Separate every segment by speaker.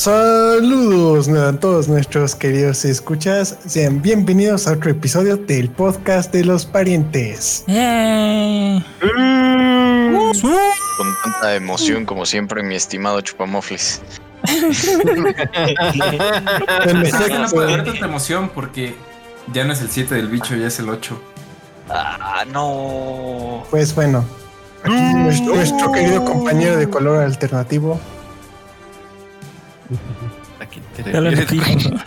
Speaker 1: Saludos a todos nuestros queridos escuchas. Sean bienvenidos a otro episodio del podcast de los parientes.
Speaker 2: ¡Eh!
Speaker 3: Con tanta emoción como siempre, mi estimado Chupamofles.
Speaker 4: No puede haber tanta emoción porque ya no es el 7 del bicho, ya es el 8.
Speaker 3: Ah, no.
Speaker 1: pues bueno, aquí nuestro, nuestro querido compañero de color alternativo.
Speaker 2: Lo metí.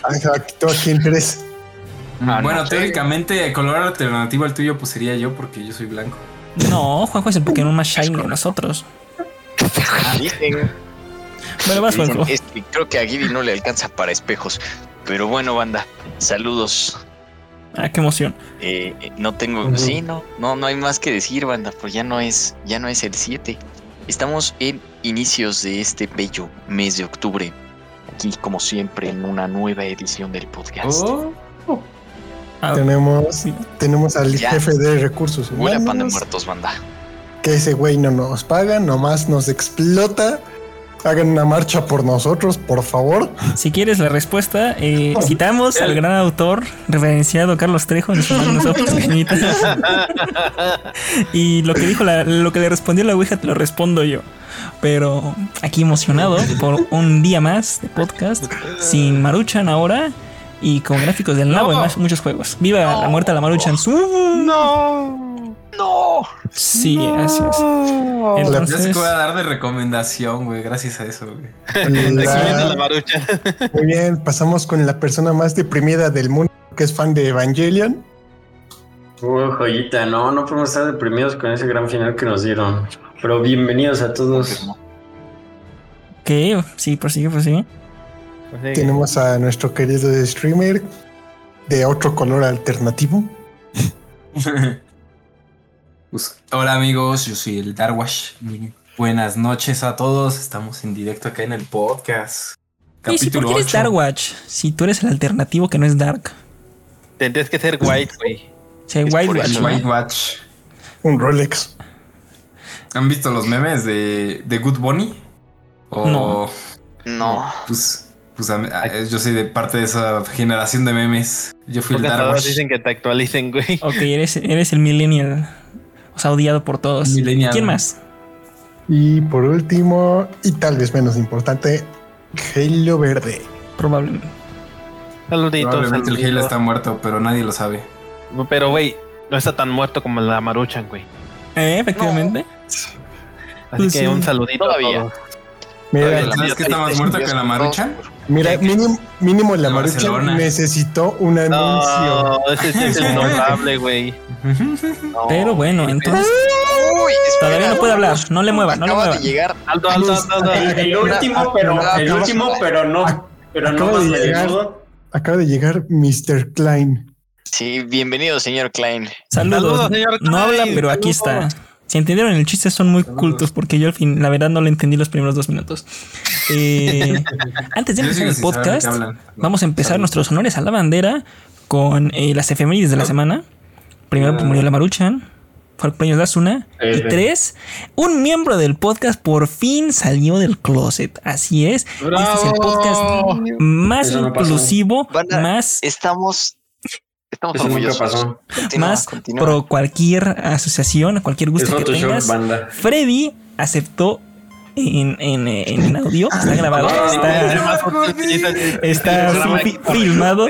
Speaker 1: Ah.
Speaker 5: Ah,
Speaker 4: bueno,
Speaker 5: no.
Speaker 4: teóricamente, el color alternativo al tuyo, pues sería yo porque yo soy blanco.
Speaker 2: No, Juanjo es el Pokémon más shiny de nosotros.
Speaker 3: Dicen,
Speaker 2: Bueno, vas,
Speaker 3: dicen,
Speaker 2: Juanjo.
Speaker 3: es que creo que a Giri no le alcanza para espejos. Pero bueno, banda, saludos.
Speaker 2: Ah, qué emoción.
Speaker 3: Eh, eh, no tengo,
Speaker 1: Ujú.
Speaker 3: sí, no, no, no hay más que decir, banda, pues ya no es, ya no es el 7. Estamos en inicios de este bello mes de octubre. Aquí, como siempre, en una nueva edición del podcast.
Speaker 4: Oh,
Speaker 2: Ah,
Speaker 1: Tenemos, tenemos al
Speaker 3: Ya.
Speaker 1: jefe de recursos
Speaker 3: Huele a pan de
Speaker 1: humanos.
Speaker 3: muertos, banda.
Speaker 1: Que ese güey no nos paga, nomás nos explota. Hagan una marcha por nosotros, por favor.
Speaker 2: si quieres la respuesta, eh, citamos al gran autor reverenciado Carlos Trejo en y lo que dijo, la- lo que le respondió la Ouija, te lo respondo yo. Pero aquí emocionado por un día más de podcast, sin Maruchan ahora y con gráficos del nabo y más muchos juegos. ¡Viva la muerte de la Maruchan!
Speaker 3: No, no.
Speaker 2: Sí, así es. Entonces,
Speaker 4: que voy a dar de recomendación, güey, gracias a eso, güey.
Speaker 1: La- Muy bien, pasamos con la persona más deprimida del mundo, que es fan de Evangelion.
Speaker 5: Uy, joyita, no, no podemos estar deprimidos con ese gran final que nos dieron. Pero bienvenidos a todos.
Speaker 2: ¿qué? Sí, prosigue, prosigue.
Speaker 1: Tenemos a nuestro querido streamer de otro color alternativo.
Speaker 4: Hola amigos, yo soy el Darwash. Buenas noches a todos. Estamos en directo acá en el podcast.
Speaker 2: ¿Y si por
Speaker 4: Capítulo
Speaker 2: qué eres
Speaker 4: 8.
Speaker 2: Darkwatch? Si tú eres el alternativo que no es Dark.
Speaker 6: Tendrías que ser white, güey.
Speaker 3: Es
Speaker 2: White Watch.
Speaker 1: Un Rolex.
Speaker 4: ¿Han visto los memes de, de Good Bunny? O,
Speaker 2: No.
Speaker 3: No.
Speaker 4: Pues, pues a a- yo soy de parte de esa generación de memes. Yo fui el
Speaker 6: Porque todos
Speaker 4: Darwash.
Speaker 6: dicen que te actualicen, güey.
Speaker 2: Ok, eres, eres el millennial. O sea, odiado por todos.
Speaker 4: Millennial.
Speaker 2: ¿Quién más?
Speaker 1: Y por último, y tal vez menos importante, Halo Verde.
Speaker 2: Probablemente.
Speaker 6: Saluditos.
Speaker 4: Probablemente el Halo está muerto, pero nadie lo sabe.
Speaker 6: Pero, güey, no está tan muerto como la Maruchan, güey.
Speaker 2: Eh, efectivamente.
Speaker 6: Así
Speaker 2: Pues
Speaker 6: que
Speaker 2: sí.
Speaker 6: un saludito
Speaker 3: Todavía.
Speaker 6: a todos.
Speaker 1: Mira,
Speaker 4: ¿Sabes qué está más muerto que la Maruchan?
Speaker 1: Mira mínimo, mínimo la
Speaker 4: Barcelona.
Speaker 1: necesitó un anuncio.
Speaker 6: No, ese es el nombrable, güey.
Speaker 3: no.
Speaker 2: Pero bueno, entonces
Speaker 3: Uy, espera.
Speaker 2: todavía no puede hablar. No le mueva, no le
Speaker 3: Acaba
Speaker 2: mueva.
Speaker 3: de llegar.
Speaker 6: Alto, alto, alto, alto.
Speaker 5: El, el último, pero el último, pero no, pero no
Speaker 1: acaba
Speaker 5: más
Speaker 1: de llegar. Acaba de llegar Mr. Klein.
Speaker 3: Sí, bienvenido, señor Klein.
Speaker 2: Saludos.
Speaker 6: Saludos, señor
Speaker 2: no habla,
Speaker 6: Klein,
Speaker 2: pero aquí está. Si entendieron el chiste, son muy cultos porque yo al fin, la verdad, no lo entendí los primeros dos minutos. Eh, antes de empezar el podcast, vamos a empezar nuestros honores a la bandera con eh, las efemérides de la semana. Primero
Speaker 4: Ah.
Speaker 2: murió la Maruchan, fue el cumpleaños de Asuna. Y
Speaker 5: Eh.
Speaker 2: tres, un miembro del podcast por fin salió del closet. Así es. Este es el podcast más inclusivo, más,
Speaker 3: Estamos. Estamos
Speaker 5: Eso nunca
Speaker 3: orgullosos.
Speaker 5: pasó.
Speaker 3: Continúa,
Speaker 2: más
Speaker 3: continúa.
Speaker 2: pro cualquier asociación, cualquier
Speaker 5: Es
Speaker 2: gusto que tengas.
Speaker 5: banda.
Speaker 2: Freddy aceptó en, en, eh, en audio, está grabado, está, está fi- filmado.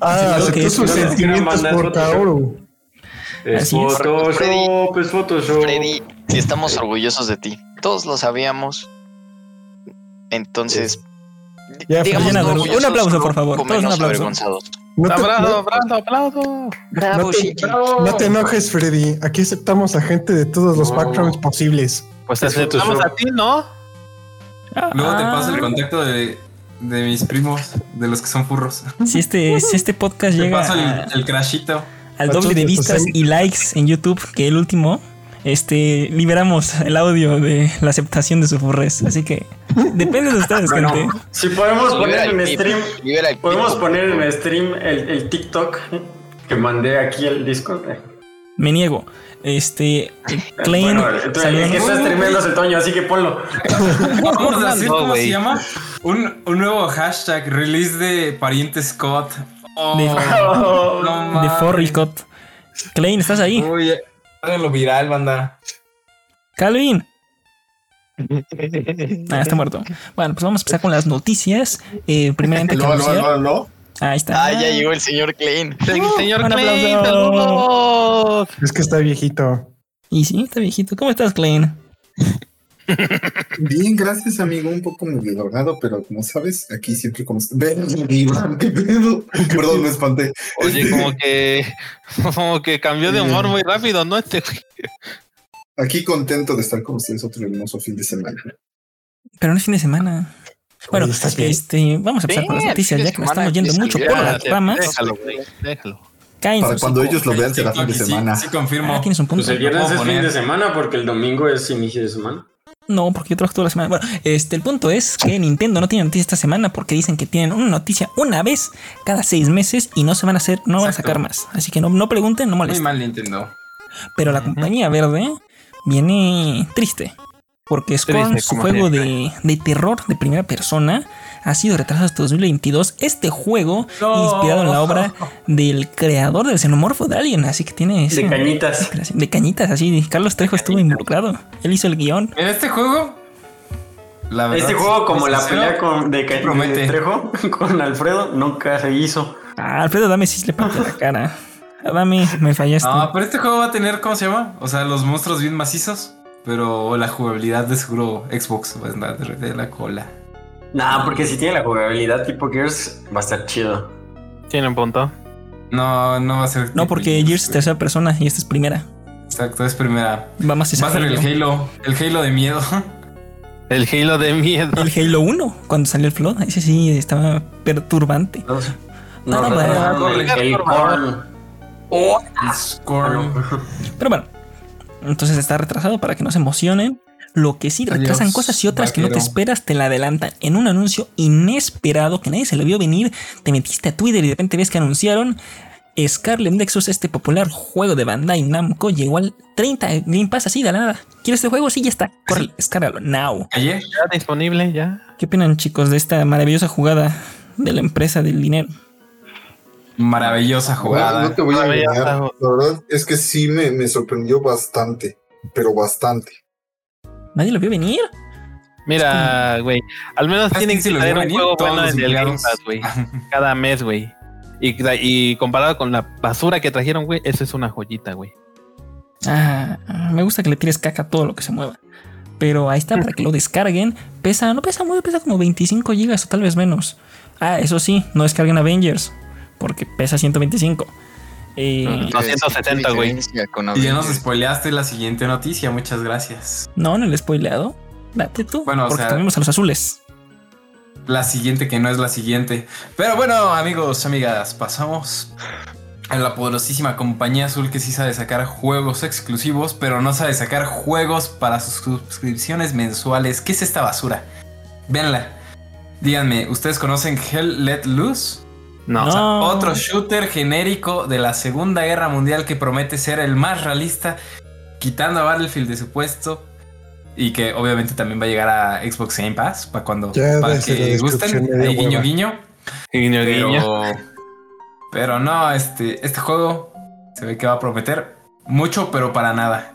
Speaker 1: Ah, aceptó
Speaker 2: ok,
Speaker 1: sus sentimientos por. Kaoru.
Speaker 5: Es. Photoshop, es Photoshop.
Speaker 3: Freddy, estamos orgullosos de ti. Todos lo sabíamos. Entonces,
Speaker 1: Ya,
Speaker 3: digamos
Speaker 2: Freddy,
Speaker 3: no
Speaker 2: un aplauso, por favor. Todos un aplauso.
Speaker 1: No te,
Speaker 6: Aplauso,
Speaker 1: no-.
Speaker 3: Bravo,
Speaker 1: no te-
Speaker 3: Shiki.
Speaker 1: no te enojes, Freddy. Aquí aceptamos a gente de todos los backgrounds posibles.
Speaker 6: Pues te
Speaker 5: Es
Speaker 6: aceptamos a ti, ¿no?
Speaker 4: Luego te paso el
Speaker 2: Ah,
Speaker 4: contacto de, de mis primos, de los que son furros.
Speaker 2: Si este, si este podcast
Speaker 4: Te
Speaker 2: llega
Speaker 4: paso el, crashito.
Speaker 2: al doble de
Speaker 1: Entonces,
Speaker 2: vistas
Speaker 1: pues,
Speaker 2: y likes en YouTube que el último, este liberamos el audio de la aceptación de su furres. Así que depende de ustedes,
Speaker 5: Bueno,
Speaker 2: gente.
Speaker 5: si podemos poner en stream, podemos poner en stream el, el TikTok que mandé aquí el Discord.
Speaker 2: Me niego. Este, Klein,
Speaker 5: Bueno, que
Speaker 2: saludos.
Speaker 5: está streameando es el Toño, así que ponlo.
Speaker 4: Vamos a decir cómo se llama. Un, un nuevo hashtag, release de pariente Scott. Oh,
Speaker 2: De-
Speaker 4: no
Speaker 2: De. Forricot. Klein, ¿estás ahí?
Speaker 4: Uy, háganlo viral, banda.
Speaker 2: Calvin. Ah, está muerto. Bueno, pues vamos a empezar con las noticias. Eh, primeramente,
Speaker 7: No, no, no, no.
Speaker 2: Ahí está.
Speaker 3: Ah, ya llegó el señor Klein.
Speaker 6: Se- Señor
Speaker 2: un
Speaker 6: Klein,
Speaker 2: aplauso.
Speaker 6: saludos.
Speaker 1: Es que está viejito.
Speaker 2: Y sí, está viejito. ¿Cómo estás, Klein?
Speaker 7: Bien, gracias, amigo. Un poco medio drogado, pero como sabes, aquí siempre como. Ven, Iván, qué pedo. Perdón, me espanté.
Speaker 6: Oye, como que, como que cambió de humor muy rápido, ¿no? Este.
Speaker 7: Aquí contento de estar con ustedes otro hermoso fin de semana.
Speaker 2: Pero no es fin de semana. Bueno,
Speaker 1: Oye, ¿estás bien?
Speaker 2: este, vamos a empezar con las noticias, ya que nos
Speaker 3: semana,
Speaker 2: estamos yendo mucho por las ramas.
Speaker 6: Déjalo, güey, déjalo.
Speaker 7: Para cuando ellos lo vean, será
Speaker 4: Sí,
Speaker 7: fin de
Speaker 4: sí,
Speaker 7: semana.
Speaker 4: Sí, confirmo.
Speaker 2: Ah, tienes un punto.
Speaker 5: Pues el viernes es fin de semana porque el domingo es inicio de semana.
Speaker 2: No, porque yo trabajo toda la semana. Bueno, este, el punto es que Nintendo no tiene noticia esta semana porque dicen que tienen una noticia una vez cada seis meses y no se van a hacer, no van a sacar más. Así que no, no pregunten, no
Speaker 4: Muy
Speaker 2: molesten.
Speaker 4: mal Nintendo.
Speaker 2: Pero la compañía verde viene triste. Porque Scorn,
Speaker 6: Triste,
Speaker 2: su juego de, de terror de primera persona, ha sido retrasado hasta 2022. Este juego,
Speaker 4: No.
Speaker 2: inspirado en la obra del creador del xenomorfo de Alien, así que tiene ese-
Speaker 5: De cañitas.
Speaker 2: De cañitas, así. Carlos Trejo estuvo involucrado. Él hizo el guion.
Speaker 4: En este juego, la verdad,
Speaker 5: Este juego, como
Speaker 4: pues,
Speaker 5: la
Speaker 4: sincero,
Speaker 5: pelea con, de, de Trejo con Alfredo, nunca se hizo.
Speaker 2: Ah, Alfredo Dame sí le partió la cara. Dame, me fallaste.
Speaker 4: No, pero este juego va a tener, ¿cómo se llama? O sea, los monstruos bien macizos. Pero la jugabilidad de seguro Xbox va a andar de la cola.
Speaker 5: Nah, porque si tiene la jugabilidad tipo Gears, va a estar chido.
Speaker 6: Tiene un punto.
Speaker 4: No, no va a ser.
Speaker 2: no, porque Gears es tercera persona y esta es primera.
Speaker 4: Exacto, es primera.
Speaker 2: Va más
Speaker 4: Va a ser el Halo, el Halo de miedo.
Speaker 6: El Halo de miedo.
Speaker 2: El Halo 1, cuando salió el Flood, ese sí estaba perturbante.
Speaker 5: No,
Speaker 2: No,
Speaker 5: no,
Speaker 2: no,
Speaker 5: el, el Korn. Oh,
Speaker 4: El Scorn.
Speaker 2: Pero bueno, entonces está retrasado para que no se emocionen. Lo que sí, retrasan
Speaker 4: Adiós,
Speaker 2: cosas y otras que no te esperas, te la adelantan. En un anuncio inesperado que nadie se lo vio venir, te metiste a Twitter y de repente ves que anunciaron Scarlet Nexus, este popular juego de Bandai Namco, llegó al 30 Game Pass así de la nada. ¿Quieres este juego? Sí, ya está. Corre, descárgalo now.
Speaker 4: Ayer,
Speaker 6: Ya disponible, ya.
Speaker 2: ¿Qué opinan, chicos, de esta maravillosa jugada de la empresa del dinero?
Speaker 4: maravillosa jugada.
Speaker 7: no te voy a engañar. La verdad es que sí me, me sorprendió bastante, pero bastante.
Speaker 2: ¿Nadie lo vio venir?
Speaker 6: Mira, güey. Al menos tienen
Speaker 4: sí, sí
Speaker 6: que
Speaker 4: lo
Speaker 6: traer
Speaker 4: vio
Speaker 6: un juego bueno en el Game. Pass, güey. Cada mes, güey. Y, y comparado con la basura que trajeron, güey, eso es una joyita, güey.
Speaker 2: Ah, me gusta que le tires caca a todo lo que se mueva. Pero ahí está para que lo descarguen. Pesa, no pesa mucho, pesa como 25 gigas o tal vez menos. Ah, eso sí, no descarguen Avengers. Porque pesa 125. Eh,
Speaker 6: 270, güey.
Speaker 3: Diferencia con
Speaker 4: Y ya nos spoileaste la siguiente noticia, muchas gracias.
Speaker 2: no, no le he spoileado. Date tú.
Speaker 4: Bueno, o sea-
Speaker 2: a los azules.
Speaker 4: La siguiente que no es la siguiente. Pero bueno, amigos, amigas, pasamos a la poderosísima compañía azul que sí sabe sacar juegos exclusivos, pero no sabe sacar juegos para sus suscripciones mensuales. ¿Qué es esta basura? Véanla. Díganme, ¿ustedes conocen Hell Let Loose?
Speaker 6: No.
Speaker 2: No.
Speaker 4: O sea, otro shooter genérico de la Segunda Guerra Mundial que promete ser el más realista, quitando a Battlefield de su puesto. Y que obviamente también va a llegar a Xbox Game Pass para cuando
Speaker 1: Ya
Speaker 4: para que gusten. Ahí guiño guiño.
Speaker 6: Guiño, guiño.
Speaker 4: Pero, pero no, este, este juego se ve que va a prometer mucho, pero para nada.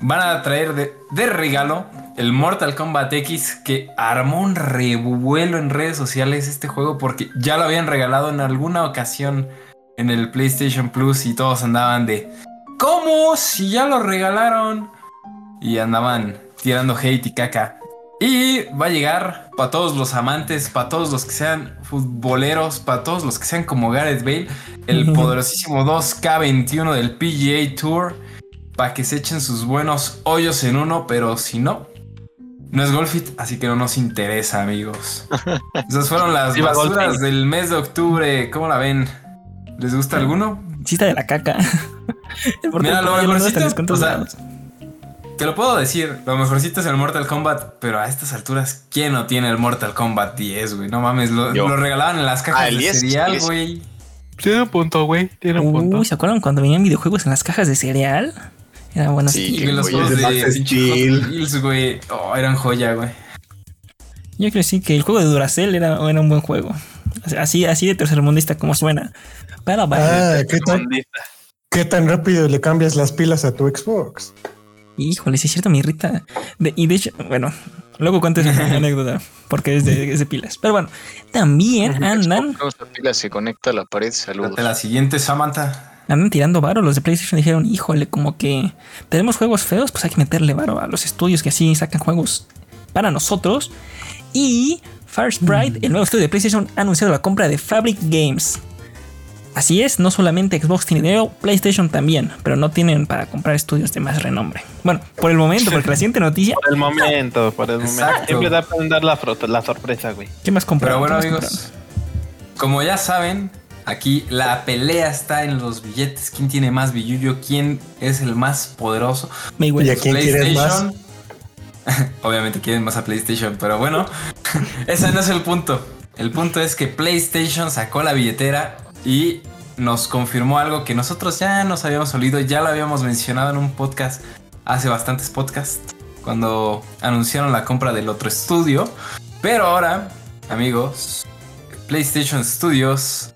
Speaker 4: Van a traer de, de regalo el Mortal Kombat X que armó un revuelo en redes sociales este juego porque ya lo habían regalado en alguna ocasión en el PlayStation Plus y todos andaban de ¿Cómo? Si ya lo regalaron. Y andaban tirando hate y caca. Y va a llegar para todos los amantes, para todos los que sean futboleros, para todos los que sean como Gareth Bale, el poderosísimo 2K21 del PGA Tour, para que se echen sus buenos hoyos en uno, pero si no, no es Golfit, así que no nos interesa, amigos. Esas fueron las
Speaker 6: Viva
Speaker 4: basuras
Speaker 6: Golfit.
Speaker 4: del mes de octubre. ¿Cómo la ven? ¿Les gusta alguno?
Speaker 2: Sí está de la caca.
Speaker 4: Mira, lo mejorcito, o sea. Te lo puedo decir, lo mejorcito es el Mortal Kombat, pero a estas alturas, ¿quién no tiene el Mortal Kombat 10, güey? No mames, lo, regalaban en las cajas
Speaker 3: Ah,
Speaker 4: de
Speaker 3: 10,
Speaker 4: cereal,
Speaker 3: el 10.
Speaker 4: güey.
Speaker 6: Tiene un punto, güey. Tiene un punto.
Speaker 2: Uy, ¿se acuerdan cuando venían videojuegos en las cajas de cereal? Eran buenos
Speaker 3: Sí,
Speaker 4: Y los juegos
Speaker 7: De Max Steel.
Speaker 4: Güey. Oh, eran joya, güey.
Speaker 2: Yo creo que sí que el juego de Duracell era, era un buen juego. Así, así de tercermundista como suena. Pero
Speaker 1: Ah, ¿qué tan, ¿qué tan rápido le cambias las pilas a tu Xbox?
Speaker 2: híjole, sí es cierto, me irrita. De- y de hecho, bueno, luego cuento esa anécdota porque es de, es de pilas. Pero bueno, también andan,
Speaker 3: Xbox, la pila se conecta a la pared. Saludos.
Speaker 4: Date la siguiente, Samantha.
Speaker 2: Andan tirando varo. Los de PlayStation dijeron, híjole, como que tenemos juegos feos, pues hay que meterle varo a los estudios que así sacan juegos para nosotros. Y First Sprite, el nuevo estudio de PlayStation, ha anunciado la compra de Fabric Games. Así es, no solamente Xbox tiene dinero, PlayStation también, pero no tienen para comprar estudios de más renombre. Bueno, por el momento, porque la siguiente noticia,
Speaker 6: Por el momento, por el momento. Siempre da para dar la, la sorpresa, güey.
Speaker 2: ¿qué más compraron?
Speaker 4: Pero bueno,
Speaker 2: ¿Qué más
Speaker 4: amigos, como ya saben, aquí la pelea está en los billetes. ¿Quién tiene más billullo? ¿Quién es el más poderoso?
Speaker 2: Mayweather.
Speaker 1: ¿Y a quién quieres más?
Speaker 4: Obviamente quieren más a PlayStation, pero bueno, ese no es el punto. El punto es que PlayStation sacó la billetera y nos confirmó algo que nosotros ya nos habíamos olido, ya lo habíamos mencionado en un podcast hace bastantes podcasts, cuando anunciaron la compra del otro estudio. Pero ahora, amigos, PlayStation Studios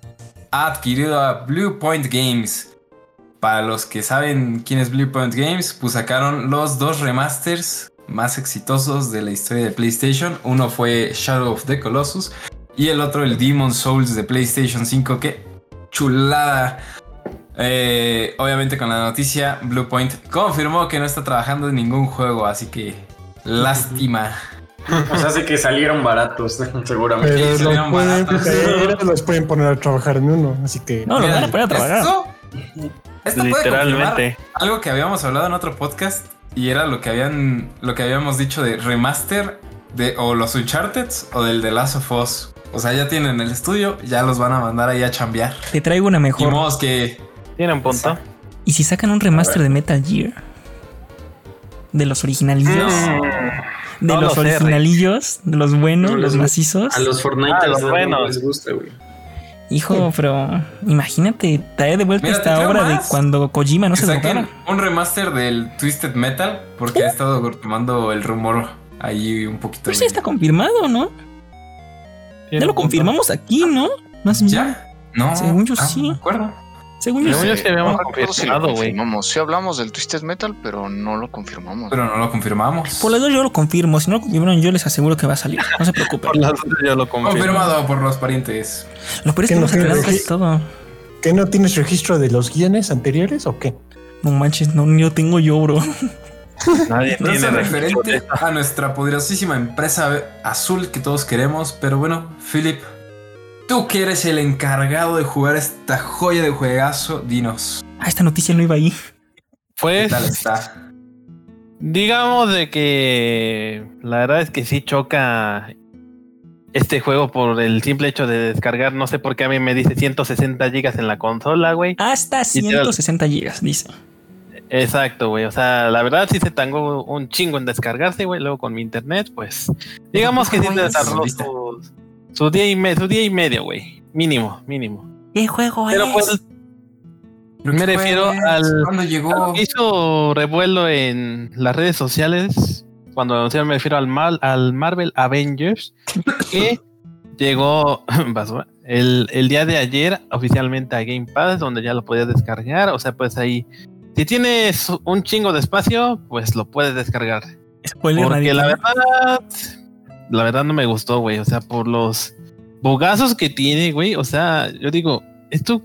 Speaker 4: adquirido a Blue Point Games. Para los que saben quién es Blue Point Games, pues sacaron los dos remasters más exitosos de la historia de PlayStation. Uno fue Shadow of the Colossus y el otro el Demon Souls de PlayStation 5. Que chulada. Eh, obviamente con la noticia, Blue Point confirmó que no está trabajando en ningún juego, así que lástima.
Speaker 5: O sea, hace que salieron baratos, seguramente.
Speaker 1: Pero
Speaker 4: Sí,
Speaker 1: los
Speaker 4: salieron
Speaker 1: pueden, pero los pueden poner a trabajar en uno, así que
Speaker 2: No, lo van a poner a trabajar.
Speaker 4: Esto, esto puede
Speaker 6: Literalmente.
Speaker 4: algo que habíamos hablado en otro podcast y era lo que habían lo que habíamos dicho de remaster de o los Uncharted o del The Last of Us. O sea, ya tienen el estudio, ya los van a mandar ahí a chambear.
Speaker 2: Te traigo una mejor.
Speaker 4: modos que
Speaker 6: Tiene un punto.
Speaker 2: ¿Y si sacan un remaster de Metal Gear? De los originalillos.
Speaker 6: Mm,
Speaker 2: De
Speaker 6: no
Speaker 2: los
Speaker 6: lo sé,
Speaker 2: originalillos, de los buenos,
Speaker 5: No
Speaker 2: los macizos.
Speaker 5: A los Fortnite
Speaker 6: Ah, los buenos.
Speaker 5: les gusta, güey.
Speaker 2: Hijo, pero imagínate, traer de vuelta
Speaker 4: Mira,
Speaker 2: esta obra de cuando Kojima no
Speaker 4: que
Speaker 2: se
Speaker 4: saquen un remaster del Twisted Metal porque ha estado tomando el rumor ahí un poquito.
Speaker 2: Pero sí está confirmado, ¿no? Ya lo
Speaker 6: punto.
Speaker 2: confirmamos aquí, ¿no? Más bien.
Speaker 4: ¿Ya? No.
Speaker 2: Según yo
Speaker 4: Ah,
Speaker 2: sí.
Speaker 4: no me acuerdo.
Speaker 2: Según yo sí.
Speaker 6: habíamos
Speaker 3: No si
Speaker 6: confirmado, güey.
Speaker 3: Sí hablamos del Twisted Metal, pero no lo confirmamos.
Speaker 4: Pero no lo confirmamos.
Speaker 2: Por las dos yo lo confirmo. Si no lo confirmaron, yo les aseguro que va a salir. No se preocupen.
Speaker 6: Por las dos yo lo confirmo.
Speaker 4: Confirmado por los parientes.
Speaker 2: Lo peor es
Speaker 1: ¿Qué
Speaker 2: que
Speaker 1: no
Speaker 2: casi todo.
Speaker 1: ¿qué no tienes registro de los guiones anteriores o qué?
Speaker 2: No manches, no, ni yo tengo yo, bro.
Speaker 6: Nadie
Speaker 4: No es
Speaker 6: tiene
Speaker 4: referente a nuestra poderosísima empresa azul que todos queremos, pero bueno, Philip, tú que eres el encargado de jugar esta joya de juegazo, dinos,
Speaker 2: Ah, esta noticia no iba ahí.
Speaker 4: ¿qué
Speaker 6: Pues,
Speaker 4: tal está?
Speaker 6: digamos de que la verdad es que sí choca este juego por el simple hecho de descargar. No sé por qué a mí me dice 160 gigas en la consola, güey.
Speaker 2: Hasta
Speaker 6: Literal.
Speaker 2: 160 gigas, dice.
Speaker 6: Exacto, güey. O sea, la verdad sí se tangó un chingo en descargarse, güey. Luego con mi internet, pues. Digamos que sí se tardó
Speaker 4: Listo.
Speaker 6: Su, día y me- su día y medio, güey. Mínimo, mínimo.
Speaker 2: ¿Qué juego
Speaker 6: Pero
Speaker 2: es?
Speaker 6: pues me refiero al-
Speaker 4: ¿Cuándo llegó?
Speaker 6: hizo revuelo en las redes sociales. Cuando anunciaron, me refiero al, Mal- al Marvel Avengers. Que llegó el, el día de ayer oficialmente a Game Pass, donde ya lo podías descargar. O sea, pues ahí. Si tienes un chingo de espacio, pues lo puedes descargar.
Speaker 2: Spoiler
Speaker 6: Porque
Speaker 2: radical.
Speaker 6: la verdad, la verdad no me gustó, güey. O sea, por los bugazos que tiene, güey. O sea, yo digo, esto.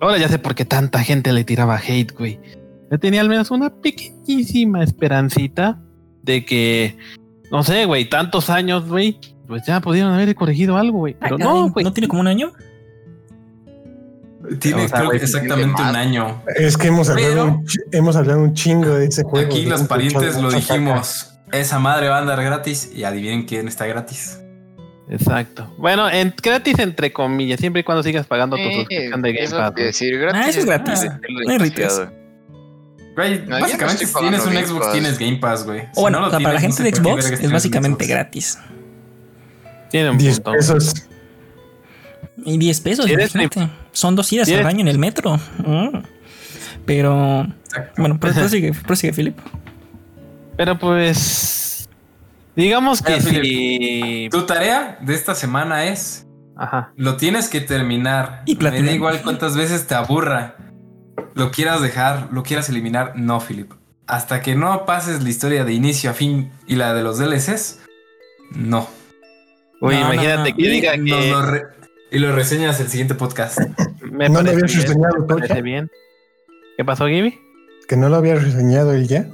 Speaker 6: Ahora ya sé por qué tanta gente le tiraba hate, güey. Yo tenía al menos una pequeñísima esperancita de que, no sé, güey, tantos años, güey, pues ya pudieron haber corregido algo, güey. Pero no, güey.
Speaker 2: ¿No tiene como un año?
Speaker 4: Tiene
Speaker 6: O sea,
Speaker 4: creo que
Speaker 6: güey,
Speaker 4: exactamente
Speaker 3: tiene
Speaker 4: un año.
Speaker 1: Es que hemos hablado,
Speaker 4: Pero-
Speaker 1: un, hemos hablado un chingo de ese juego.
Speaker 4: Aquí los parientes lo dijimos. Esa madre va a andar gratis y adivinen quién está gratis.
Speaker 6: Exacto. Bueno, en, gratis entre comillas, siempre y cuando sigas pagando tu
Speaker 3: Eh,
Speaker 6: suscripción de Game Pass.
Speaker 3: decir gratis.
Speaker 2: Ah, eso es gratis. Ah.
Speaker 4: Güey,
Speaker 3: No,
Speaker 4: básicamente si tienes un Xbox,
Speaker 3: Pass.
Speaker 4: tienes Game Pass, güey.
Speaker 2: O
Speaker 4: Si
Speaker 2: bueno,
Speaker 4: no lo
Speaker 2: para la gente
Speaker 4: no
Speaker 2: de Xbox es básicamente
Speaker 4: Xbox.
Speaker 2: gratis.
Speaker 6: Tiene un
Speaker 1: 10
Speaker 6: punto.
Speaker 1: pesos.
Speaker 2: Y 10 pesos, imagínate. Son dos idas al baño en el metro. Mm. Pero,
Speaker 4: Exacto.
Speaker 2: bueno, pro- prosigue, prosigue, Philip.
Speaker 6: Pero pues. Digamos que
Speaker 4: Mira,
Speaker 6: si.
Speaker 4: Tu tarea de esta semana es
Speaker 6: Ajá.
Speaker 4: Lo tienes que terminar.
Speaker 2: Y
Speaker 4: Me da igual cuántas veces te aburra. Lo quieras dejar, lo quieras eliminar. No, Philip. Hasta que no pases la historia de inicio a fin y la de los DLCs, no.
Speaker 6: Uy,
Speaker 2: No,
Speaker 6: imagínate
Speaker 2: no.
Speaker 6: que diga que.
Speaker 4: lo re- y lo reseñas el siguiente podcast.
Speaker 6: Me
Speaker 1: ¿No lo habías reseñado,
Speaker 6: bien. ¿Qué pasó, Gibby?
Speaker 1: Que no lo había reseñado él ya.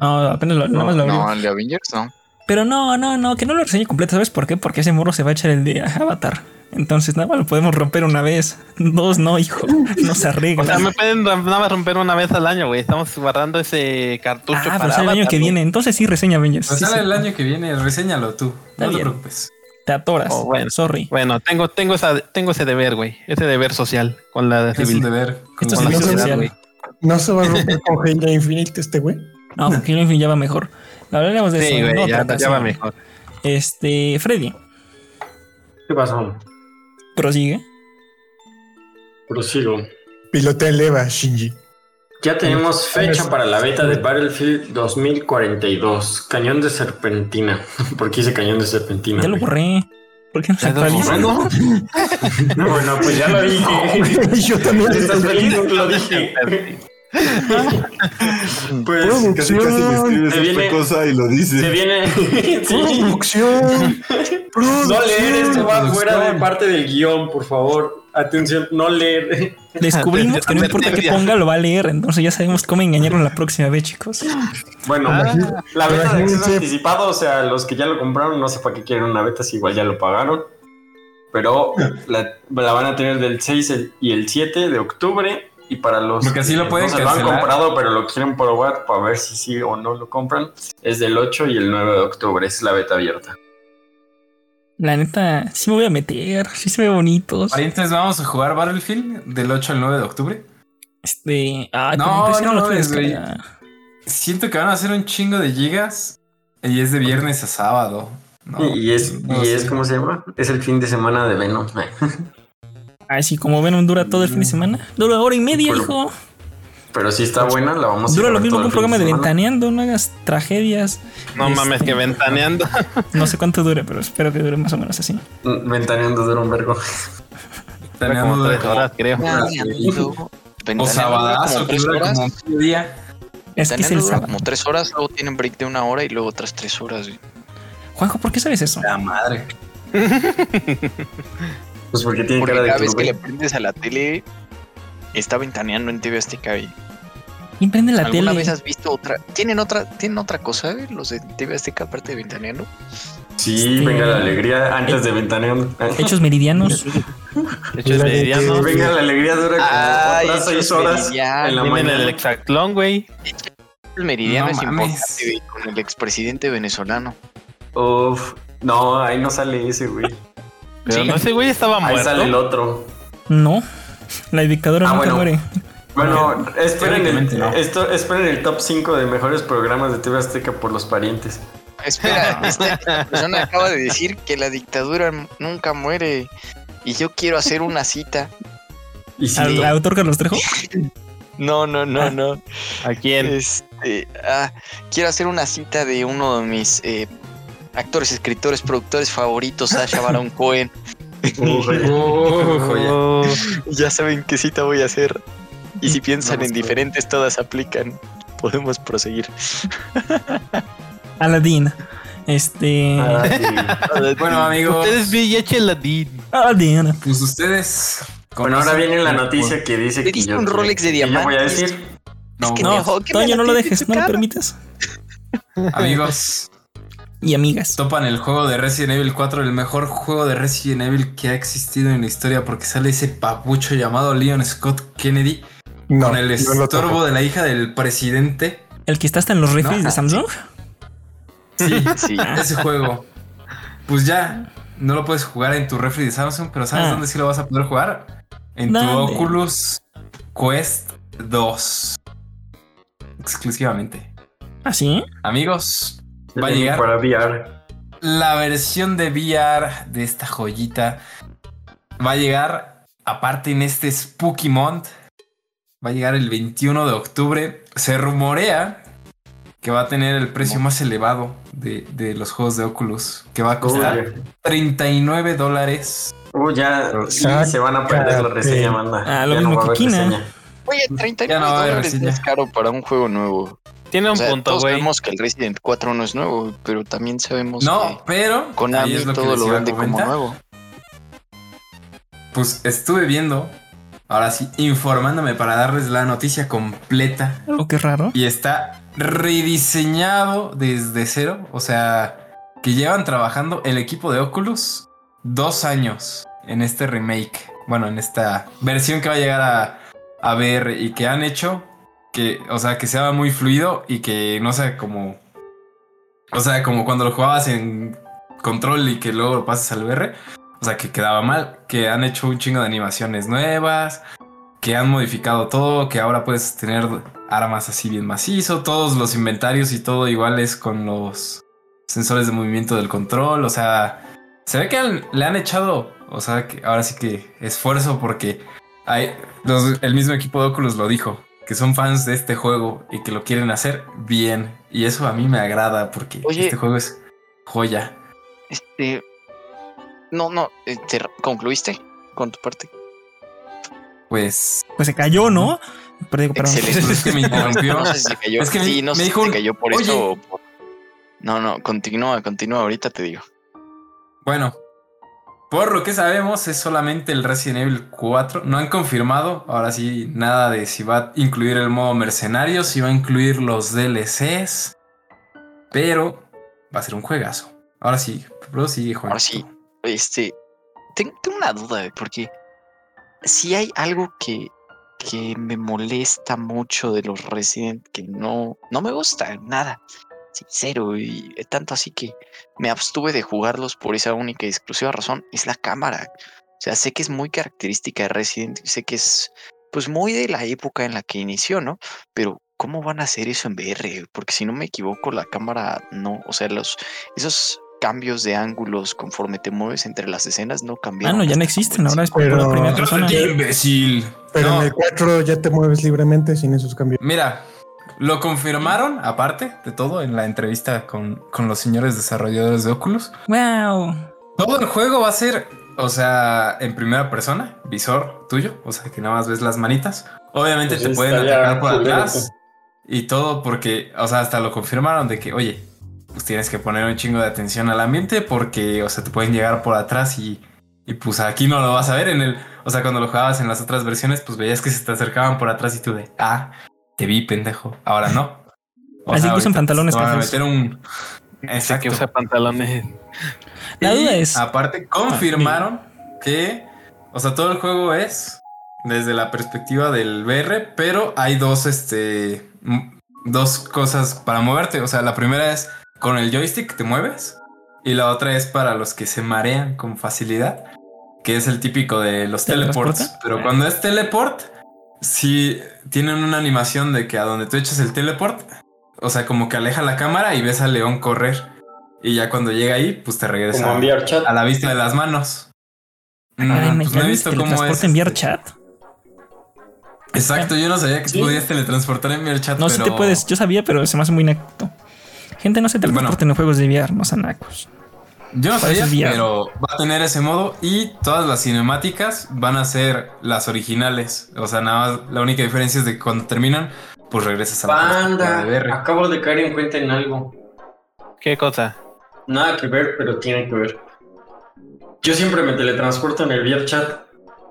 Speaker 2: No, apenas lo, nada más lo
Speaker 3: No,
Speaker 2: abrió.
Speaker 3: el de Avengers no.
Speaker 2: Pero no, no, no, que no lo reseñe completo. ¿Sabes por qué? Porque ese morro se va a echar el de Avatar. Entonces, nada más lo podemos romper una vez. Dos, no, hijo. No se
Speaker 6: O
Speaker 2: arregla.
Speaker 6: sea, me pueden nada más romper una vez al año, güey. Estamos guardando ese cartucho
Speaker 2: ah, pero
Speaker 6: para
Speaker 2: el año que viene. Entonces sí, reseña Avengers.
Speaker 4: Pues
Speaker 2: Sí,
Speaker 4: sale
Speaker 2: sí.
Speaker 4: el año que viene, reséñalo tú.
Speaker 2: Está
Speaker 4: No te
Speaker 2: bien.
Speaker 4: preocupes.
Speaker 2: Te atoras.
Speaker 6: Oh, bueno.
Speaker 2: Sorry.
Speaker 6: Bueno, tengo, tengo, esa, tengo ese deber, güey. Ese deber social con la
Speaker 4: Es un
Speaker 6: civil.
Speaker 4: deber.
Speaker 2: Esto
Speaker 6: con
Speaker 2: es
Speaker 6: la
Speaker 2: social.
Speaker 6: güey.
Speaker 1: No se va a romper con Halo Infinite este güey.
Speaker 2: No, porque Halo Infinite ya va mejor. Hablaremos de
Speaker 6: Sí,
Speaker 2: eso. en
Speaker 6: güey,
Speaker 2: otra
Speaker 6: ya, va mejor.
Speaker 2: Este, Freddy,
Speaker 5: ¿Qué pasó?
Speaker 2: prosigue.
Speaker 5: Prosigo.
Speaker 1: Pilotea el Eva, Shinji.
Speaker 5: Ya tenemos fecha para la beta de Battlefield 2042. Cañón de serpentina. ¿Por qué hice cañón de serpentina?
Speaker 2: Ya lo borré. ¿Por qué no se
Speaker 6: ¿Ya lo
Speaker 2: actualiza?
Speaker 6: borró?
Speaker 5: Bueno, pues ya lo dije.
Speaker 1: Yo también
Speaker 5: ¿Estás feliz? Lo dije. Pues
Speaker 7: Casi casi le escribes
Speaker 5: Se viene-
Speaker 7: esta cosa y lo
Speaker 5: se
Speaker 7: dice.
Speaker 5: viene. Sí.
Speaker 1: Producción.
Speaker 5: No leer esto va
Speaker 4: Producción.
Speaker 5: fuera de parte del guion, por favor. Atención, no leer.
Speaker 2: Descubrimos que no importa qué
Speaker 6: Advertencia.
Speaker 2: ponga, lo va a leer. Entonces ya sabemos cómo engañarlo la próxima vez, chicos.
Speaker 5: Bueno,
Speaker 6: Ah.
Speaker 5: la beta de acceso anticipado, o sea, los que ya lo compraron, no sé para qué quieren una beta si igual ya lo pagaron. Pero la, la van a tener del 6 el- y el 7 de octubre. Y para los
Speaker 4: Porque así lo
Speaker 5: que
Speaker 4: pueden
Speaker 5: no se lo han comprado, pero lo quieren probar para ver si sí o no lo compran, es del 8 y el 9 de octubre. Es la beta abierta.
Speaker 2: La neta, sí me voy a meter. Sí se ve bonitos.
Speaker 4: Parientes, vamos a jugar Battlefield del 8 al 9 de octubre.
Speaker 2: Este. Ay,
Speaker 4: No, no güey.
Speaker 2: descarga.
Speaker 4: Siento que van a hacer un chingo de gigas y es de viernes a sábado. No,
Speaker 5: y, y es,
Speaker 4: no
Speaker 5: y
Speaker 4: sé.
Speaker 5: es, ¿cómo se llama? Es el fin de semana de Venom.
Speaker 2: Ay, sí, como ven, dura todo el fin de semana. Dura hora y media, hijo.
Speaker 5: Pero si está buena, la vamos a
Speaker 2: Dura lo mismo que un programa de ventaneando. No hagas tragedias.
Speaker 6: No
Speaker 2: Este-
Speaker 6: mames, que ventaneando.
Speaker 2: No sé cuánto dure, pero espero que dure más o menos así.
Speaker 5: Mm, Ventaneando dura un vergo.
Speaker 4: Tenemos
Speaker 6: como
Speaker 4: de-
Speaker 6: tres horas, creo.
Speaker 4: O
Speaker 3: Ventaneando
Speaker 4: sabadazo que
Speaker 3: tres
Speaker 4: dura
Speaker 3: horas.
Speaker 4: como un día.
Speaker 2: Es que es
Speaker 3: Ventaneando
Speaker 2: el
Speaker 3: dura
Speaker 2: sábado.
Speaker 3: como tres horas, luego tienen break de una hora y luego otras tres horas.
Speaker 2: Juanjo, ¿por qué sabes eso?
Speaker 4: La madre.
Speaker 5: Pues porque tiene
Speaker 3: Porque
Speaker 5: cara de
Speaker 3: cada vez que le prendes a la tele, está ventaneando en TV Azteca. güey.
Speaker 2: ¿Quién prende la
Speaker 3: ¿Alguna
Speaker 2: tele?
Speaker 3: vez has visto otra? ¿Tienen otra, ¿tienen otra cosa, güey, los de TV Azteca aparte de ventaneando?
Speaker 5: Sí,
Speaker 2: Este-
Speaker 5: venga la alegría antes de ventaneando.
Speaker 2: Hechos meridianos.
Speaker 6: De hecho, es
Speaker 1: La de-
Speaker 6: meridiano.
Speaker 5: Venga la alegría dura como otras
Speaker 3: esos
Speaker 5: seis horas
Speaker 3: meridianos.
Speaker 5: en la mañana.
Speaker 6: el hexatlón, güey.
Speaker 3: El meridiano
Speaker 4: No
Speaker 3: es
Speaker 4: mames.
Speaker 3: importante, güey, con el expresidente venezolano.
Speaker 5: Uf, no, ahí no sale ese, güey.
Speaker 6: Pero
Speaker 3: Sí.
Speaker 6: no, ese güey estaba
Speaker 5: Ahí sale el
Speaker 6: muerto.
Speaker 5: otro.
Speaker 2: No. La dictadura
Speaker 5: Ah,
Speaker 2: nunca
Speaker 5: bueno.
Speaker 2: muere.
Speaker 5: Bueno, esperen el,
Speaker 4: no.
Speaker 5: esto, esperen el top 5 de mejores programas de TV Azteca por los parientes.
Speaker 3: Espera, esta persona acaba de decir que la dictadura nunca muere. Y yo quiero hacer una cita.
Speaker 5: Y sí,
Speaker 2: ¿Al autor Carlos Trejo?
Speaker 3: No, no, no,
Speaker 2: Ah.
Speaker 3: no.
Speaker 6: ¿A quién?
Speaker 3: Este, ah, quiero hacer una cita de uno de mis eh, actores, escritores, productores favoritos, Sasha Baron Cohen.
Speaker 6: Oh,
Speaker 3: Ya saben qué cita voy a hacer. Y si piensan
Speaker 5: Vamos
Speaker 3: en diferentes, todas aplican. Podemos proseguir.
Speaker 2: Aladdin. Este.
Speaker 4: Bueno, amigos,
Speaker 6: Ustedes VIH Ladín.
Speaker 2: Aladdin.
Speaker 4: pues ustedes.
Speaker 5: Bueno, ahora viene la noticia que dice
Speaker 3: ¿Le
Speaker 5: que
Speaker 3: diste
Speaker 5: yo,
Speaker 3: un Rolex de
Speaker 5: yo voy a
Speaker 3: diamantes?
Speaker 5: decir.
Speaker 4: No,
Speaker 3: que
Speaker 2: No, Toño, no lo dejes, no lo permitas.
Speaker 4: amigos,
Speaker 2: Y amigas.
Speaker 4: topan el juego de Resident Evil 4, el mejor juego de Resident Evil que ha existido en la historia, porque sale ese papucho llamado Leon Scott Kennedy
Speaker 1: No,
Speaker 4: con el estorbo de la hija del presidente.
Speaker 2: El que está hasta en los refres
Speaker 4: No.
Speaker 2: de Samsung.
Speaker 4: Sí,
Speaker 3: Sí.
Speaker 4: ese juego. Pues ya, no lo puedes jugar en tu refri de Samsung, pero ¿sabes
Speaker 2: Ah.
Speaker 4: dónde sí lo vas a poder jugar? En
Speaker 2: ¿Dónde?
Speaker 4: tu Oculus Quest 2. Exclusivamente.
Speaker 2: ¿Así?
Speaker 4: Amigos, va a llegar
Speaker 5: Para VR.
Speaker 4: la versión de VR de esta joyita. Va a llegar, aparte en este Spooky Month, va a llegar el 21 de octubre. Se rumorea que va a tener el precio más elevado de, de los juegos de Oculus, que va a costar
Speaker 5: Uy,
Speaker 4: 39 dólares.
Speaker 5: uy, ya sí, se van a perder la reseña, manda.
Speaker 2: Ah, lo
Speaker 5: Ya
Speaker 2: mismo
Speaker 5: va a
Speaker 2: que
Speaker 5: haber
Speaker 2: Kina.
Speaker 5: reseña.
Speaker 3: Oye, 39
Speaker 4: Ya no
Speaker 3: dólares es caro para un juego nuevo.
Speaker 6: Tiene
Speaker 3: O
Speaker 6: un
Speaker 3: sea,
Speaker 6: punto,
Speaker 3: todos
Speaker 6: güey.
Speaker 3: sabemos que el Resident 4 no es nuevo, pero también sabemos
Speaker 4: No,
Speaker 3: que
Speaker 4: pero ahí
Speaker 3: Konami
Speaker 4: es lo que
Speaker 3: todo lo vende como nuevo.
Speaker 4: Pues estuve viendo, ahora sí, informándome para darles la noticia completa.
Speaker 2: Algo que raro.
Speaker 4: Y está rediseñado desde cero. O sea, que llevan trabajando el equipo de Oculus dos años en este remake. Bueno, en esta versión que va a llegar a, a VR y que han hecho que, o sea, que sea muy fluido y que no sea como. O sea, como cuando lo jugabas en control y que luego lo pasas al VR. O sea, que quedaba mal. Que han hecho un chingo de animaciones nuevas. Que han modificado todo. Que ahora puedes tener armas así bien macizo. Todos los inventarios y todo iguales con los sensores de movimiento del control. O sea, se ve que le han echado. O sea, que ahora sí que esfuerzo porque hay, los- el mismo equipo de Oculus lo dijo. Que son fans de este juego y que lo quieren hacer bien. Y eso a mí me agrada porque
Speaker 3: Oye.
Speaker 4: este juego es joya.
Speaker 3: Este. No, no. eh, ¿te ¿Concluiste con tu parte?
Speaker 4: Pues
Speaker 2: Pues se cayó, ¿no? Pero digo,
Speaker 3: Excelente.
Speaker 4: es que me interrumpió.
Speaker 3: No sé si se cayó.
Speaker 4: Es que
Speaker 3: sí, no
Speaker 4: me
Speaker 3: sé
Speaker 4: dijo
Speaker 3: si se cayó por
Speaker 4: Oye.
Speaker 3: eso o por- No, no, continúa, continúa. Ahorita te digo.
Speaker 4: Bueno, por lo que sabemos es solamente el Resident Evil 4. No han confirmado, ahora sí, nada de si va a incluir el modo mercenario, si va a incluir los DLCs. Pero va a ser un juegazo. Ahora sí, pero sigue jugando.
Speaker 3: Ahora sí. Este. Tengo, tengo una duda, eh, porque si hay algo que, que me molesta mucho de los Resident que no, no me gusta, nada. Sincero, y tanto así que me abstuve de jugarlos por esa única y exclusiva razón, es la cámara. O sea, sé que es muy característica de Resident, sé que es pues muy de la época en la que inició, ¿no? Pero ¿cómo van a hacer eso en VR? Porque si no me equivoco, la cámara no, o sea, los esos cambios de ángulos conforme te mueves entre las escenas no
Speaker 2: Ah,
Speaker 3: cambian.
Speaker 2: no, ya no existen. Ahora es por
Speaker 1: Pero-
Speaker 2: la primera persona.
Speaker 4: ¡Qué imbécil!
Speaker 1: Pero
Speaker 4: No,
Speaker 1: en el 4 ya te mueves libremente sin esos cambios.
Speaker 4: Mira, lo confirmaron, aparte de todo, en la entrevista con, con los señores desarrolladores de Oculus.
Speaker 2: Wow.
Speaker 4: Todo el juego va a ser, o sea, en primera persona, visor tuyo, o sea, que nada más ves las manitas. Obviamente
Speaker 5: Pues
Speaker 4: te pueden atacar por atrás
Speaker 5: pues.
Speaker 4: y todo porque, o sea, hasta lo confirmaron de que, oye, pues tienes que poner un chingo de atención al ambiente porque, o sea, te pueden llegar por atrás y, y pues aquí no lo vas a ver en el, o sea, cuando lo jugabas en las otras versiones, pues veías que se te acercaban por atrás y tú de, ah, te vi, pendejo. Ahora no. O
Speaker 2: Así que usan pantalones
Speaker 4: te van a meter un... Exacto.
Speaker 6: que usa pantalones.
Speaker 2: La duda es-
Speaker 4: Aparte, confirmaron que, o sea, todo el juego es desde la perspectiva del VR, pero hay dos, este, dos cosas para moverte. O sea, la primera es con el joystick te mueves y la otra es para los que se marean con facilidad, que es el típico de los teleports.
Speaker 2: ¿Teletransporta?
Speaker 4: Pero cuando es teleport, sí tienen una animación de que a donde tú echas el teleport, o sea, como que aleja la cámara y ves al león correr. Y ya cuando llega ahí, pues te regresa
Speaker 5: Como enviar chat.
Speaker 4: a la vista de las manos. No,
Speaker 2: Ay, me
Speaker 4: pues no he visto cómo es.
Speaker 2: transporte enviar
Speaker 4: este.
Speaker 2: chat.
Speaker 4: Exacto, yo no sabía que
Speaker 5: Sí.
Speaker 4: podías teletransportar en VR chat.
Speaker 2: No, si
Speaker 4: pero...
Speaker 2: te puedes. Yo sabía, pero se me hace muy inacto. Gente, no se teletransporten en juegos de VR, no sean nacos.
Speaker 4: Yo no sabía, pero va a tener ese modo y todas las cinemáticas van a ser las originales. O sea, nada más la única diferencia es de que cuando terminan, pues regresas a la
Speaker 5: Panda,
Speaker 4: de VR.
Speaker 5: acabo de caer en cuenta en algo.
Speaker 6: ¿Qué cosa?
Speaker 5: Nada que ver, pero tiene que ver. Yo siempre me teletransporto en el VR chat.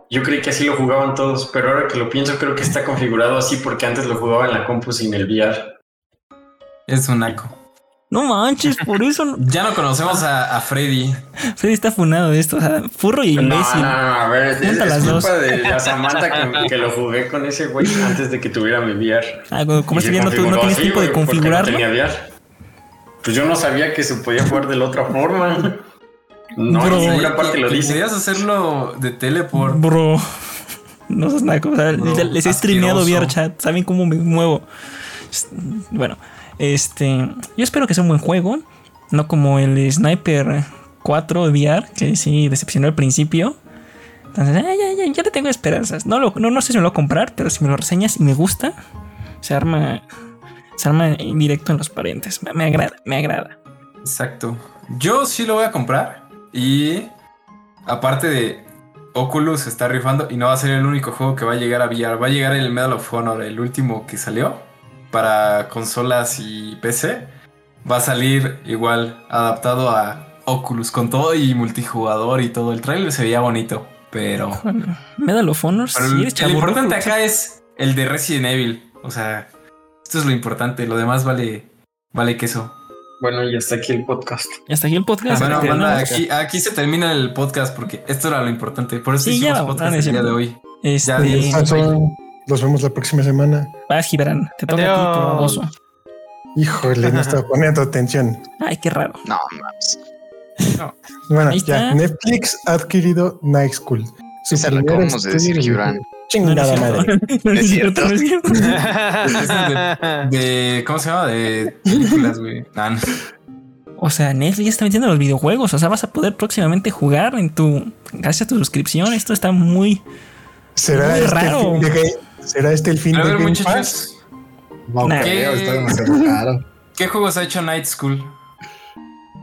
Speaker 5: Yo creí que así lo jugaban todos, pero ahora que lo pienso creo que está configurado así porque antes lo jugaba en la compu sin el VR.
Speaker 4: Es un naco.
Speaker 2: No manches, por eso no-
Speaker 4: Ya no conocemos a, a Freddy.
Speaker 2: Freddy está funado de esto. O sea, furro y
Speaker 5: No, no,
Speaker 2: imbécil.
Speaker 5: no, a ver, es, es
Speaker 2: las
Speaker 5: culpa
Speaker 2: dos.
Speaker 5: de la Samantha que, que lo jugué con ese güey antes de que tuviera mi VR.
Speaker 2: Ah, como ese
Speaker 5: se
Speaker 2: día no, no tienes
Speaker 5: así,
Speaker 2: tiempo de configurarlo.
Speaker 5: No tenía VR. Pues yo no sabía que se podía jugar de la otra forma. No,
Speaker 2: Bro.
Speaker 5: en ninguna parte lo dice.
Speaker 4: Querías hacerlo de teleport.
Speaker 2: Bro. No seas naco. o sea, les he streameado. VR chat. Saben cómo me muevo. Bueno, este. Yo espero que sea un buen juego. No como el Sniper 4 VR, que sí decepcionó al principio. Entonces, ah, ya, ya, ya le tengo esperanzas. No, lo- no, no sé si me lo voy a comprar, pero si me lo reseñas y me gusta, se arma. Se arma directo en los parientes. Me, me agrada, me agrada.
Speaker 4: Exacto. Yo sí lo voy a comprar. Y aparte de Oculus está rifando y no va a ser el único juego que va a llegar a VR. Va a llegar el Medal of Honor, el último que salió para consolas y PC. Va a salir igual adaptado a Oculus con todo y multijugador y todo. El trailer se veía bonito, pero,
Speaker 2: Medal of Honor,
Speaker 4: pero
Speaker 2: sí,
Speaker 4: el,
Speaker 2: eres
Speaker 4: el
Speaker 2: chaburruco.
Speaker 4: importante acá es el de Resident Evil. O sea, esto es lo importante. Lo demás vale, vale queso.
Speaker 5: Bueno, y hasta aquí el podcast.
Speaker 2: Y hasta aquí el podcast.
Speaker 4: Bueno, aquí, aquí se termina el podcast porque esto era lo importante. Por eso
Speaker 2: Sí,
Speaker 4: hicimos podcast
Speaker 2: no,
Speaker 4: el día de hoy.
Speaker 2: Este,
Speaker 4: Ya.
Speaker 1: Nos vemos la próxima semana.
Speaker 2: vas, Gibran. Te toca a ti, tu baboso.
Speaker 1: Híjole, no estaba poniendo atención.
Speaker 2: Ay, qué raro.
Speaker 3: No, mames.
Speaker 1: Bueno,
Speaker 2: Ahí
Speaker 1: ya. Netflix ha adquirido Night School. Su
Speaker 3: Esa la acabamos de decir, Gibran.
Speaker 2: No, no
Speaker 1: madre.
Speaker 2: No es cierto, no es cierto.
Speaker 4: Es de, de- ¿Cómo se llama? De películas, güey. Ah, no.
Speaker 2: O sea, Netflix ya está metiendo los videojuegos. O sea, vas a poder próximamente jugar en tu. Gracias a tu suscripción. Esto está muy.
Speaker 1: ¿Será
Speaker 2: Muy
Speaker 1: este,
Speaker 2: raro.
Speaker 1: el fin de Game- ¿Será este el fin
Speaker 4: a
Speaker 1: de
Speaker 4: ver,
Speaker 1: Game Pass?
Speaker 4: muchachos,
Speaker 7: No
Speaker 2: Nah.
Speaker 7: creo, está demasiado caro.
Speaker 4: ¿qué juegos ha hecho Night School?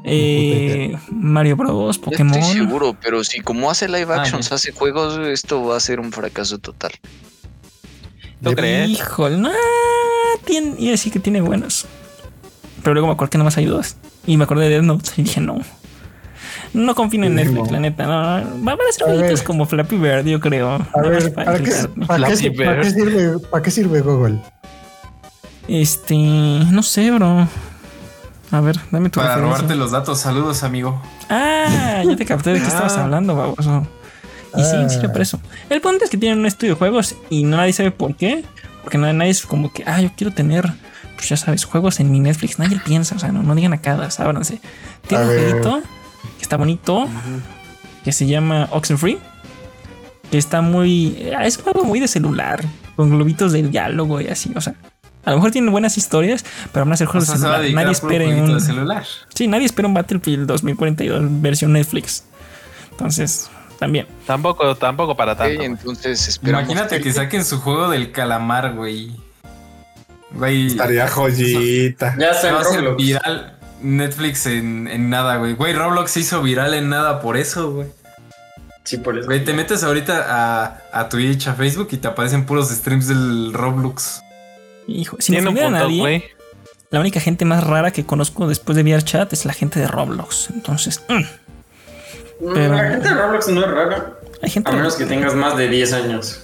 Speaker 2: Eh, Mario Bros, Pokémon.
Speaker 3: Estoy seguro, pero si como hace live
Speaker 4: Ah,
Speaker 3: actions, hace juegos, esto va a ser un fracaso total.
Speaker 6: ¿Tú crees?
Speaker 2: Híjole, no. Tiene, iba a decir que tiene buenos. Pero luego me acordé que nomás hay dos. Y me acordé de Death Note y dije no. No confío en
Speaker 7: Sí,
Speaker 2: Netflix,
Speaker 7: no.
Speaker 2: la neta. No, no. Van a ser jueguitos como Flappy Bird, yo creo.
Speaker 1: A ver,
Speaker 2: para
Speaker 1: ¿para qué, para qué- para sirve, ¿para qué sirve Google?
Speaker 2: Este. No sé, bro. A ver, dame tu
Speaker 4: Para
Speaker 2: referencia.
Speaker 4: robarte los datos. Saludos, amigo.
Speaker 2: Ah, ya te capté de qué estabas
Speaker 6: Ah.
Speaker 2: hablando, baboso. Y sí,
Speaker 1: Ah.
Speaker 2: sirve para eso. El punto es que tienen un estudio de juegos y nadie sabe por qué. Porque no- nadie es como que, ah, yo quiero tener, pues ya sabes, juegos en mi Netflix. Nadie piensa, o sea, no, no digan acá, ábranse. Tiene un jueguito está bonito, que se llama Oxenfree. Que está muy. Es un juego muy de celular, con globitos del diálogo y así, o sea. A lo mejor tienen buenas historias, pero van a ser
Speaker 4: O
Speaker 2: juegos
Speaker 4: sea,
Speaker 2: de
Speaker 4: se
Speaker 2: celular. Nadie
Speaker 4: a puro
Speaker 2: espere
Speaker 4: jueguito
Speaker 2: un.
Speaker 4: de celular.
Speaker 2: Sí, nadie espera un Battlefield 2042 versión Netflix. Entonces, también.
Speaker 6: Tampoco, tampoco para tanto.
Speaker 3: entonces.
Speaker 4: Imagínate que saquen su juego del calamar, güey. Güey.
Speaker 7: Estaría joyita.
Speaker 5: Ya está
Speaker 4: Va a viral Netflix en, en nada, güey. Güey, Roblox se hizo viral en nada por eso, güey.
Speaker 5: Sí, por eso.
Speaker 4: Güey, te metes ahorita a, a Twitch, a Facebook y te aparecen puros streams del Roblox.
Speaker 2: Hijo, si no
Speaker 6: Tiene un
Speaker 2: ofender a
Speaker 6: punto,
Speaker 2: nadie,
Speaker 6: güey.
Speaker 2: la única gente más rara que conozco después de VRChat es la gente de Roblox. Entonces, mm,
Speaker 5: Mm,
Speaker 2: pero-
Speaker 5: La gente de Roblox no es rara.
Speaker 2: hay gente.
Speaker 5: A menos que tengas más de 10 años.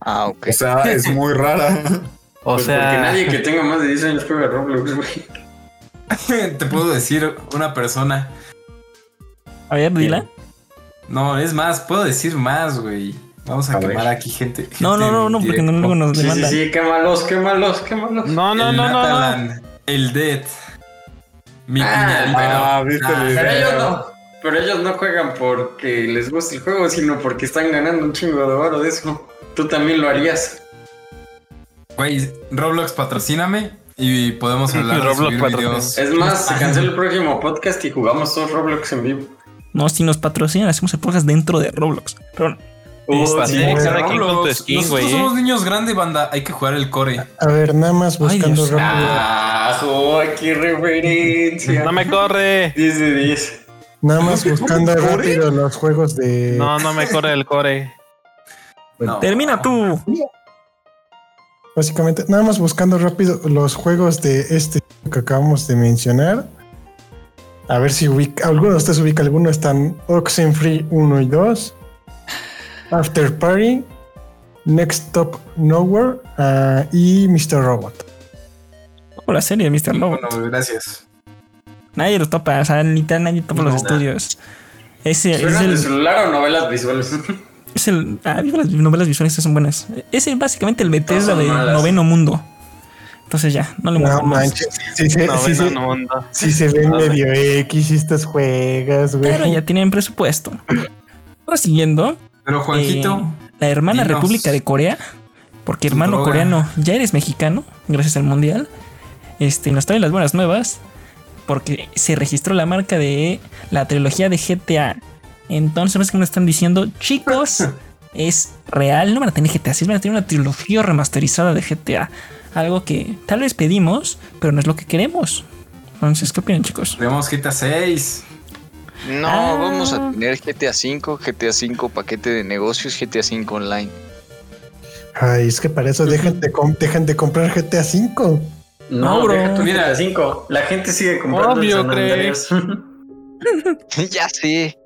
Speaker 3: Ah, ok.
Speaker 7: O sea, es muy rara.
Speaker 6: O
Speaker 5: Pues
Speaker 6: sea,
Speaker 5: Porque nadie que tenga más de 10 años juega Roblox, güey.
Speaker 4: te puedo decir una persona.
Speaker 2: A ver, dila.
Speaker 4: No, es más, puedo decir más, güey. Vamos a,
Speaker 5: A ver.
Speaker 4: quemar aquí gente.
Speaker 2: No, no, no, no, porque no, luego nos
Speaker 5: Sí, sí,
Speaker 2: demandan.
Speaker 5: sí, quémalos, quémalos, quémalos.
Speaker 6: no, no,
Speaker 4: el
Speaker 6: no, no, no.
Speaker 4: Natalan, el Dead. Mi
Speaker 5: Ah,
Speaker 4: cuñadito.
Speaker 7: Ah,
Speaker 5: Pero ellos no. Pero ellos no juegan porque les gusta el juego, sino porque están ganando un chingo de oro de eso. Tú también lo harías.
Speaker 4: Güey, Roblox patrocíname y podemos hablar de
Speaker 6: Roblox
Speaker 4: subir videos.
Speaker 5: Es más, se cancela el próximo podcast y jugamos todos Roblox en vivo.
Speaker 2: No, si nos patrocinan, hacemos el podcast dentro de Roblox. Pero
Speaker 5: Oh,
Speaker 6: Pasé,
Speaker 5: sí,
Speaker 4: Roblox.
Speaker 6: skin,
Speaker 4: Nosotros somos niños grandes, banda. Hay que jugar el core.
Speaker 1: A ver, nada más
Speaker 2: Ay,
Speaker 1: buscando
Speaker 2: Dios.
Speaker 1: rápido.
Speaker 5: Ah, qué referencia.
Speaker 6: No me corre.
Speaker 5: 10 de 10.
Speaker 1: Nada más buscando rápido los juegos de.
Speaker 6: No, no me corre el core.
Speaker 4: No.
Speaker 2: termina tú.
Speaker 1: Básicamente, nada más buscando rápido los juegos de este que acabamos de mencionar. A ver si ubica, alguno de ustedes ubica alguno. Están Oxenfree 1 y 2, After Party, Next Stop Nowhere ah, y Mr. Robot.
Speaker 2: O la serie de Mr. Lobo.
Speaker 4: Bueno, gracias.
Speaker 2: Nadie lo topa, o sea, literal nadie topa los estudios. Es
Speaker 5: ¿Suenan de
Speaker 2: el,
Speaker 5: celular o novelas visuales?
Speaker 2: es el. Ah, las novelas visuales son buenas. Es el- básicamente el Bethesda de
Speaker 5: malas.
Speaker 2: noveno mundo. Entonces ya, no le
Speaker 1: No manches, sí se ven medio X estos juegos, güey.
Speaker 2: Pero ya tienen presupuesto. Ahora siguiendo,
Speaker 4: Pero Juanquito,
Speaker 2: eh, la hermana
Speaker 4: dinos.
Speaker 2: República de Corea, porque hermano
Speaker 4: droga.
Speaker 2: coreano, ya eres mexicano, gracias al mundial. Este, nos trae las buenas nuevas, porque se registró la marca de la trilogía de GTA. Entonces, es que nos están diciendo, chicos, es real. No van a tener GTA 6, van a tener una trilogía remasterizada de GTA. Algo que tal vez pedimos, pero no es lo que queremos. Entonces, ¿qué opinan, chicos?
Speaker 4: Tenemos GTA 6.
Speaker 3: No,
Speaker 2: Ah.
Speaker 3: vamos a tener GTA 5, GTA 5 paquete de negocios, GTA 5 online.
Speaker 1: Ay, es que para eso dejen de, com- dejen de comprar GTA V.
Speaker 5: No,
Speaker 2: bro.
Speaker 5: deja tu
Speaker 4: Mira.
Speaker 5: GTA 5. La gente sigue comprando
Speaker 6: Obvio.
Speaker 5: Andreas.
Speaker 3: ya sé.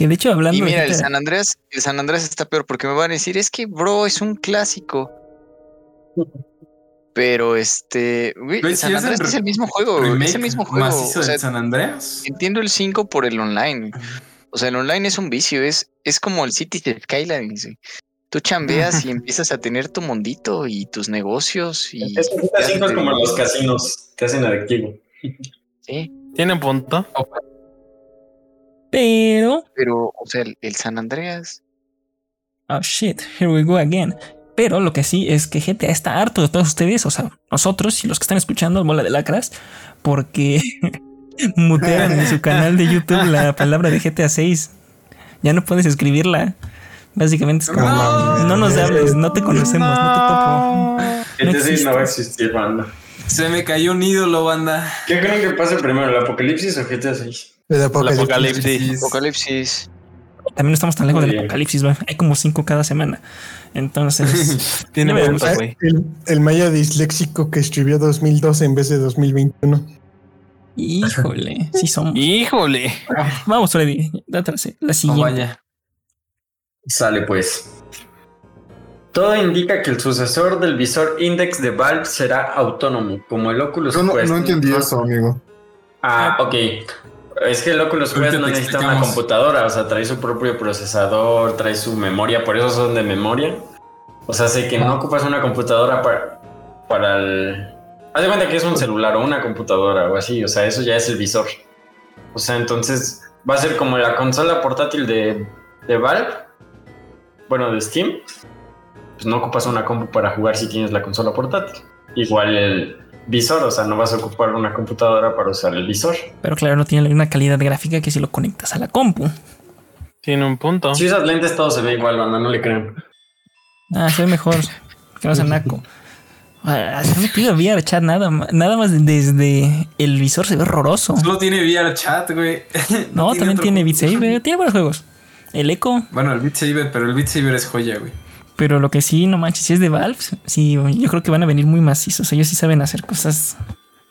Speaker 2: Que de hecho, hablando
Speaker 3: Y mira,
Speaker 2: de
Speaker 3: el San Andrés, el San Andrés está peor porque me van a decir, es que bro, es un clásico. Pero este, güey, San
Speaker 4: es el
Speaker 3: Andrés es el mismo juego, es
Speaker 4: Remake
Speaker 3: el mismo juego.
Speaker 4: macizo
Speaker 3: O sea,
Speaker 4: de San Andreas.
Speaker 3: entiendo el 5 por el online. O sea, el online es un vicio, es, es como el City Skylines. güey. Tú chambeas y empiezas a tener tu mondito y tus negocios y
Speaker 5: Ese GTA 5 es como los casinos. Te hacen adictivo.
Speaker 3: sí,
Speaker 6: ¿Tienen punto?
Speaker 2: Pero
Speaker 3: pero o sea, el, el San Andreas
Speaker 2: Oh shit, here we go again. Pero lo que sí es que GTA está harto de todos ustedes, o sea, nosotros y los que están escuchando, bola de lacras, porque mutearon en su canal de YouTube la palabra de GTA 6. Ya no puedes escribirla. Básicamente es como,
Speaker 4: No.
Speaker 2: no, nos hables, no te conocemos, no, te topo. No
Speaker 5: GTA 6 no va a existir, banda.
Speaker 4: Se me cayó un ídolo, banda.
Speaker 5: ¿Qué creen que pase primero, el apocalipsis o GTA 6?
Speaker 1: El
Speaker 6: El
Speaker 1: apocalipsis.
Speaker 6: apocalipsis.
Speaker 3: Apocalipsis.
Speaker 2: También no estamos tan lejos
Speaker 5: Muy
Speaker 2: del
Speaker 5: bien.
Speaker 2: apocalipsis, ¿va? hay como cinco cada semana. Entonces,
Speaker 6: Tiene
Speaker 2: me
Speaker 6: punto, güey.
Speaker 1: El, el maya disléxico que escribió 2012 en vez de 2021.
Speaker 2: híjole, sí somos.
Speaker 6: Híjole.
Speaker 2: Vamos, Freddy, date la, siguiente.
Speaker 4: vaya.
Speaker 5: Sale pues. Todo indica que el sucesor del visor Index de Valve será autónomo, como el Oculus
Speaker 7: Yo no,
Speaker 5: Quest.
Speaker 7: no entendí eso, amigo.
Speaker 5: Ah, ok. Es que el Oculus
Speaker 4: Ahorita
Speaker 5: Quest no
Speaker 4: te
Speaker 5: necesita una computadora, o sea, trae su propio procesador, trae su memoria, por eso son de memoria. O sea, sé que no ocupas una computadora para, para el... Haz de cuenta que es un celular o una computadora o así, o sea, eso ya es el visor. O sea, entonces va a ser como la consola portátil de, de Valve, bueno, de Steam. Pues no ocupas una compu para jugar si tienes la consola portátil. Igual el visor, o sea, no vas a ocupar una computadora para usar el visor.
Speaker 2: Pero claro, no tiene la misma calidad gráfica que si lo conectas a la compu.
Speaker 6: Tiene un punto.
Speaker 5: Si usas lentes todo se ve igual, banda, no le crean.
Speaker 2: Ah, se ve mejor que no sea naco. Ah, Se me pide VR chat nada más, nada más desde el visor se ve horroroso.
Speaker 4: Solo tiene VR chat, güey.
Speaker 2: No, también tiene Beat. Saber, tiene buenos juegos. El Echo,
Speaker 4: Bueno, el Beat Saber, pero el Beat Saber es joya, güey.
Speaker 2: Pero lo que sí, no manches, si es de Valve, sí, yo creo que van a venir muy macizos. Ellos sí saben hacer cosas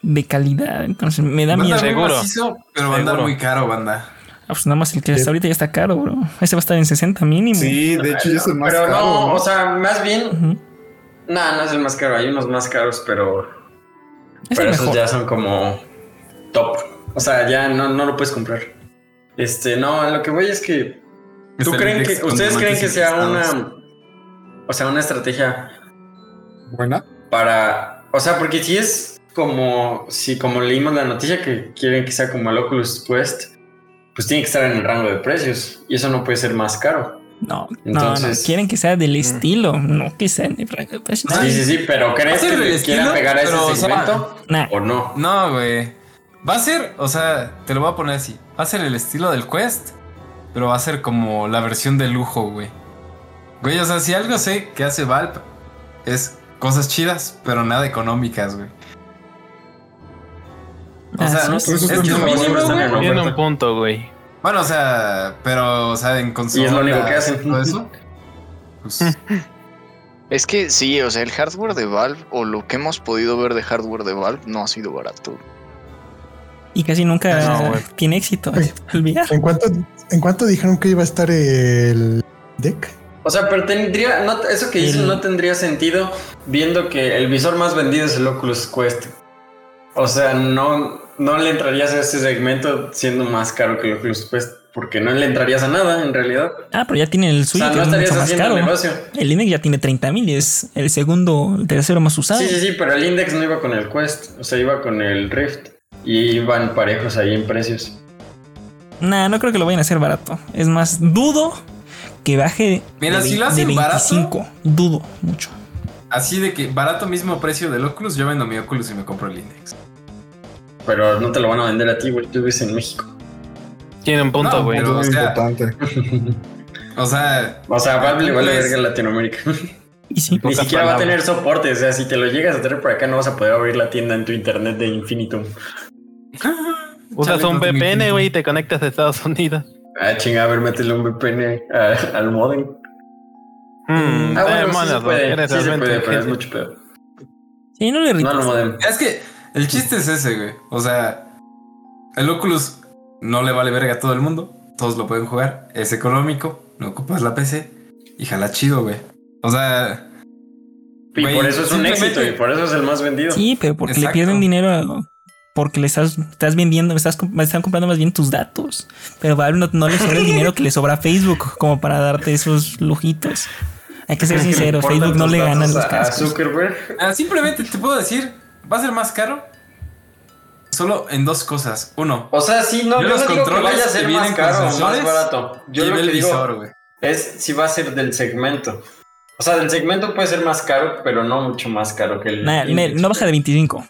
Speaker 2: de calidad. Entonces me da
Speaker 4: Va a
Speaker 2: miedo.
Speaker 4: andar muy
Speaker 6: Seguro.
Speaker 4: macizo, pero va a andar muy caro, banda.
Speaker 2: Ah, pues nada más el que está ahorita ya está caro, bro. Ese va a estar en 60 mínimo.
Speaker 7: Sí, de hecho, ya es el más
Speaker 5: Pero
Speaker 7: caro.
Speaker 5: no,
Speaker 7: ¿no?
Speaker 5: o sea, más bien,
Speaker 2: Ujú.
Speaker 5: nada, no es el más caro. Hay unos más caros, pero,
Speaker 2: Es
Speaker 5: pero esos
Speaker 2: mejor.
Speaker 5: ya son como top. O sea, ya no, no lo puedes comprar. Este, no, lo que voy es que. ¿Tú creen que, ustedes creen que sea una. O sea, una estrategia
Speaker 7: Buena.
Speaker 5: para. O sea, porque si es como. Si como leímos la noticia que quieren que sea como el Oculus Quest, pues tiene que estar en el rango de precios. Y eso no puede ser más caro.
Speaker 2: No, no,
Speaker 5: Entonces-
Speaker 2: no. Quieren que sea del estilo, no que sea en el rango de precio.
Speaker 5: Sí, sí, sí, pero ¿crees que le quieran pegar a
Speaker 4: pero, o
Speaker 5: ese
Speaker 4: sea,
Speaker 5: segmento?
Speaker 2: Nah.
Speaker 5: ¿O no?
Speaker 4: No, güey. Va a ser, o sea, te lo voy a poner así. Va a ser el estilo del Quest, pero va a ser como la versión de lujo, güey. Güey, o sea, si algo sé que hace Valve es cosas chidas, pero nada económicas, güey. O sea,
Speaker 2: sí,
Speaker 4: no
Speaker 2: sí,
Speaker 4: es
Speaker 7: sí,
Speaker 4: lo mínimo, güey.
Speaker 6: Tiene un punto, güey.
Speaker 4: Bueno, o sea, pero, o sea, en consola.
Speaker 5: Y es lo único que hacen.
Speaker 4: Todo eso. Pues,
Speaker 3: Es que sí, o sea, el hardware de Valve o lo que hemos podido ver de hardware de Valve no ha sido barato.
Speaker 2: Y casi nunca
Speaker 6: No,
Speaker 2: tiene éxito.
Speaker 1: Oye. ¿En cuánto, ¿En cuánto dijeron que iba a estar el deck?
Speaker 5: O sea, pero tendría, no, eso que
Speaker 2: El-
Speaker 5: no tendría sentido viendo que el visor más vendido es el Oculus Quest. O sea, no, no le entrarías a ese segmento siendo más caro que el Oculus Quest, porque no le entrarías a nada en realidad.
Speaker 2: Ah, pero ya tiene el
Speaker 5: O
Speaker 2: suyo
Speaker 5: sea,
Speaker 2: que
Speaker 5: no
Speaker 2: es
Speaker 5: estarías haciendo
Speaker 2: caro.
Speaker 5: negocio.
Speaker 2: El Index ya tiene 30 mil y es el segundo, el tercero más usado.
Speaker 5: Sí, sí, sí, pero el Index no iba con el Quest, o sea, iba con el Rift. Y iban parejos ahí en precios.
Speaker 2: Nah, no creo que lo vayan a hacer barato. Es más, dudo que baje
Speaker 4: Mira,
Speaker 2: de,
Speaker 4: si lo hacen
Speaker 2: de
Speaker 4: barato-
Speaker 2: 25. Dudo mucho.
Speaker 4: así de que barato mismo precio del Oculus, yo vendo mi Oculus y me compro el Index.
Speaker 5: Pero no te lo van a vender a ti, güey. Tú vives en México.
Speaker 6: Tiene un punto,
Speaker 4: No,
Speaker 6: güey.
Speaker 7: Muy
Speaker 4: o sea-
Speaker 7: importante.
Speaker 4: O sea,
Speaker 5: O sea, Valve le vale verga a Latinoamérica.
Speaker 2: Y sí.
Speaker 5: Ni siquiera va a tener soporte. O sea, si te lo llegas a traer por acá, no vas a poder abrir la tienda en tu internet de Infinitum.
Speaker 6: Usas
Speaker 4: Chale,
Speaker 6: un
Speaker 4: no te
Speaker 6: VPN, güey, y te conectas a Estados Unidos.
Speaker 5: Ah, chinga, a ver, métele un VPN a- al modem.
Speaker 6: Mm,
Speaker 5: Ah, bueno, sí se puede, sí se puede, pero es mucho peor.
Speaker 2: Sí, no le
Speaker 5: No al modem.
Speaker 4: es que el chiste es ese, güey. O sea, el Oculus no le vale verga a todo el mundo. Todos lo pueden jugar. Es económico. No ocupas la PC. Y jala chido, güey. O sea,
Speaker 5: Y
Speaker 4: Güey,
Speaker 5: por eso es un éxito y por eso es el más vendido.
Speaker 2: Sí, pero porque le
Speaker 4: Exacto.
Speaker 2: pierden dinero a- porque le estás, estás vendiendo, estás, están comprando más bien tus datos. Pero Valve no, no le sobra el dinero que le sobra a Facebook como para darte esos lujitos. Hay que ser
Speaker 5: que
Speaker 2: sinceros, Facebook no le ganan los
Speaker 5: a- a
Speaker 2: cascos.
Speaker 5: Zuckerberg.
Speaker 4: ah, simplemente te puedo decir, va a ser más caro. Solo en dos cosas. Uno,
Speaker 5: O sea, sí, no,
Speaker 4: Yo
Speaker 5: yo
Speaker 4: los
Speaker 5: no digo que
Speaker 4: controles
Speaker 5: vaya a ser más caro o más barato. Yo lo que digo
Speaker 4: visor, güey.
Speaker 5: es si va a ser del segmento. O sea, del segmento puede ser más caro, pero no mucho más caro que el.
Speaker 2: Nah,
Speaker 5: Index.
Speaker 2: no baja de 25.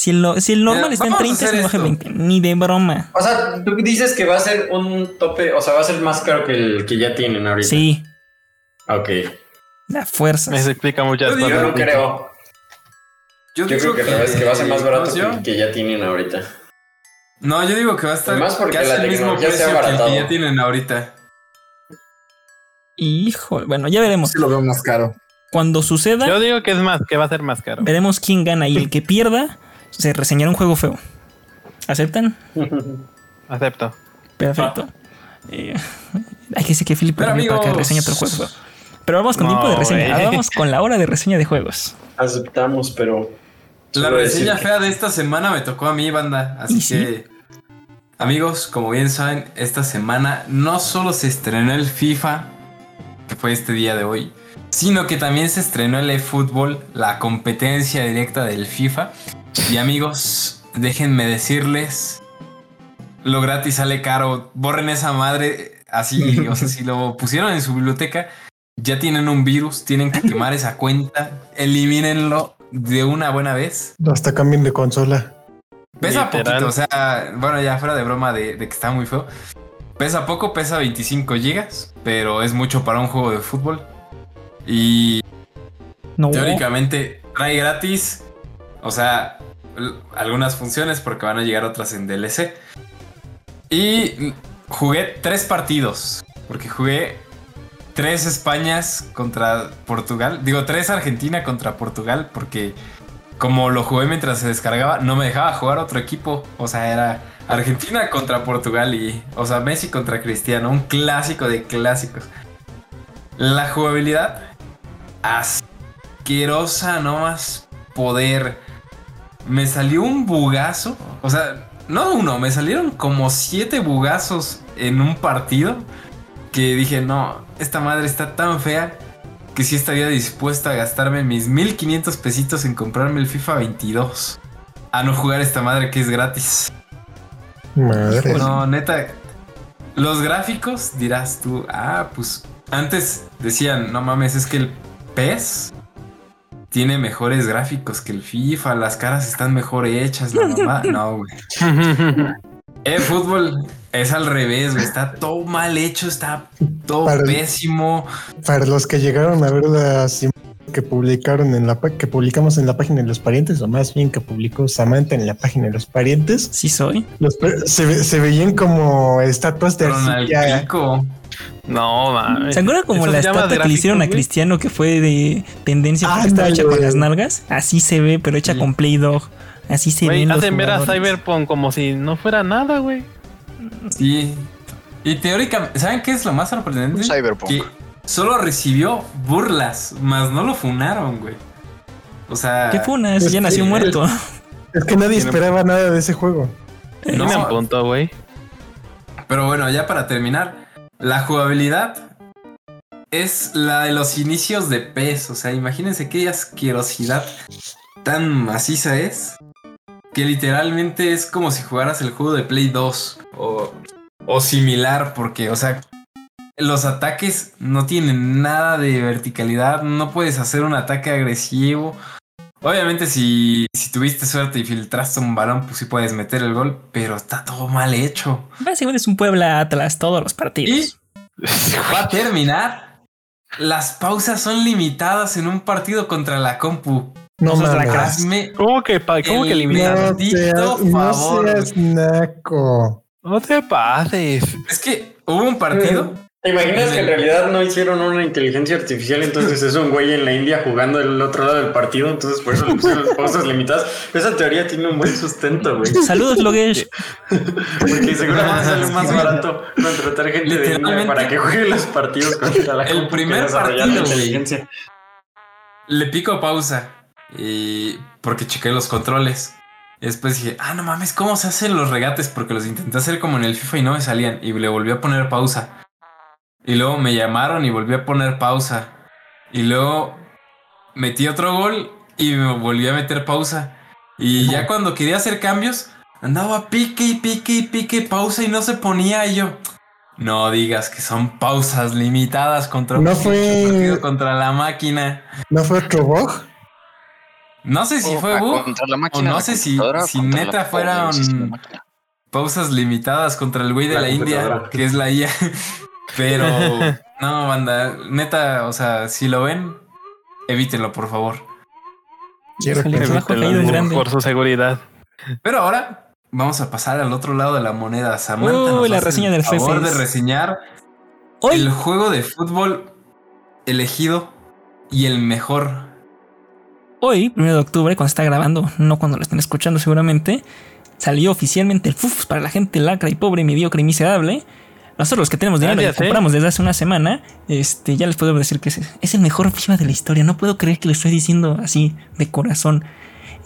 Speaker 2: Si el, si el normal
Speaker 4: Mira,
Speaker 2: está en
Speaker 4: vamos a
Speaker 2: 30,
Speaker 4: hacer
Speaker 2: se baja de
Speaker 4: esto.
Speaker 2: 20. Ni de broma.
Speaker 5: O sea, tú dices que va a ser un tope, o sea, va a ser más caro que el que ya tienen ahorita.
Speaker 2: Sí,
Speaker 5: Ok.
Speaker 2: la fuerza.
Speaker 6: Eso explica muchas
Speaker 4: Yo digo,
Speaker 5: Yo
Speaker 6: cosas.
Speaker 5: no creo.
Speaker 4: Yo,
Speaker 5: Yo
Speaker 4: digo
Speaker 5: creo que, revés, que va a ser más barato
Speaker 4: ¿cómo se
Speaker 5: que el que ya tienen ahorita.
Speaker 4: No, yo digo que va a estar
Speaker 5: Además, porque
Speaker 4: casi
Speaker 5: la
Speaker 4: el mismo precio que el que ya tienen ahorita.
Speaker 2: Hijo, bueno, ya veremos.
Speaker 7: Sí lo veo más caro.
Speaker 2: Cuando suceda,
Speaker 6: Yo digo que es más, que va a ser más caro.
Speaker 2: veremos quién gana y el que pierda se reseñará un juego feo. ¿Aceptan?
Speaker 6: Acepto.
Speaker 2: Perfecto. Eh, hay que decir que Philip para que reseñe otro juego. Pero vamos con
Speaker 6: No,
Speaker 2: tiempo de reseña. Ahora vamos con la hora de reseña de juegos.
Speaker 5: Aceptamos, pero.
Speaker 4: La reseña fea de esta semana me tocó a mí, banda. Así
Speaker 2: sí.
Speaker 4: que, amigos, como bien saben, esta semana no solo se estrenó el FIFA, que fue este día de hoy, sino que también se estrenó el eFootball, la competencia directa del FIFA. Y amigos, déjenme decirles, lo gratis sale caro. Borren esa madre así, o sea, si lo pusieron en su biblioteca, ya tienen un virus, tienen que quemar esa cuenta, elimínenlo de una buena vez.
Speaker 1: Hasta cambien de consola.
Speaker 4: Pesa
Speaker 6: Literal.
Speaker 4: poquito, o sea, bueno, ya fuera de broma de, de que está muy feo. Pesa poco, pesa 25 gigas, pero es mucho para un juego de fútbol. Y
Speaker 2: No.
Speaker 4: teóricamente trae gratis, o sea, algunas funciones porque van a llegar otras en DLC. Y jugué tres partidos, porque jugué tres Españas contra Portugal, digo tres Argentina contra Portugal, porque como lo jugué mientras se descargaba, no me dejaba jugar otro equipo, o sea, era Argentina contra Portugal y, o sea, Messi contra Cristiano, un clásico de clásicos. La jugabilidad asquerosa, no más poder. Me salió un bugazo. O sea, no uno, me salieron como siete bugazos en un partido. Que dije, no, esta madre está tan fea que sí estaría dispuesta a gastarme mis 1500 pesitos en comprarme el FIFA 22. A no jugar esta madre que es gratis.
Speaker 1: Madre.
Speaker 4: No, neta. Los gráficos dirás tú, ah, pues antes decían, no mames, es que el PES tiene mejores gráficos que el FIFA, las caras están mejor hechas, la mamá. No, güey. El fútbol es al revés, güey. Está todo mal hecho, está todo
Speaker 1: Para el-
Speaker 4: pésimo.
Speaker 1: Para los que llegaron a ver las que publicaron en la que publicamos en la página de los parientes, o más bien que publicó Samantha en la página de los parientes,
Speaker 2: Sí soy.
Speaker 1: los se, ve- se veían como estatuas de arcilla.
Speaker 6: No, mames.
Speaker 2: ¿Se acuerdan como
Speaker 6: Eso
Speaker 2: la estatua que le hicieron a? Cristiano que fue de tendencia porque estaba hecha con las nalgas? Así se ve, pero hecha
Speaker 4: Sí.
Speaker 2: con Play Dog. Así se los
Speaker 6: hacen ver a. Cyberpunk como si no fuera nada, güey.
Speaker 4: Sí. Y teóricamente, ¿saben qué es lo más sorprendente?
Speaker 3: Un Cyberpunk.
Speaker 4: Que solo recibió burlas, más no lo funaron, güey. O sea,
Speaker 2: ¿Qué funas?
Speaker 1: Es
Speaker 2: Ya nació muerto.
Speaker 1: Es que nadie esperaba nada de ese juego.
Speaker 4: No.
Speaker 6: Tienen punto, güey.
Speaker 4: Pero bueno, ya para terminar, la jugabilidad es la de los inicios de PES. O sea, imagínense qué asquerosidad tan maciza es. Que literalmente es como si jugaras el juego de Play 2 o, o similar, porque, o sea, los ataques no tienen nada de verticalidad, no puedes hacer un ataque agresivo. Obviamente si, si tuviste suerte y filtraste un balón, pues sí puedes meter el gol, pero está todo mal hecho.
Speaker 2: Básicamente es un Puebla Atlas todos los partidos.
Speaker 4: Y va a terminar. Las pausas son limitadas en un partido contra la compu.
Speaker 1: No
Speaker 2: lacra.
Speaker 4: Hazme
Speaker 6: ¿Cómo que, pa- cómo que eliminar?
Speaker 1: No no seas naco.
Speaker 6: No te pases.
Speaker 4: Es que hubo un partido.
Speaker 5: ¿Te imaginas que en realidad no hicieron una inteligencia artificial? Entonces es un güey en la India jugando el otro lado del partido, entonces por eso le pusieron las pausas limitadas. Esa teoría tiene un buen sustento, güey.
Speaker 2: Saludos, Logesh.
Speaker 5: Porque seguramente sale más barato contratar gente de India para que juegue los partidos contra la
Speaker 4: El primer partido,
Speaker 5: la inteligencia.
Speaker 4: Le pico pausa. Y porque chequé los controles. Y después dije, ah, no mames, ¿cómo se hacen los regates? Porque los intenté hacer como en el FIFA y no me salían. Y le volví a poner pausa. Y luego me llamaron y volví a poner pausa. Y luego metí otro gol y me volví a meter pausa. Y ya cuando quería hacer cambios, andaba pique y pique y pique pausa y no se ponía. Y yo, no digas que son pausas limitadas contra
Speaker 1: No fue-
Speaker 4: contra la máquina.
Speaker 1: ¿No fue otro bug?
Speaker 4: No sé si
Speaker 3: O
Speaker 4: fue bug
Speaker 3: contra la
Speaker 4: o
Speaker 3: máquina,
Speaker 4: no sé si, si neta fueron pausas limitadas contra el güey de
Speaker 5: La
Speaker 4: la, India, que es la IA. Pero no, banda, neta, o sea, si lo ven, evítenlo, por favor.
Speaker 1: Quiero que
Speaker 6: Evítelo. Por su seguridad.
Speaker 4: Pero ahora vamos a pasar al otro lado de la moneda. Samantha
Speaker 2: Uy,
Speaker 4: nos
Speaker 2: la
Speaker 4: hace
Speaker 2: reseña
Speaker 4: el
Speaker 2: del
Speaker 4: favor de reseñar
Speaker 2: Hoy,
Speaker 4: el juego de fútbol elegido y el mejor.
Speaker 2: hoy, primero de octubre, cuando está grabando, no cuando lo estén escuchando seguramente, salió oficialmente el FUFS para la gente lacra y pobre, mediocre y miserable. Nosotros los que tenemos dinero y
Speaker 6: Gracias, ¿eh?
Speaker 2: compramos desde hace una semana, este, ya les puedo decir que es, es el mejor FIFA de la historia. No puedo creer que lo estoy diciendo así de corazón.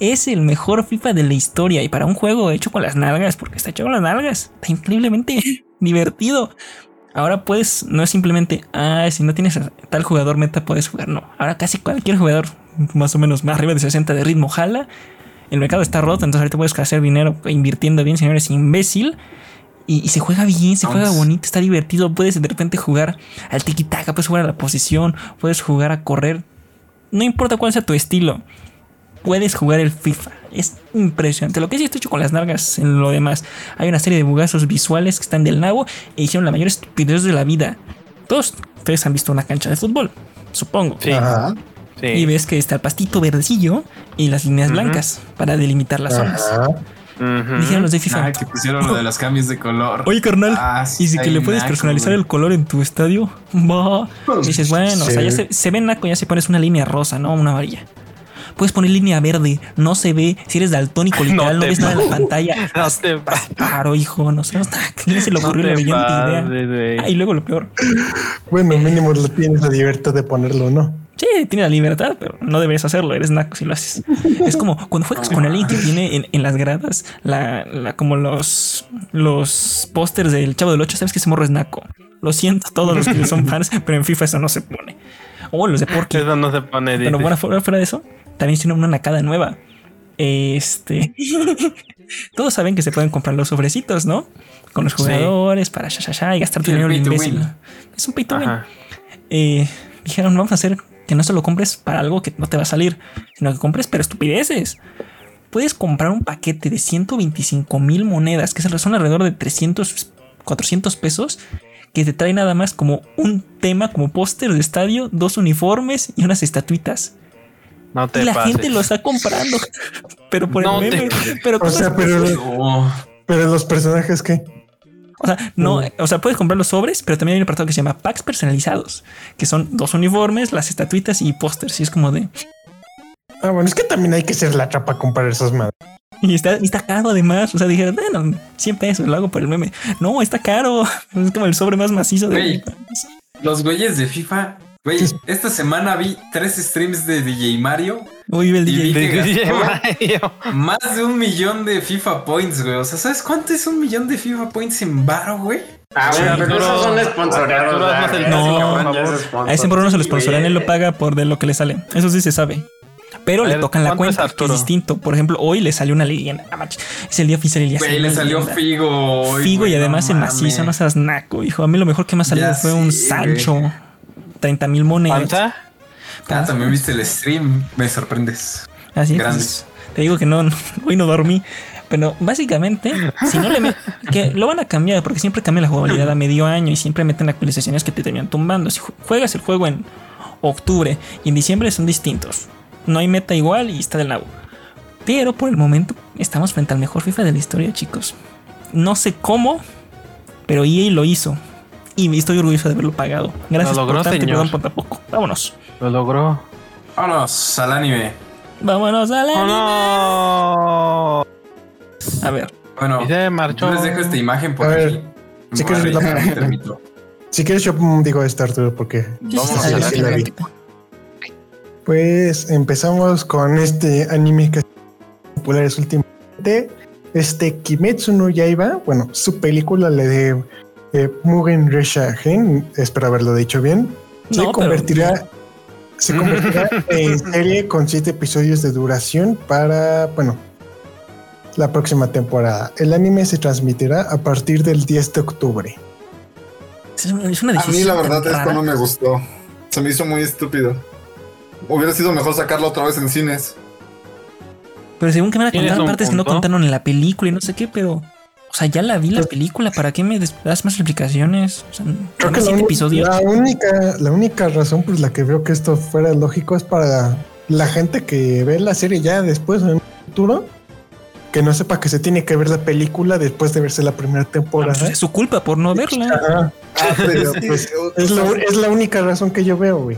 Speaker 2: Es el mejor FIFA de la historia y para un juego hecho con las nalgas, porque está hecho con las nalgas, está increíblemente divertido. Ahora puedes, no es simplemente, ah, si no tienes a tal jugador meta puedes jugar, no. Ahora casi cualquier jugador, más o menos más arriba de 60 de ritmo, jala. El mercado está roto, entonces ahorita puedes hacer dinero invirtiendo bien, señores, imbécil. Y, y se juega bien, se juega bonito, está divertido. Puedes de repente jugar al tiki-taka, puedes jugar a la posición, puedes jugar a correr. No importa cuál sea tu estilo, puedes jugar el FIFA. Es impresionante. Lo que sí está hecho con las nalgas en lo demás. Hay una serie de bugazos visuales que están del nabo e hicieron la mayor estupidez de la vida. Todos ustedes han visto una cancha de fútbol, supongo.
Speaker 6: Sí.
Speaker 1: Ajá.
Speaker 6: sí.
Speaker 2: Y ves que está el pastito verdecillo y las líneas blancas para delimitar las zonas. Dijeron los de FIFA.
Speaker 4: Ah, que pusieron lo de los cambios de color.
Speaker 2: Oye, carnal.
Speaker 4: Ah, sí,
Speaker 2: y si que le puedes
Speaker 4: naco,
Speaker 2: personalizar
Speaker 4: güey.
Speaker 2: el color en tu estadio, va. Y dices, bueno, o sea, ya se, se ve naco, ya si pones una línea rosa, no una amarilla. Puedes poner línea verde, no se ve. Si eres daltónico, literal, no,
Speaker 6: te
Speaker 2: ves nada en la pantalla.
Speaker 6: No te.
Speaker 2: Claro, hijo, no sé. ¿A quién se le
Speaker 6: No
Speaker 2: ocurrió la
Speaker 6: te
Speaker 2: brillante idea? Ah, y luego lo peor.
Speaker 1: Bueno, mínimo lo tienes la libertad de ponerlo, ¿no?
Speaker 2: Sí, tiene la libertad, pero no deberías hacerlo. Eres naco si lo haces. Es como cuando juegas con alguien que tiene en, en las gradas la, la- como los, los pósters del Chavo del 8. Sabes que ese morro es naco. Lo siento, todos los que son fans, pero en FIFA eso no se pone. O los de Porky.
Speaker 6: Eso no se pone
Speaker 2: Pero bueno, fuera, fuera de eso, también tiene una nacada nueva. Este. Todos saben que se pueden comprar los sobrecitos, ¿no? Con los
Speaker 4: Sí.
Speaker 2: jugadores para ya, ya, ya, y gastar
Speaker 4: el
Speaker 2: dinero imbécil. Es un pay to win.
Speaker 6: Ajá.
Speaker 2: Eh, dijeron, vamos a hacer que no se lo compres para algo que no te va a salir, sino que compres pero estupideces. Puedes comprar un paquete de 125 mil monedas, que son alrededor de 300, 400 pesos, que te trae nada más como un tema, como póster de estadio, dos uniformes y unas estatuitas.
Speaker 6: No te
Speaker 2: y la
Speaker 6: pases.
Speaker 2: gente lo está comprando. Pero por
Speaker 6: No
Speaker 2: el
Speaker 6: te
Speaker 2: meme.
Speaker 6: pases.
Speaker 2: Pero
Speaker 1: O
Speaker 2: ¿cómo
Speaker 1: sea, pero los personajes que.
Speaker 2: O sea, no, o sea, puedes comprar los sobres, pero también hay un apartado que se llama packs personalizados, que son dos uniformes, las estatuitas y pósters. Y es como de.
Speaker 1: Ah, bueno, es que también hay que ser la trapa comprar esas madres.
Speaker 2: Y está, y está caro además. O sea, dijeron, bueno, 100 pesos, lo hago por el meme. No, está caro. Es como el sobre más macizo de.
Speaker 4: Güey. los güeyes de FIFA. Güey, esta semana vi tres streams de DJ Mario.
Speaker 2: Uy, el DJ.
Speaker 4: vi que
Speaker 6: DJ Mario.
Speaker 4: más de un millón de FIFA points, güey. O sea, ¿sabes cuánto es un millón de FIFA points en varo, güey?
Speaker 5: Ah,
Speaker 6: Sí,
Speaker 5: bueno, pero esos son sponsoreados.
Speaker 6: El
Speaker 5: es
Speaker 6: favor.
Speaker 5: sponsor.
Speaker 2: A ese morro no se lo
Speaker 5: güey.
Speaker 2: él lo paga por de lo que le sale. Eso sí se sabe. Pero
Speaker 6: A
Speaker 2: le
Speaker 6: ver,
Speaker 2: tocan la
Speaker 6: ¿cuánto es
Speaker 2: cuenta, que es distinto. Por ejemplo, hoy le salió una leyenda. Ah, Es el día oficial y ya
Speaker 4: Güey, le salió Figo. hoy,
Speaker 2: Figo y
Speaker 4: no
Speaker 2: además en
Speaker 4: mames.
Speaker 2: macizo, no seas naco, hijo. A mí lo mejor que me ha salido
Speaker 4: Ya
Speaker 2: fue un Sancho. 30 mil monedas.
Speaker 6: ¿Panza?
Speaker 4: Ah, también viste el stream. Me sorprendes.
Speaker 2: Así
Speaker 4: Grande.
Speaker 2: pues, te digo que no, no, hoy no dormí. Pero básicamente, si no le met- que lo van a cambiar porque siempre cambia la jugabilidad a medio año y siempre meten actualizaciones que te terminan tumbando. Si ju- juegas el juego en octubre y en diciembre son distintos. No hay meta igual y está del lado. Pero por el momento estamos frente al mejor FIFA de la historia, chicos. No sé cómo, pero EA lo hizo. Y estoy orgulloso de haberlo pagado. Gracias
Speaker 6: Lo logró,
Speaker 2: por tanto
Speaker 6: señor.
Speaker 2: perdón por tampoco. Vámonos.
Speaker 6: Lo logró.
Speaker 4: Vámonos al anime.
Speaker 2: Vámonos a la.
Speaker 6: ¡Oh, no!
Speaker 2: A ver.
Speaker 4: Bueno,
Speaker 6: Y se marchó.
Speaker 4: yo les dejo esta imagen por
Speaker 1: A ver,
Speaker 4: aquí.
Speaker 1: si
Speaker 4: a
Speaker 1: quieres la-. Si quieres, yo mm, digo esta, Arturo, porque Sí,
Speaker 3: al
Speaker 1: sí, la
Speaker 3: anime.
Speaker 1: vi. Pues empezamos con este anime que es popular es últimamente. Este Kimetsu no Yaiba, bueno, su película la de eh, Mugen Resha Gen, espero haberlo dicho bien, se
Speaker 2: pero-
Speaker 1: convertirá, se convertirá en serie con siete episodios de duración para, bueno, la próxima temporada. El anime se transmitirá a partir del 10 de octubre.
Speaker 2: Es una, es una
Speaker 7: A mí la verdad esto no me gustó. Se me hizo muy estúpido. Hubiera sido mejor sacarlo otra vez en cines.
Speaker 2: Pero según que me van a
Speaker 6: ¿Tienes
Speaker 2: contar partes que no contaron en la película y no sé qué, pero. O sea, ya la vi la
Speaker 1: Pues-
Speaker 2: película, ¿para qué me des- das más explicaciones? O sea,
Speaker 1: Creo que la,
Speaker 2: episodios.
Speaker 1: la única, la única razón por la que veo que esto fuera lógico es para la gente que ve la serie ya después en un futuro, que no sepa que se tiene que ver la película después de verse la primera temporada.
Speaker 2: Pues es su culpa por no verla.
Speaker 7: Ah,
Speaker 1: Pero, pues, es, la, es la única razón que yo veo, güey.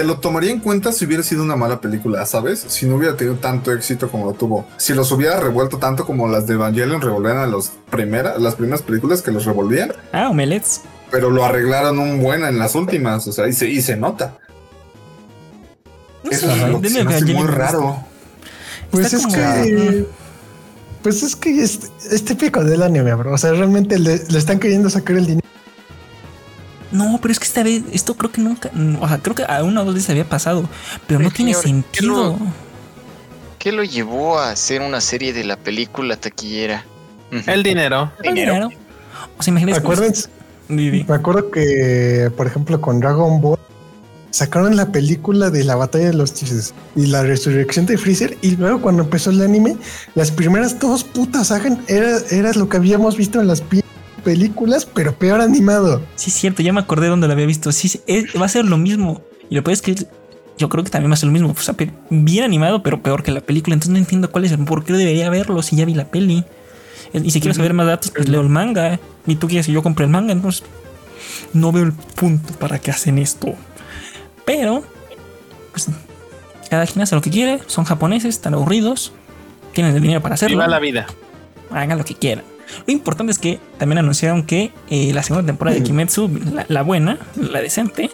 Speaker 7: Te lo tomaría en cuenta si hubiera sido una mala película, ¿sabes? Si no hubiera tenido tanto éxito como lo tuvo. Si los hubiera revuelto tanto como las de Evangelion revolvían a los primera, las primeras películas que los revolvían,
Speaker 2: Ah, omelets.
Speaker 7: pero lo arreglaron un buen en las últimas, o sea, y se, y se nota.
Speaker 2: No
Speaker 7: Eso
Speaker 2: sé,
Speaker 7: es lo que
Speaker 2: denme
Speaker 7: se me hace
Speaker 2: Evangelion
Speaker 7: muy raro.
Speaker 1: Pues
Speaker 2: Está
Speaker 1: es
Speaker 2: como-
Speaker 1: que. Pues es que es, es típico del anime, bro. O sea, realmente le, le están queriendo sacar el dinero.
Speaker 2: No, pero es que esta vez, esto creo que nunca. O sea, creo que a una o dos veces había pasado. Pero no tiene
Speaker 3: señor,
Speaker 2: sentido.
Speaker 3: ¿Qué lo llevó a hacer una serie de la película taquillera?
Speaker 6: El dinero.
Speaker 3: dinero.
Speaker 2: Claro. O sea, imagínate.
Speaker 1: Acuérdense. Me acuerdo que, por ejemplo, con Dragon Ball sacaron la película de la batalla de los dioses y la resurrección de Freezer y luego cuando empezó el anime, las primeras dos putas sagas era, era lo que habíamos visto en las pi- películas, pero peor animado.
Speaker 2: Sí, es cierto, ya me acordé dónde lo había visto. Sí, es- va a ser lo mismo. Y lo peor es que yo creo que también va a ser lo mismo. O sea, bien animado, pero peor que la película. Entonces no entiendo cuál es el por qué debería verlo si ya vi la peli. Eh, Y si quiero saber más datos, pues leo el manga. eh. Y tú quieres que yo compre el manga, entonces no veo el punto para que hacen esto. Pero, pues, cada quien hace lo que quiere. Son japoneses, están aburridos. Tienen el dinero para hacerlo
Speaker 6: Viva la vida.
Speaker 2: hagan lo que quieran. Lo importante es que también anunciaron que eh, la segunda temporada de Kimetsu, la, la buena, la decente,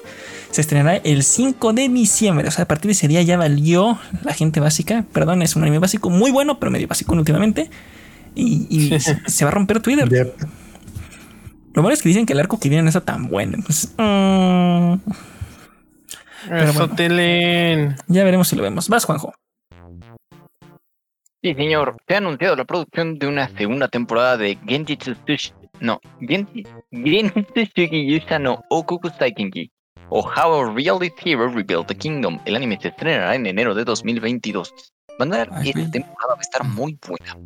Speaker 2: se estrenará el 5 de diciembre. O sea, a partir de ese día ya valió la gente básica. Perdón, es un anime básico muy bueno, pero medio básico últimamente. Y, y se, va a romper Twitter.
Speaker 1: Yep.
Speaker 2: Lo malo es que dicen que el arco que viene no está tan bueno. Entonces, mm, Pero
Speaker 6: Eso,
Speaker 2: bueno.
Speaker 6: Telen.
Speaker 2: ya veremos si lo vemos. Vas, Juanjo.
Speaker 3: Sí, señor. Se ha anunciado la producción de una segunda temporada de Genjitsu Tsushi... No, Genji- Genjitsu Shugiyusha no Okuku Saikenji. O How a Reality Hero Rebuilt the Kingdom. El anime se estrenará en enero de 2022. Van a
Speaker 2: Ay,
Speaker 3: esta temporada va a estar muy buena.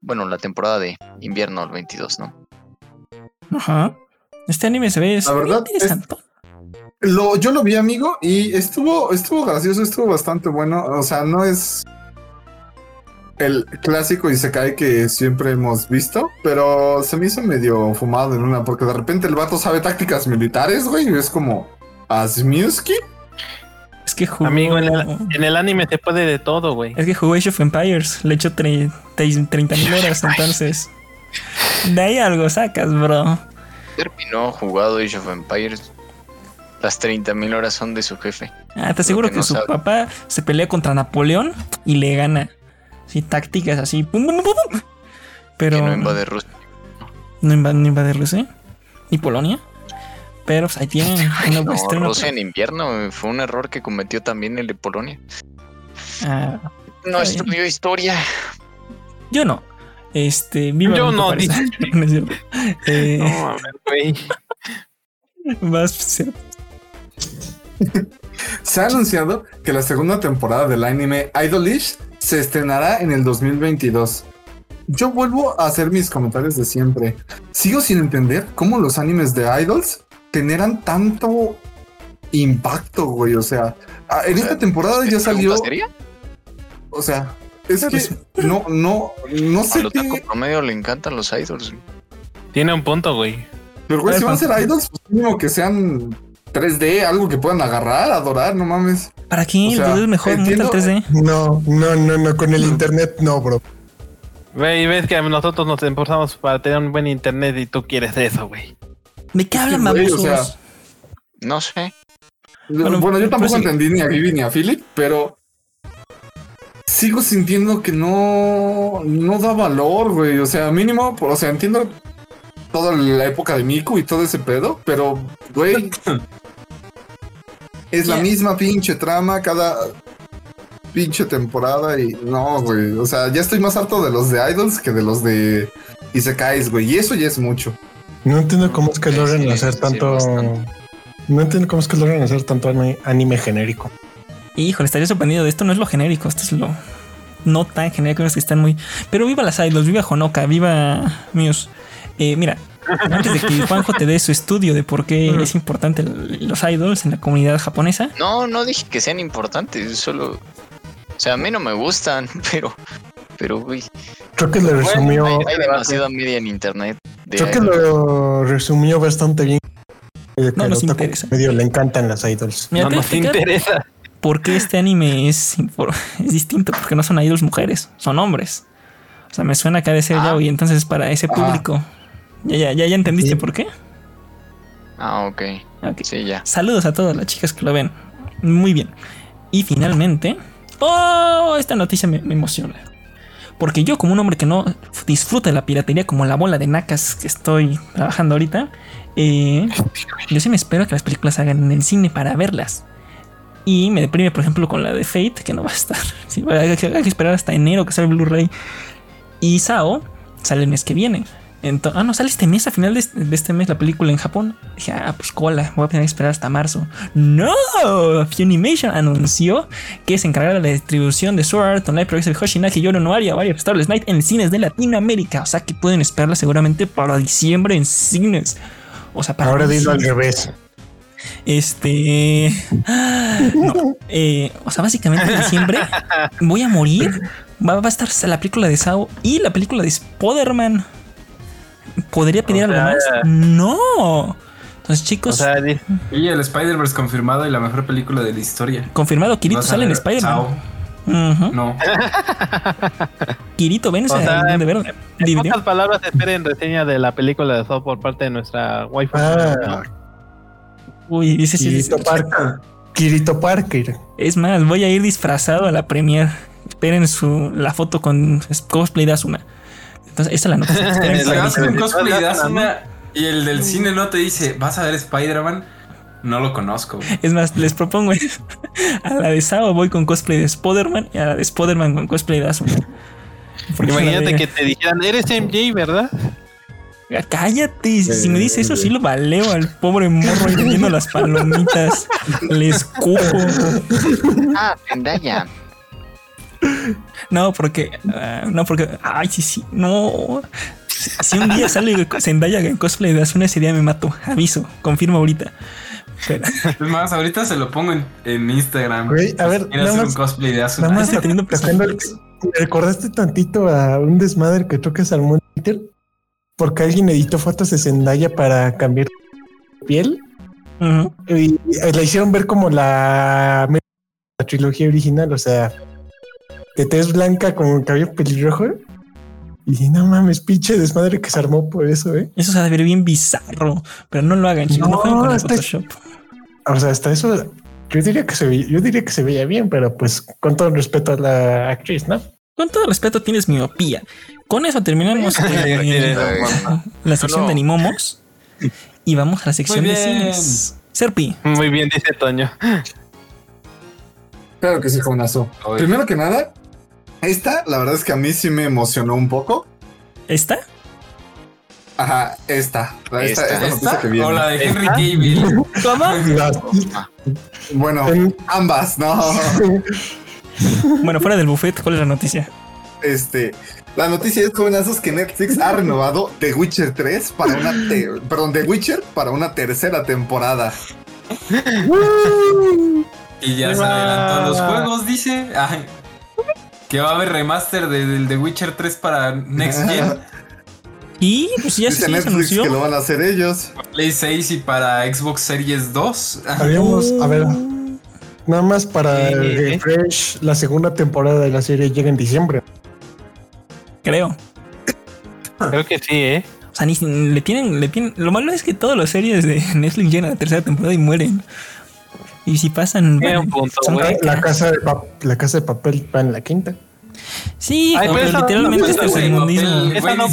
Speaker 3: Bueno, la temporada de invierno del 22, ¿no?
Speaker 2: Ajá. Este anime se ve
Speaker 7: La verdad,
Speaker 2: interesante.
Speaker 7: Lo, yo lo vi, amigo, y estuvo, estuvo gracioso, estuvo bastante bueno. O sea, no es el clásico y se cae que siempre hemos visto, pero se me hizo medio fumado en una, porque de repente el vato sabe tácticas militares, güey, y es como Asmiuski.
Speaker 2: Es que jugó.
Speaker 6: Amigo, en el, en el anime se puede de todo, güey.
Speaker 2: Es que jugó Age of Empires. Le echó 30 mil horas, entonces. De ahí algo sacas, bro.
Speaker 3: Terminó jugado Age of Empires. Las 30.000 horas son de su jefe.
Speaker 2: Ah, te aseguro
Speaker 3: que
Speaker 2: que,
Speaker 3: no
Speaker 2: su
Speaker 3: sabe.
Speaker 2: papá se pelea contra Napoleón y le gana. Sí, tácticas así. pum, pum, pum, pum. Pero
Speaker 3: Que no invade Rusia.
Speaker 2: no invade, no invade Rusia ni Polonia. Pero pues, ahí tienen una
Speaker 3: No,
Speaker 2: estreno.
Speaker 3: Rusia en invierno fue un error que cometió también el de Polonia.
Speaker 2: Ah,
Speaker 3: No
Speaker 2: bien.
Speaker 3: estudió historia.
Speaker 2: yo no. Este, viva
Speaker 6: Yo no.
Speaker 2: No es cierto. Eh,
Speaker 6: No, a ver, güey.
Speaker 2: vas,
Speaker 7: Se ha anunciado que la segunda temporada del anime Idolish se estrenará en el 2022. yo vuelvo a hacer mis comentarios de siempre. Sigo sin entender cómo los animes de idols generan tanto impacto, güey. O sea, ah, en esta temporada ya salió.
Speaker 3: ¿Pregunta seria?
Speaker 7: O sea, es que no, no, no sé
Speaker 3: Al otaku
Speaker 7: qué.
Speaker 3: promedio le encantan los idols.
Speaker 6: Tiene un punto, güey.
Speaker 7: Pero güey, si van a ser idols, pues mínimo que sean 3D, algo que puedan agarrar, adorar, no mames.
Speaker 2: ¿Para qué?
Speaker 7: O sea,
Speaker 2: el 2D es mejor,
Speaker 7: entiendo-
Speaker 2: Mortal 3D.
Speaker 1: No, no, no, no, con el internet no, bro.
Speaker 6: Güey, ves que nosotros nos esforzamos para tener un buen internet y tú quieres eso, güey.
Speaker 2: ¿De qué hablan,
Speaker 7: o sea,
Speaker 3: No sé.
Speaker 7: Bueno,
Speaker 2: Bueno,
Speaker 7: yo tampoco
Speaker 2: pues sí.
Speaker 7: entendí ni a Vivi ni a Philip, pero sigo sintiendo que no, no da valor, güey. O sea, mínimo, o sea, entiendo toda la época de Miku y todo ese pedo, pero, güey, es la misma pinche trama cada pinche temporada y no, güey. O sea, ya estoy más harto de los de Idols que de los de Isekais, güey. Y eso ya es mucho.
Speaker 1: No entiendo cómo es que
Speaker 3: Sí,
Speaker 1: logran
Speaker 3: sí,
Speaker 1: hacer
Speaker 3: sí,
Speaker 1: tanto.
Speaker 3: bastante.
Speaker 1: No entiendo cómo es que logran hacer tanto anime, anime genérico.
Speaker 2: Híjole, estaría sorprendido de esto. No es lo genérico, esto es lo no tan genérico. Es que están muy. Pero viva las idols, viva Honoka, viva Muse. Eh, mira, antes de que Juanjo te dé su estudio de por qué es importante los idols en la comunidad japonesa,
Speaker 3: No, no dije que sean importantes. Solo. O sea, a mí no me gustan, pero. Pero, güey.
Speaker 1: Creo que lo resumió.
Speaker 3: Hay, hay demasiada media en internet. de
Speaker 1: Creo que
Speaker 3: idols.
Speaker 1: lo resumió bastante bien. Que
Speaker 2: No nos interesa.
Speaker 1: medio le encantan las idols.
Speaker 2: Mira,
Speaker 6: no
Speaker 2: te-
Speaker 6: nos interesa.
Speaker 2: ¿por qué este anime es, distinto? Porque no son idols mujeres, son hombres. O sea, me suena que ha de ser ya, y entonces para ese
Speaker 7: Ah.
Speaker 2: público. Ya, ya, ya, ya entendiste
Speaker 1: Sí.
Speaker 2: por qué.
Speaker 3: Ah, ok.
Speaker 2: Ok.
Speaker 3: Sí, ya.
Speaker 2: Saludos a todas las chicas que lo ven. Muy bien. Y finalmente. ¡Oh! Esta noticia me, me emociona. Porque yo, como un hombre que no disfruta de la piratería como la bola de nacas que estoy trabajando ahorita, eh, yo sí me espero que las películas hagan en el cine para verlas. Y me deprime, por ejemplo, con la de Fate, que no va a estar. Sí, hay, que, hay que esperar hasta enero que sale el Blu-ray. Y Sao sale el mes que viene. Ah, no, sale este mes, a final de este, de este mes, la película en Japón. Dije, ah, pues cola, voy a tener que esperar hasta marzo. ¡No! Funimation anunció que se encargará de la distribución de Sword Art Online Progressive Hoshinaki Yoro no Aria Starless Night en cines de Latinoamérica. O sea que pueden esperarla seguramente para diciembre en cines. O sea, para
Speaker 1: Ahora dilo al revés.
Speaker 2: Este. no, eh, o sea, básicamente en diciembre voy a morir. Va, va a estar la película de Sao y la película de Spider-Man. ¿Podría pedir
Speaker 6: O
Speaker 2: algo
Speaker 6: sea,
Speaker 2: más? No. Entonces,
Speaker 6: O
Speaker 2: chicos,
Speaker 6: sea, di-
Speaker 4: Y el Spider-Verse confirmado y la mejor película de la historia.
Speaker 2: confirmado, Kirito sale en Spider-Man.
Speaker 4: No.
Speaker 2: Kirito, ven,
Speaker 6: O sea,
Speaker 2: de ver.
Speaker 6: en pocas palabras, esperen reseña de la película de Saw por parte de nuestra wifi.
Speaker 1: Ah,
Speaker 2: Uy, dice sí, sí, sí.
Speaker 1: Kirito Parker. Kirito Parker.
Speaker 2: Es más, voy a ir disfrazado a la premier. Esperen su, la foto con cosplay de Asuna. Entonces, esa es la
Speaker 6: se-
Speaker 4: Asuna y el del cine no te dice, vas a ver Spider-Man, no lo conozco. güey.
Speaker 2: Es más, les propongo eso. A la de Sao voy con cosplay de Spider-Man y a la de Spider-Man con cosplay de Asuna. Porque la
Speaker 6: Imagínate que te dijeran, eres MJ, ¿verdad?
Speaker 2: Cállate, si me dice eso, sí lo baleo al pobre morro vendiendo las palomitas. Le escupo.
Speaker 3: Ah, Zendaya.
Speaker 2: No, porque. ah, no, porque. Ay, sí, sí. No. Si un día sale Zendaya en cosplay de Asuna, ese día me mato. Aviso, confirmo ahorita. Pero,
Speaker 4: Es más, ahorita se lo pongo en, en Instagram.
Speaker 1: Güey, a ver, nada
Speaker 4: hacer un
Speaker 1: más-
Speaker 4: cosplay de Asuna.
Speaker 1: Nada más
Speaker 2: teniendo
Speaker 1: recordaste tantito a un desmadre que creo que se armó en Twitter porque alguien editó fotos de Zendaya para cambiar piel y la hicieron ver como la, la trilogía original, o sea, de tez blanca con cabello pelirrojo. Y dije, no mames, pinche desmadre que se armó por eso, ¿eh?
Speaker 2: Eso se ha de ver bien bizarro. Pero no lo hagan, chicos. No,
Speaker 1: No,
Speaker 2: jueguen con el
Speaker 1: está-
Speaker 2: Photoshop.
Speaker 1: O sea, hasta eso, yo diría que se veía, yo diría que se veía bien, pero pues con todo el respeto a la actriz, ¿no?
Speaker 2: Con todo respeto, tienes miopía. Con eso terminamos eh, la sección
Speaker 6: No.
Speaker 2: de animomos y vamos a la sección de cines. Serpi,
Speaker 6: Muy bien, dice Toño.
Speaker 7: Claro que sí, jovenazo.
Speaker 4: Oye.
Speaker 7: Primero que nada, esta, la verdad es que a mí sí me emocionó un poco.
Speaker 2: ¿está?
Speaker 7: Ajá, esta. Esta, esta,
Speaker 3: Esta.
Speaker 7: noticia
Speaker 4: ¿Esta?
Speaker 7: que viene.
Speaker 4: O la de Henry Cavill.
Speaker 2: ¿Cómo?
Speaker 7: Bueno,
Speaker 1: en-
Speaker 7: ambas, no.
Speaker 2: Bueno, fuera del buffet, ¿cuál es la noticia?
Speaker 7: Este, La noticia es, jovenazos, que Netflix ha renovado The Witcher 3 para una... te- perdón, The Witcher para una tercera temporada.
Speaker 4: Y ya se adelantó los juegos, dice. Ay, que va a haber remaster de- del The Witcher 3 para Next Gen,
Speaker 2: Y pues ya, se,
Speaker 7: Netflix que lo
Speaker 2: anunció.
Speaker 7: van a hacer ellos.
Speaker 4: Play 6 y para Xbox Series 2.
Speaker 1: Habíamos, a ver, nada más para el
Speaker 6: ¿eh?
Speaker 1: refresh, la segunda temporada de la serie llega en diciembre.
Speaker 2: Creo.
Speaker 6: Creo que sí, ¿eh?
Speaker 2: O sea, ni si- le tienen, le tienen. Lo malo es que todas las series de Netflix llegan a la tercera temporada y mueren. Y si pasan.
Speaker 6: Un punto,
Speaker 2: son
Speaker 6: güey.
Speaker 1: La casa de, la casa de papel va en la quinta.
Speaker 2: Sí,
Speaker 6: Ay,
Speaker 2: pero
Speaker 6: pero esa-
Speaker 2: literalmente
Speaker 6: no, güey,
Speaker 2: tercermundismo.
Speaker 4: papel,
Speaker 6: Esa no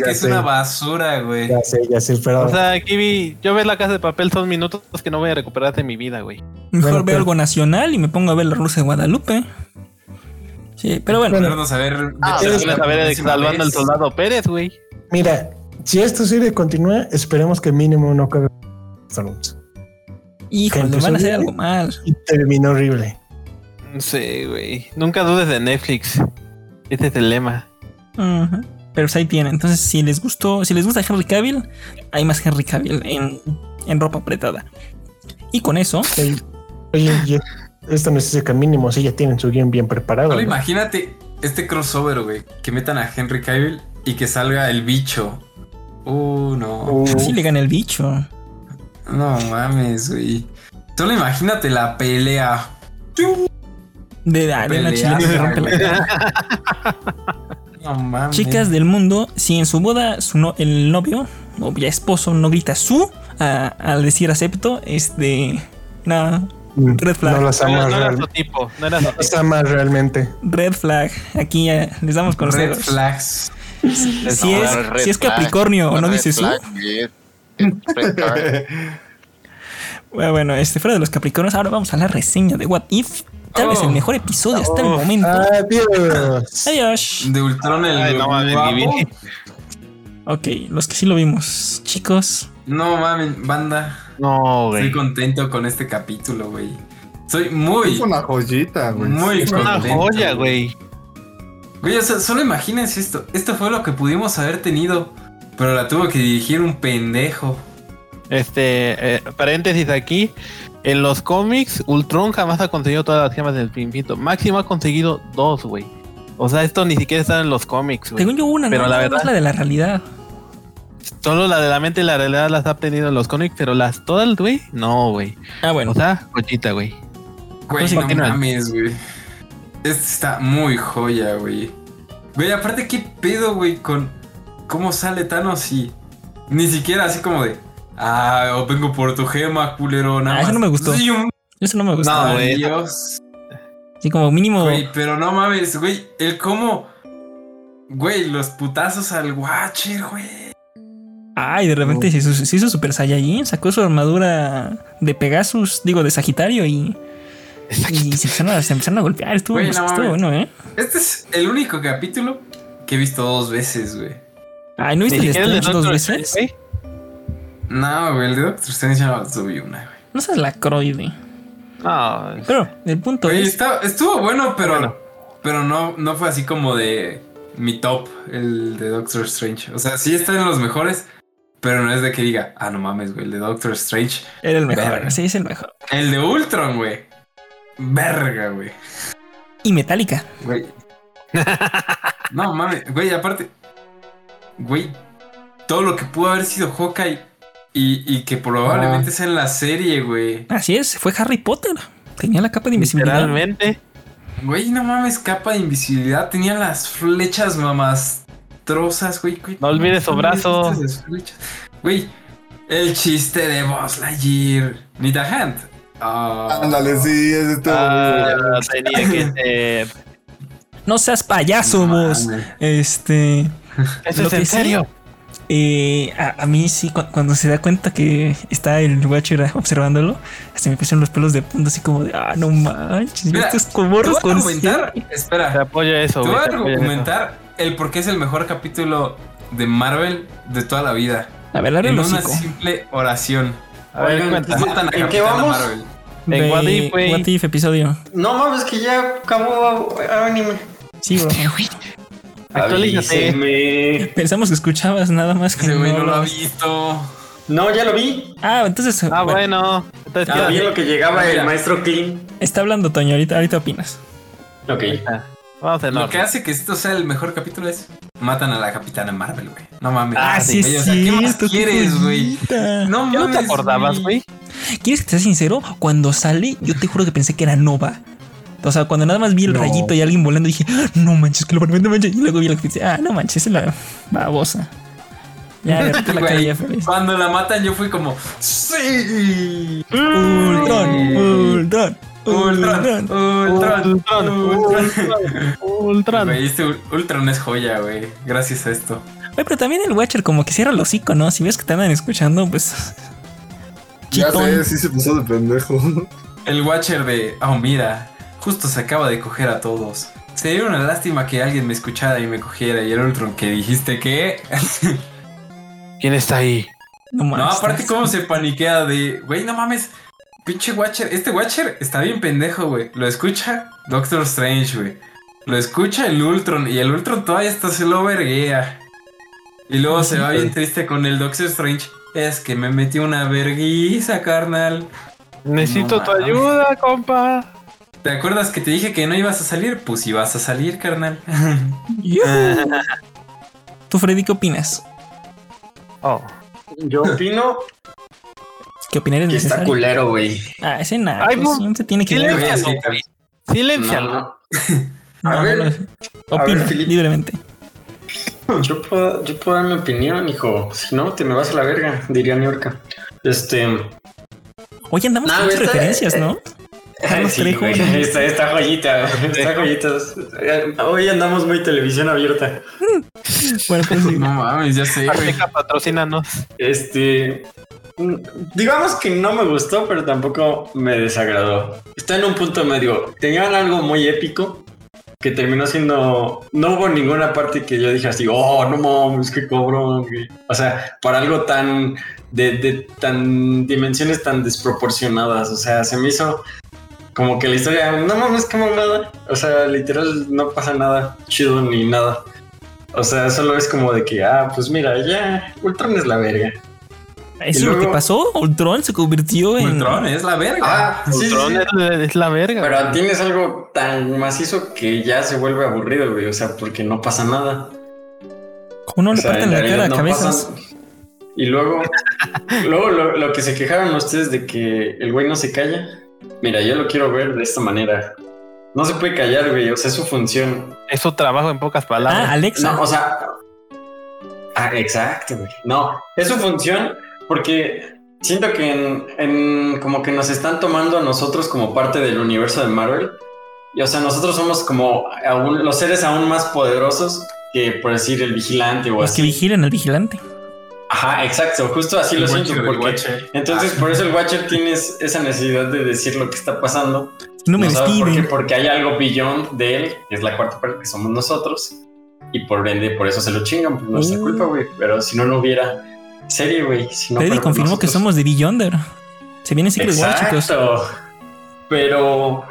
Speaker 6: la
Speaker 4: que es
Speaker 1: sé.
Speaker 4: una basura, güey.
Speaker 1: Ya sé, ya sé, pero
Speaker 6: O sea, aquí vi, yo ver la casa de papel son minutos que no voy a recuperar de mi vida, güey.
Speaker 2: Mejor
Speaker 1: Bueno,
Speaker 2: veo
Speaker 1: pero-
Speaker 2: algo nacional y me pongo a ver la Rusa de Guadalupe. Sí, pero bueno.
Speaker 1: Bueno,
Speaker 4: Vamos a ver.
Speaker 7: Ah,
Speaker 6: a ver salvando al soldado Pérez, güey.
Speaker 1: mira, si esta serie continúa, esperemos que mínimo no acabe Thrones.
Speaker 2: Híjole,
Speaker 1: empezó
Speaker 2: van a hacer algo mal.
Speaker 1: Y terminó horrible.
Speaker 6: No sé, güey. Nunca dudes de Netflix. Ese es el lema.
Speaker 2: Pero pues ahí tienen. Entonces, si les gustó, si les gusta Henry Cavill, hay más Henry Cavill en, en ropa apretada. Y con eso,
Speaker 1: Oye, esto no es que mínimo, si ya tienen su guion bien preparado.
Speaker 4: Solo
Speaker 1: ¿no?
Speaker 4: imagínate este crossover, güey. Que metan a Henry Cavill y que salga el bicho. Uh, no.
Speaker 1: Uh,
Speaker 2: así le gana el bicho.
Speaker 4: No mames, güey. Solo imagínate la pelea.
Speaker 2: De le rompe la
Speaker 4: güey.
Speaker 2: cara.
Speaker 4: No mames.
Speaker 2: Chicas del mundo, si en su boda su no- el novio o ya esposo no grita su a- al decir acepto, es de. Nada, red flag.
Speaker 1: no las
Speaker 6: No,
Speaker 1: amas,
Speaker 6: no era
Speaker 1: real-
Speaker 6: su tipo. No era su
Speaker 1: las
Speaker 6: tipo.
Speaker 1: amas realmente.
Speaker 2: red flag. Aquí ya les damos
Speaker 4: Red
Speaker 2: consejos.
Speaker 4: flags.
Speaker 2: Si, es,
Speaker 3: red
Speaker 2: si es
Speaker 3: flag,
Speaker 2: Capricornio o no
Speaker 3: red
Speaker 2: dice su.
Speaker 3: flag, red card.
Speaker 2: Bueno, bueno, este fuera de los Capricornios, ahora vamos a la reseña de What If. Tal vez
Speaker 4: Oh.
Speaker 2: el mejor episodio hasta el
Speaker 6: Oh.
Speaker 2: momento.
Speaker 1: Adiós.
Speaker 2: Adiós.
Speaker 4: De Ultron el
Speaker 6: Ay, no vida.
Speaker 2: Ok, los que sí lo vimos, chicos.
Speaker 4: No mames, banda.
Speaker 6: No,
Speaker 4: Estoy
Speaker 6: güey.
Speaker 4: contento con este capítulo, güey. Soy muy,
Speaker 7: Es una joyita, güey.
Speaker 4: muy
Speaker 6: Es una joya, güey.
Speaker 4: Güey, o sea, solo imagínense esto. Esto fue lo que pudimos haber tenido, pero la tuvo que dirigir un pendejo.
Speaker 6: Este, eh, paréntesis aquí. En los cómics, Ultron jamás ha conseguido todas las gemas del infinito. Máximo ha conseguido dos, güey. O sea, esto ni siquiera está en los cómics, güey.
Speaker 2: Según yo, una,
Speaker 6: Pero
Speaker 2: ¿no?
Speaker 6: la verdad-
Speaker 2: la de la realidad.
Speaker 6: Solo la de la mente y la realidad las ha obtenido en los cómics, pero las todas, güey, no, güey.
Speaker 2: Ah, bueno.
Speaker 6: O sea, joyita, güey.
Speaker 4: Güey, no mames, güey. Este está muy joya, güey. Güey, aparte, ¿qué pedo, güey? Con cómo sale Thanos y ni siquiera así como de. Ah, o vengo por tu gema, culero. Nada
Speaker 2: Ah, eso no me gustó. Eso no me gusta.
Speaker 6: No, güey.
Speaker 4: Dios.
Speaker 2: Así como mínimo.
Speaker 4: Güey, pero no mames, güey. El cómo. Güey, los putazos al Watcher, güey.
Speaker 2: Ay, de repente se hizo, se hizo Super Saiyajin, sacó su armadura de Pegasus, digo, de Sagitario y. Y se empezaron a, se empezaron a golpear. Estuvo,
Speaker 4: Güey, no
Speaker 2: estuvo bueno, ¿eh?
Speaker 4: Este es el único capítulo que he visto dos veces, güey.
Speaker 2: Ay, ¿no viste el Strange dos
Speaker 6: Doctor
Speaker 2: veces?
Speaker 6: Strange,
Speaker 4: No, güey, el de Doctor Strange ya no subí una, güey.
Speaker 2: No seas la croide.
Speaker 6: No,
Speaker 2: Pero el punto
Speaker 4: Güey,
Speaker 2: es.
Speaker 4: está- estuvo bueno, pero,
Speaker 6: Bueno.
Speaker 4: pero no, no fue así como de mi top, el de Doctor Strange. O sea, sí está en los mejores, pero no es de que diga, ah, no mames, güey, el de Doctor Strange.
Speaker 2: Era el mejor.
Speaker 4: Verga.
Speaker 2: Sí, es el mejor.
Speaker 4: El de Ultron, güey. Verga, güey.
Speaker 2: Y Metallica.
Speaker 4: Güey. No mames, güey, aparte, güey, todo lo que pudo haber sido Hawkeye y, y que probablemente sea en la serie, güey.
Speaker 2: Así es, fue Harry Potter. Tenía la capa de invisibilidad.
Speaker 6: literalmente.
Speaker 4: Güey, no mames, capa de invisibilidad. Tenía las flechas mamastrosas, güey. güey.
Speaker 6: No olvides su brazo.
Speaker 4: Güey, el chiste de Buzz Lightyear. Nita Hand. Ah,
Speaker 7: Ándale, sí, ese estuvo muy
Speaker 6: Ah, tenía que ser.
Speaker 2: No seas payaso,
Speaker 4: no
Speaker 2: vos. Este.
Speaker 6: Eso
Speaker 2: Lo
Speaker 6: es en
Speaker 2: que sí,
Speaker 6: serio.
Speaker 2: eh, a, a mí sí, cu- cuando se da cuenta que está el Watcher observándolo, se me pusieron los pelos de punta, así como de, ah, no manches,
Speaker 4: Mira,
Speaker 2: estos
Speaker 4: a
Speaker 2: con
Speaker 4: argumentar.
Speaker 6: Te
Speaker 4: Espera.
Speaker 6: apoyo eso,
Speaker 4: Te voy a argumentar el por qué es el mejor capítulo de Marvel de toda la vida.
Speaker 2: A ver,
Speaker 4: En una simple oración.
Speaker 6: A ver,
Speaker 5: Oigan,
Speaker 6: cuenta.
Speaker 4: Matan a
Speaker 5: ¿En qué vamos?
Speaker 4: Marvel.
Speaker 6: En What If.
Speaker 2: What If episodio.
Speaker 5: No mames, que ya acabó anime.
Speaker 2: Sí, bro.
Speaker 6: Actualízate.
Speaker 5: Avísenme.
Speaker 2: Pensamos que escuchabas nada más que
Speaker 4: Ese güey no lo ha visto.
Speaker 5: No, ya lo vi.
Speaker 2: Ah, entonces
Speaker 6: Ah,
Speaker 2: bueno,
Speaker 6: bueno. Entonces,
Speaker 5: Ya
Speaker 6: ¿qué?
Speaker 5: vi lo que llegaba
Speaker 4: Ah,
Speaker 5: el maestro Clean.
Speaker 2: está hablando Toño, ahorita, ahorita opinas.
Speaker 5: Ok.
Speaker 6: Vamos en
Speaker 4: Lo que hace que esto sea el mejor capítulo es matan a la capitana Marvel, güey. No mames.
Speaker 2: Ah, sí, es
Speaker 4: o sea, ¿qué más
Speaker 2: qué
Speaker 4: quieres, güey? No
Speaker 6: ¿Ya no
Speaker 4: mames.
Speaker 6: te acordabas, güey?
Speaker 2: ¿Quieres que te sea sincero? Cuando sale, yo te juro que pensé que era Nova. O sea, cuando nada más vi el
Speaker 1: No.
Speaker 2: rayito y alguien volando, dije, "Ah, no manches, que lo no manches. Y luego vi la que ah, no manches, es la babosa. Ya, la feliz.
Speaker 4: Cuando la matan, yo fui como. ¡Sí!
Speaker 2: Ultron, Ultron,
Speaker 4: Ultron,
Speaker 2: Ultron.
Speaker 4: Ultron, Ultron.
Speaker 6: Ultron.
Speaker 4: Güey, este Ul- Ultron es joya, güey. Gracias a esto.
Speaker 2: Oye, pero también el Watcher como que cierra el hocico, ¿no? Si ves que te andan escuchando, pues...
Speaker 7: Ya sé, sí se pasó de pendejo.
Speaker 4: El Watcher de. Oh, mira. Justo se acaba de coger a todos. Sería una lástima que alguien me escuchara y me cogiera. Y el Ultron que dijiste que.
Speaker 6: ¿Quién está ahí?
Speaker 2: No,
Speaker 4: aparte, cómo se paniquea de. Güey, no mames. Pinche Watcher. Este Watcher está bien pendejo, güey. Lo escucha Doctor Strange, güey. Lo escucha el Ultron. Y el Ultron todavía hasta se lo verguea. Y luego se va bien triste con el Doctor Strange. Es que me metí una verguiza, carnal.
Speaker 6: Necesito
Speaker 4: No
Speaker 6: tu ayuda, compa.
Speaker 4: ¿Te acuerdas que te dije que no ibas a salir? Pues ibas a salir, carnal.
Speaker 2: ¿Tú, Freddy, qué opinas?
Speaker 6: Oh.
Speaker 5: Yo opino
Speaker 2: ¿Qué opinar es
Speaker 5: que está
Speaker 2: necesario?
Speaker 5: culero, güey.
Speaker 2: Ah, ese nada,
Speaker 6: Ay,
Speaker 2: pues,
Speaker 6: no.
Speaker 2: tiene que
Speaker 6: Silencio.
Speaker 4: Voy a.
Speaker 5: No,
Speaker 2: No, no,
Speaker 5: ver,
Speaker 2: no.
Speaker 5: a
Speaker 2: Opina
Speaker 5: ver,
Speaker 2: libremente.
Speaker 5: Yo puedo, yo puedo dar mi opinión, hijo. Si no, te me vas a la verga, diría Niorca. Este.
Speaker 2: Oye, andamos
Speaker 5: No,
Speaker 2: con muchas
Speaker 5: está-
Speaker 2: referencias, ¿no? Carlos
Speaker 5: Sí,
Speaker 2: Trejo.
Speaker 5: güey, Está, está joyita, está joyita. Hoy andamos muy televisión abierta.
Speaker 2: Bueno, pues sí.
Speaker 4: No mames, ya sé.
Speaker 6: Azteca, patrocínanos.
Speaker 5: Este. mm, Digamos que no me gustó, pero tampoco me desagradó. Está en un punto medio. Tenían algo muy épico que terminó siendo. No hubo ninguna parte que yo dije así, oh, no mames, qué cobrón. güey". O sea, para algo tan. De, de tan dimensiones tan desproporcionadas. O sea, se me hizo como que la historia, no mames, qué mamada. O sea, literal, no pasa nada chido ni nada. O sea, solo es como de que, ah, pues mira, ya, Ultron es la verga.
Speaker 2: ¿Eso es lo que pasó? Ultron se convirtió en...
Speaker 4: Ultron es la verga.
Speaker 5: Ah, sí, sí,
Speaker 6: Ultron
Speaker 5: sí.
Speaker 6: es, es la verga.
Speaker 5: Pero tienes algo tan macizo que ya se vuelve aburrido, güey. O sea, porque no pasa nada.
Speaker 2: ¿Cómo no
Speaker 5: O
Speaker 2: le
Speaker 5: sea,
Speaker 2: parten
Speaker 5: en
Speaker 2: la cara a
Speaker 5: no
Speaker 2: cabezas?
Speaker 5: pasa- Y luego, luego lo, lo que se quejaron ustedes de que el güey no se calla. Mira, yo lo quiero ver de esta manera. No se puede callar, güey. O sea, es su función.
Speaker 6: Es su trabajo en pocas
Speaker 2: Ah,
Speaker 6: palabras.
Speaker 2: Alexa.
Speaker 5: No, o sea. Ah, exacto, güey. No, es su función porque siento que en, en- como que nos están tomando a nosotros como parte del universo de Marvel. Y o sea, nosotros somos como aún- los seres aún más poderosos que por decir el vigilante o
Speaker 2: Los que vigilan al vigilante.
Speaker 5: Ajá, exacto, justo así lo siento. Porque, entonces,
Speaker 4: Ah.
Speaker 5: por eso el Watcher tiene esa necesidad de decir lo que está pasando.
Speaker 2: No me
Speaker 5: sabe por qué,
Speaker 2: despiden.
Speaker 5: Porque hay algo beyond de él, que es la cuarta parte que somos nosotros. Y por ende, por eso se lo chingan, por nuestra
Speaker 2: Uh.
Speaker 5: culpa, güey. Pero si no, no hubiera serie, güey. Si no por
Speaker 2: confirmó que somos de Beyonder. Se viene Secret War, chicos.
Speaker 5: Exacto. Pero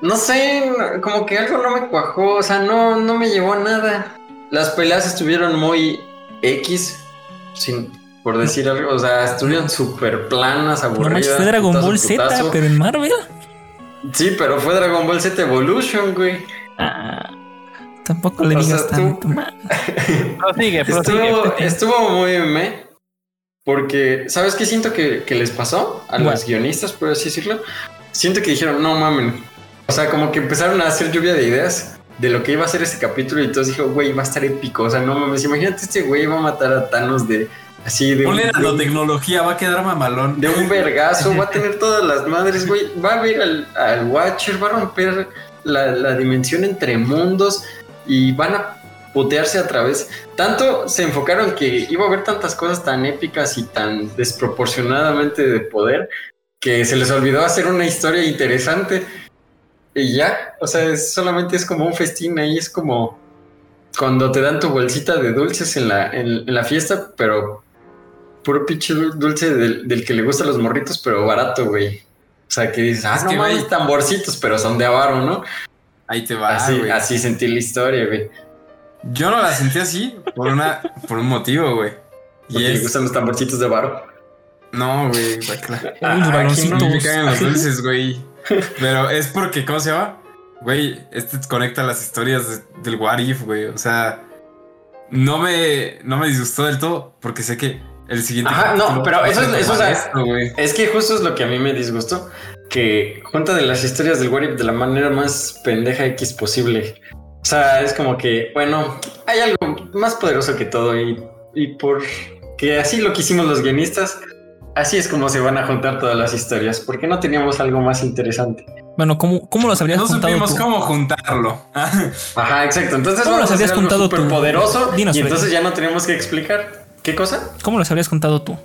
Speaker 5: no sé, no- como que algo no me cuajó, o sea, no, no me llevó a nada. Las peleas estuvieron muy X, sin, por decir algo, o sea, estuvieron súper planas,
Speaker 2: No
Speaker 5: aburridas.
Speaker 2: manches, fue Dragon
Speaker 5: putazo,
Speaker 2: Ball Z,
Speaker 5: putazo.
Speaker 2: pero en Marvel.
Speaker 5: Sí, pero fue Dragon Ball Z Evolution, güey.
Speaker 2: Ah, tampoco le
Speaker 5: O sea,
Speaker 2: digas
Speaker 5: tú-
Speaker 2: tanto. man.
Speaker 6: Prosigue, prosigue.
Speaker 5: Estuvo, estuvo muy me. Porque, ¿sabes qué siento que, que les pasó a los guionistas, por así decirlo? Siento que dijeron, no mamen. O sea, como que empezaron a hacer lluvia de ideas de lo que iba a ser ese capítulo y todos dijo, güey, va a estar épico. O sea, no mames, imagínate este güey va a matar a Thanos de así de
Speaker 4: Ponle nanotecnología, va a quedar mamalón.
Speaker 5: de un vergazo, va a tener todas las madres, güey. Va a ver al, al Watcher, va a romper la, la dimensión entre mundos y van a putearse a través. Tanto se enfocaron que iba a haber tantas cosas tan épicas y tan desproporcionadamente de poder que se les olvidó hacer una historia interesante. Y ya, o sea, es- solamente es como un festín ahí, es como cuando te dan tu bolsita de dulces en la, en, en la fiesta, pero puro pinche dul- dulce del, del que le gustan los morritos, pero barato, güey. O sea, que dices, ah,
Speaker 4: Es
Speaker 5: no
Speaker 4: que,
Speaker 5: mames, tamborcitos, pero son de avaro, ¿no?
Speaker 4: Ahí te va,
Speaker 5: así,
Speaker 4: güey.
Speaker 5: así sentí la historia, güey.
Speaker 4: Yo no la sentí así por una, por un motivo, güey. Y
Speaker 5: Porque le
Speaker 4: es,
Speaker 5: gustan los tamborcitos de barro.
Speaker 4: no, güey.
Speaker 2: Uy, los
Speaker 4: A
Speaker 2: baloncitos.
Speaker 4: mí me cagan los dulces, güey. Pero es porque, ¿cómo se llama? Güey, este conecta las historias de- del What If, güey. O sea, no me, no me disgustó del todo porque sé que el siguiente.
Speaker 5: Ajá, no, pero eso es- eso
Speaker 4: esto, güey.
Speaker 5: Es que justo es lo que a mí me disgustó. Que junta de las historias del What If de la manera más pendeja X posible. O sea, es como que, bueno, hay algo más poderoso que todo y, y por que así lo que hicimos los guionistas, así es como se van a juntar todas las historias, porque no teníamos algo más interesante.
Speaker 2: Bueno, ¿cómo, cómo los habrías
Speaker 4: No
Speaker 2: juntado
Speaker 4: supimos
Speaker 2: tú?
Speaker 4: cómo juntarlo.
Speaker 5: Ajá, exacto. Entonces
Speaker 2: ¿Cómo los
Speaker 5: a hacer
Speaker 2: habías
Speaker 5: algo
Speaker 2: contado
Speaker 5: súper
Speaker 2: tú?
Speaker 5: poderoso
Speaker 2: Dinos,
Speaker 5: y entonces ya no tenemos que explicar. ¿Qué cosa?
Speaker 2: ¿Cómo los habrías contado tú?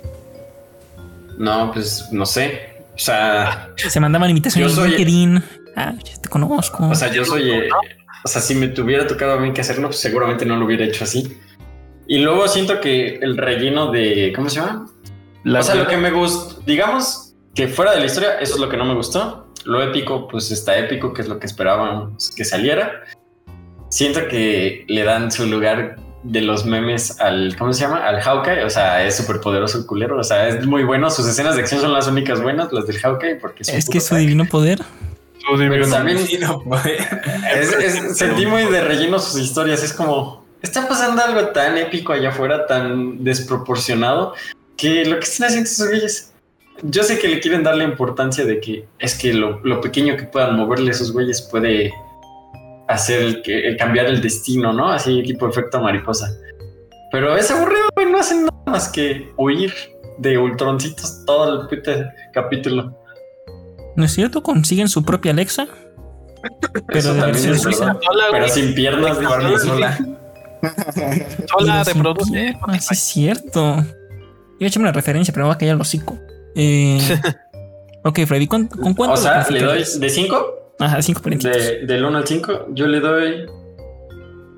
Speaker 5: No, pues no sé. O sea,
Speaker 2: Se mandaban invitaciones
Speaker 5: Yo
Speaker 2: en
Speaker 5: soy-
Speaker 2: LinkedIn. Ah, ya te conozco.
Speaker 5: O sea, yo soy. eh, o sea, si me tuviera tocado a mí que hacerlo, pues seguramente no lo hubiera hecho así. Y luego siento que el relleno de. ¿Cómo se llama?
Speaker 6: La
Speaker 5: o sea, lo que me gustó. Digamos que fuera de la historia, eso es lo que no me gustó. Lo épico, pues está épico, que es lo que esperaban que saliera. Siento que le dan su lugar de los memes al. ¿Cómo se llama? Al Hawkeye. O sea, es súper poderoso el culero. O sea, es muy bueno. Sus escenas de acción son las únicas buenas, las del Hawkeye, porque
Speaker 2: es
Speaker 5: puto
Speaker 2: que su
Speaker 5: crack.
Speaker 2: divino poder.
Speaker 5: Pero también
Speaker 4: Sí, no, güey.
Speaker 5: es, es- sentí muy de relleno sus historias. Es como, está pasando algo tan épico allá afuera, tan desproporcionado, que lo que están haciendo esos güeyes. Yo sé que le quieren dar la importancia de que es que lo, lo pequeño que puedan moverle esos güeyes puede hacer el, que, el cambiar el destino, ¿no? Así tipo efecto mariposa. Pero es aburrido, güey. No hacen nada más que huir de ultroncitos todo el puto capítulo.
Speaker 2: ¿No es cierto? Consiguen su propia Alexa. Pero
Speaker 5: Eso
Speaker 2: de
Speaker 5: también
Speaker 2: versión
Speaker 5: es
Speaker 2: suiza.
Speaker 5: Pero sin piernas. Dice.
Speaker 4: sola.
Speaker 6: Sola reproduce.
Speaker 2: es cierto. Iba a echarme una referencia, pero me va a callar el hocico. Eh, ok, Freddy, ¿con, con cuánto
Speaker 5: O sea, le doy de 5.
Speaker 2: Ajá, cinco paletitos.
Speaker 5: De, del 1 al 5, yo le doy.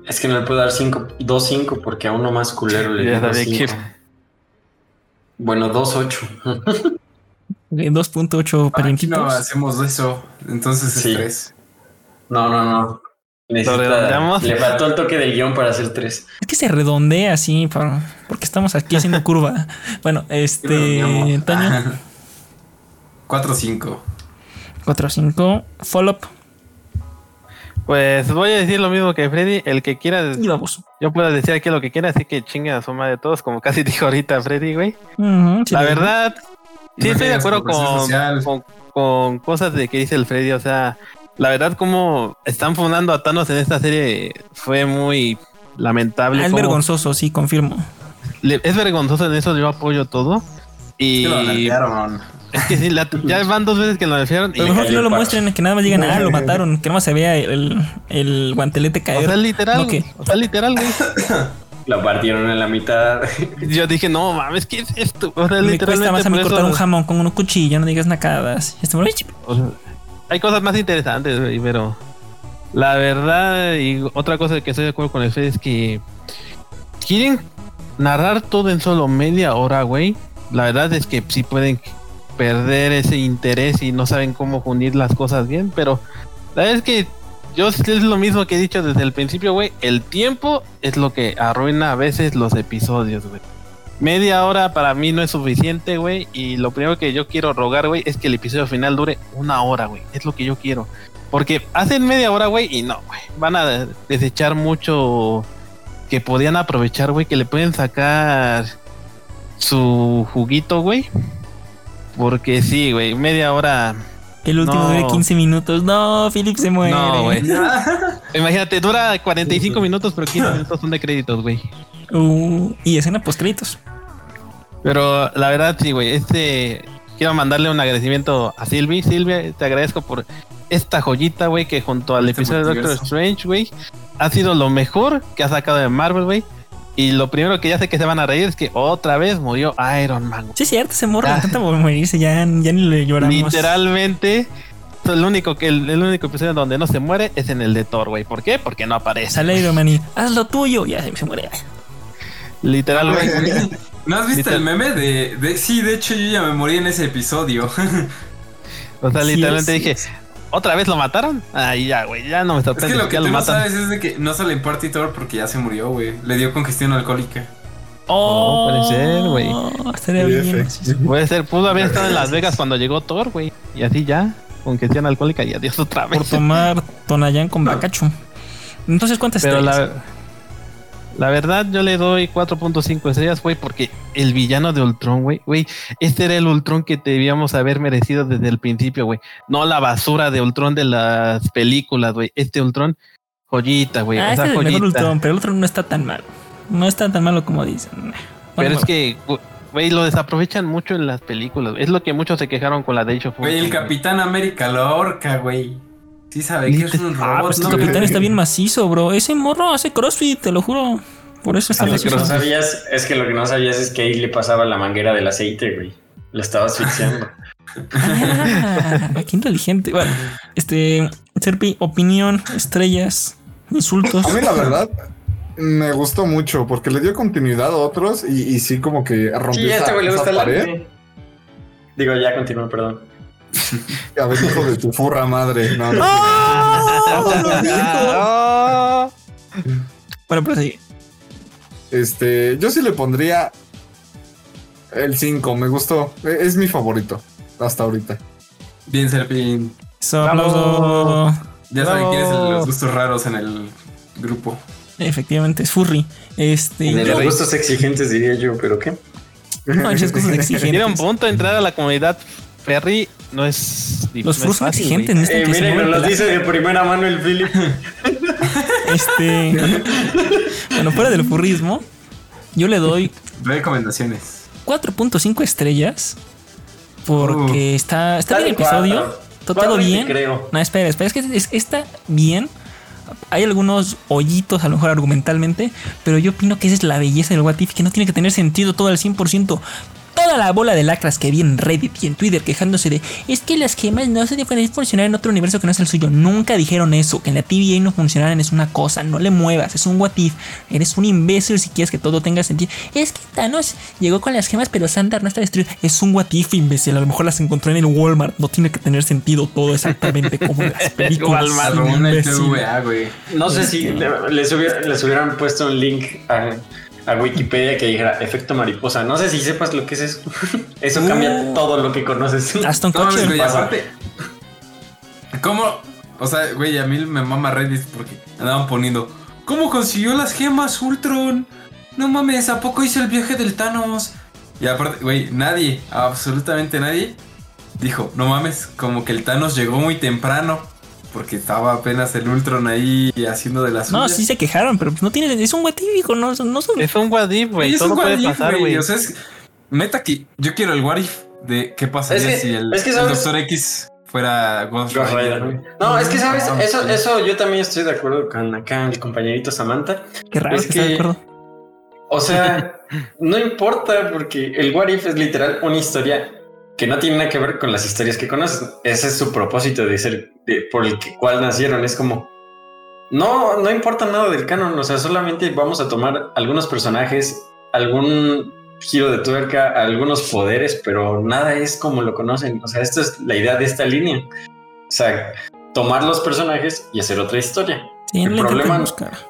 Speaker 5: Es que no le puedo dar 5, 2 5 porque a uno más culero le doy 5. Bueno, 2 8.
Speaker 2: Ok, 2.8
Speaker 4: Aquí
Speaker 2: paletitos.
Speaker 4: no hacemos eso. Entonces es
Speaker 5: Sí.
Speaker 4: tres.
Speaker 5: No, no, no. Necesita,
Speaker 6: redondeamos?
Speaker 5: le faltó el toque del guion para hacer 3.
Speaker 2: Es que se redondea así, porque estamos aquí haciendo curva. Bueno, este. Toño,
Speaker 4: 4-5.
Speaker 2: 4-5. Follow-up.
Speaker 6: Pues voy a decir lo mismo que Freddy. El que quiera,
Speaker 2: Y vamos.
Speaker 6: yo puedo decir aquí lo que quiera, así que chingue a su madre todos, como casi dijo ahorita Freddy, güey.
Speaker 2: Sí,
Speaker 6: La verdad, sí
Speaker 4: No
Speaker 6: estoy de acuerdo con, con cosas de que dice el Freddy. O sea, la verdad, como están fundando a Thanos en esta serie fue muy lamentable.
Speaker 2: Ah, es vergonzoso, sí, confirmo.
Speaker 6: le- es vergonzoso en eso, yo apoyo todo. Y
Speaker 4: lo nerfearon.
Speaker 6: es que sí, la- ya van dos veces que lo nerfearon. Y,
Speaker 2: Pero mejor que no lo muestren, que nada más digan, ah, lo mataron, que nada más se vea el, el guantelete
Speaker 6: o
Speaker 2: caer.
Speaker 6: sea, literal,
Speaker 2: ¿No qué?
Speaker 6: güey, o sea, literal, güey.
Speaker 5: La partieron en la mitad.
Speaker 6: Yo dije, no mames, ¿qué es esto? O sea,
Speaker 2: Me
Speaker 6: literalmente
Speaker 2: cuesta más a mí
Speaker 6: eso-
Speaker 2: cortar un jamón con un cuchillo, no digas nacadas. Este,
Speaker 6: o sea, hay cosas más interesantes, pero la verdad, y otra cosa que estoy de acuerdo con Fede es que quieren narrar todo en solo media hora, güey. La verdad es que sí pueden perder ese interés y no saben cómo unir las cosas bien, pero la verdad es que yo es lo mismo que he dicho desde el principio, güey. El tiempo es lo que arruina a veces los episodios, güey. Media hora para mí no es suficiente, güey. Y lo primero que yo quiero rogar, güey, es que el episodio final dure una hora, güey. Es lo que yo quiero. Porque hacen media hora, güey, y no, güey. Van a desechar mucho que podían aprovechar, güey, que le pueden sacar su juguito, güey. Porque sí, güey, media hora.
Speaker 2: El último
Speaker 6: No.
Speaker 2: dure 15 minutos. No, Philip se muere.
Speaker 6: No, güey. Imagínate, dura 45 minutos, pero 15 minutos son de créditos, güey.
Speaker 2: Uh, y escena post créditos.
Speaker 6: Pero la verdad, sí, güey. Este. Quiero mandarle un agradecimiento a Silvi. Silvia, te agradezco por esta joyita, güey, que junto al
Speaker 4: Este
Speaker 6: episodio de Doctor. Strange, güey, ha sido lo mejor que ha sacado de Marvel, güey. Y lo primero que ya sé que se van a reír es que otra vez murió Iron Man. güey.
Speaker 2: Sí, cierto, se morre.
Speaker 6: Ah.
Speaker 2: Intenta morirse, ya, ya ni le lloramos.
Speaker 6: Literalmente, el único, que, el, el único episodio donde no se muere es en el de Thor, güey. ¿Por qué? Porque no aparece.
Speaker 2: Sale Iron Man y haz lo tuyo. Ya se muere.
Speaker 6: Literal, güey.
Speaker 4: ¿No has visto el meme de, de- Sí, de hecho yo ya me morí en ese episodio.
Speaker 6: O sea, literalmente
Speaker 2: sí,
Speaker 6: dije,
Speaker 2: sí.
Speaker 6: ¿Otra vez lo mataron? Ahí ya, güey, ya no me
Speaker 4: Es
Speaker 6: sorprende.
Speaker 4: que lo que tú
Speaker 6: lo
Speaker 4: no
Speaker 6: matan.
Speaker 4: sabes es de que no sale en Party Thor porque ya se murió, güey. Le dio congestión alcohólica.
Speaker 6: Oh, puede ser, güey.
Speaker 2: Estaría bien.
Speaker 6: Puede ser, pudo haber estado en Las Vegas cuando llegó Thor, güey. Y así ya, con gestión alcohólica y adiós otra vez.
Speaker 2: Por tomar Tonayán con Bacacho. Entonces, ¿cuántas
Speaker 6: Pero
Speaker 2: estrellas?
Speaker 6: la, la verdad, yo le doy 4.5 estrellas, güey, porque el villano de Ultron, güey, güey, este era el Ultron que debíamos haber merecido desde el principio, güey. No la basura de Ultron de las películas, güey. Este Ultron, joyita, güey.
Speaker 2: ah,
Speaker 6: o
Speaker 2: este es el mejor
Speaker 6: joyita.
Speaker 2: Ultron, pero el otro no está tan malo. No está tan malo como dicen. Bueno,
Speaker 6: Pero es que, güey, lo desaprovechan mucho en las películas. Es lo que muchos se quejaron con la de Age of
Speaker 4: Güey, el
Speaker 6: Ultron,
Speaker 4: Capitán América lo ahorca, güey. Sí sabe que es un
Speaker 2: Ah,
Speaker 4: robot,
Speaker 2: pues el capitán está bien macizo, bro. Ese morro hace crossfit, te lo juro. Por eso está
Speaker 5: Lo que no
Speaker 2: macizo.
Speaker 5: sabías es que lo que no sabías es que ahí le pasaba la manguera del aceite, güey. Lo estaba asfixiando.
Speaker 2: Ah, qué inteligente. Bueno, este, Serpi, opinión, estrellas, insultos.
Speaker 7: A mí la verdad me gustó mucho porque le dio continuidad a otros y, y sí como que rompió
Speaker 5: Sí, a este
Speaker 7: esa,
Speaker 5: güey le
Speaker 7: esa
Speaker 5: gusta el
Speaker 7: pared.
Speaker 5: Digo, ya continúo, perdón.
Speaker 7: A ver, hijo de tu furra madre. No, no.
Speaker 6: Ah,
Speaker 2: Bueno, pero sí.
Speaker 7: Este, yo sí le pondría el 5, me gustó. E- Es mi favorito hasta ahorita.
Speaker 4: Bien, Serpín.
Speaker 2: Aplauso.
Speaker 4: Ya saben
Speaker 6: Bravo.
Speaker 4: quién es el de los gustos raros en el grupo.
Speaker 2: Efectivamente, es furry. Este,
Speaker 5: De
Speaker 2: yo-
Speaker 5: los gustos exigentes diría yo, pero ¿qué?
Speaker 2: no, muchas cosas
Speaker 6: Tiene un
Speaker 2: exigentes.
Speaker 6: punto entrar a la comunidad Ferry no es
Speaker 2: Los
Speaker 6: no es
Speaker 2: furros son
Speaker 6: fácil,
Speaker 2: exigentes.
Speaker 6: güey.
Speaker 2: necesitan
Speaker 5: Eh,
Speaker 2: que se
Speaker 5: miren, nos
Speaker 2: la-
Speaker 5: lo dice de primera mano el Philip.
Speaker 2: Este. bueno, fuera del furrismo, yo le doy
Speaker 4: Recomendaciones.
Speaker 2: 4.5 estrellas. Porque está, está bien el episodio.
Speaker 5: cuatro.
Speaker 2: Todo, bien.
Speaker 5: creo.
Speaker 2: No, espera, espera. Es que es- está bien. Hay algunos hoyitos, a lo mejor argumentalmente. Pero yo opino que esa es la belleza del What If, que no tiene que tener sentido todo al 100%. Toda la bola de lacras que vi en Reddit y en Twitter quejándose de es que las gemas no se pueden funcionar en otro universo que no es el suyo. Nunca dijeron eso, que en la TVA no funcionaran es una cosa, no le muevas, es un what if. Eres un imbécil si quieres que todo tenga sentido. Es que Thanos llegó con las gemas, pero Sandar no está destruido. Es un what if, imbécil. A lo mejor las encontró en el Walmart. No tiene que tener sentido todo exactamente como en las películas.
Speaker 6: Walmart,
Speaker 4: Una
Speaker 2: imbécil.
Speaker 4: TVA, güey.
Speaker 5: No sé si le- les, hubiera- les hubieran puesto un link a, a Wikipedia que dijera efecto mariposa. No sé si sepas lo que es eso. Eso cambia
Speaker 2: Uh.
Speaker 5: todo lo que conoces.
Speaker 2: Aston
Speaker 4: No
Speaker 2: Kutcher.
Speaker 4: aparte. ¿Cómo? O sea, güey, a mí me mama Reddit porque andaban poniendo. ¿Cómo consiguió las gemas Ultron? No mames, ¿a poco hizo el viaje del Thanos? Y aparte, güey, nadie, absolutamente nadie, dijo, no mames, como que el Thanos llegó muy temprano. Porque estaba apenas el Ultron ahí haciendo de las
Speaker 2: No,
Speaker 4: suyas.
Speaker 2: sí se quejaron, pero pues no tiene. Es un hijo, no, no son.
Speaker 6: Es un what if,
Speaker 4: Oye,
Speaker 6: güey.
Speaker 4: es
Speaker 6: Todo
Speaker 4: un
Speaker 6: puede
Speaker 4: if,
Speaker 6: pasar, güey.
Speaker 4: O sea, es. Meta que yo quiero el what if de qué pasaría
Speaker 5: Es que-
Speaker 4: si el,
Speaker 5: es que
Speaker 4: el
Speaker 5: sabes-
Speaker 4: Doctor X fuera Ghost,
Speaker 5: Ghost
Speaker 4: Rider.
Speaker 5: No, es que sabes,
Speaker 4: No,
Speaker 5: eso,
Speaker 4: sí.
Speaker 5: eso yo también estoy de acuerdo con acá el compañerito Samantha.
Speaker 2: Qué raro
Speaker 5: es
Speaker 2: que de acuerdo.
Speaker 5: O sea, no importa porque el What If es literal una historia que no tiene nada que ver con las historias que conoces. Ese es su propósito de ser de- por el que, cual nacieron. Es como no, no importa nada del canon. O sea, solamente vamos a tomar algunos personajes, algún giro de tuerca, algunos poderes, pero nada es como lo conocen. O sea, esta es la idea de esta línea. O sea, tomar los personajes y hacer otra historia.
Speaker 2: Sí,
Speaker 5: el problema-.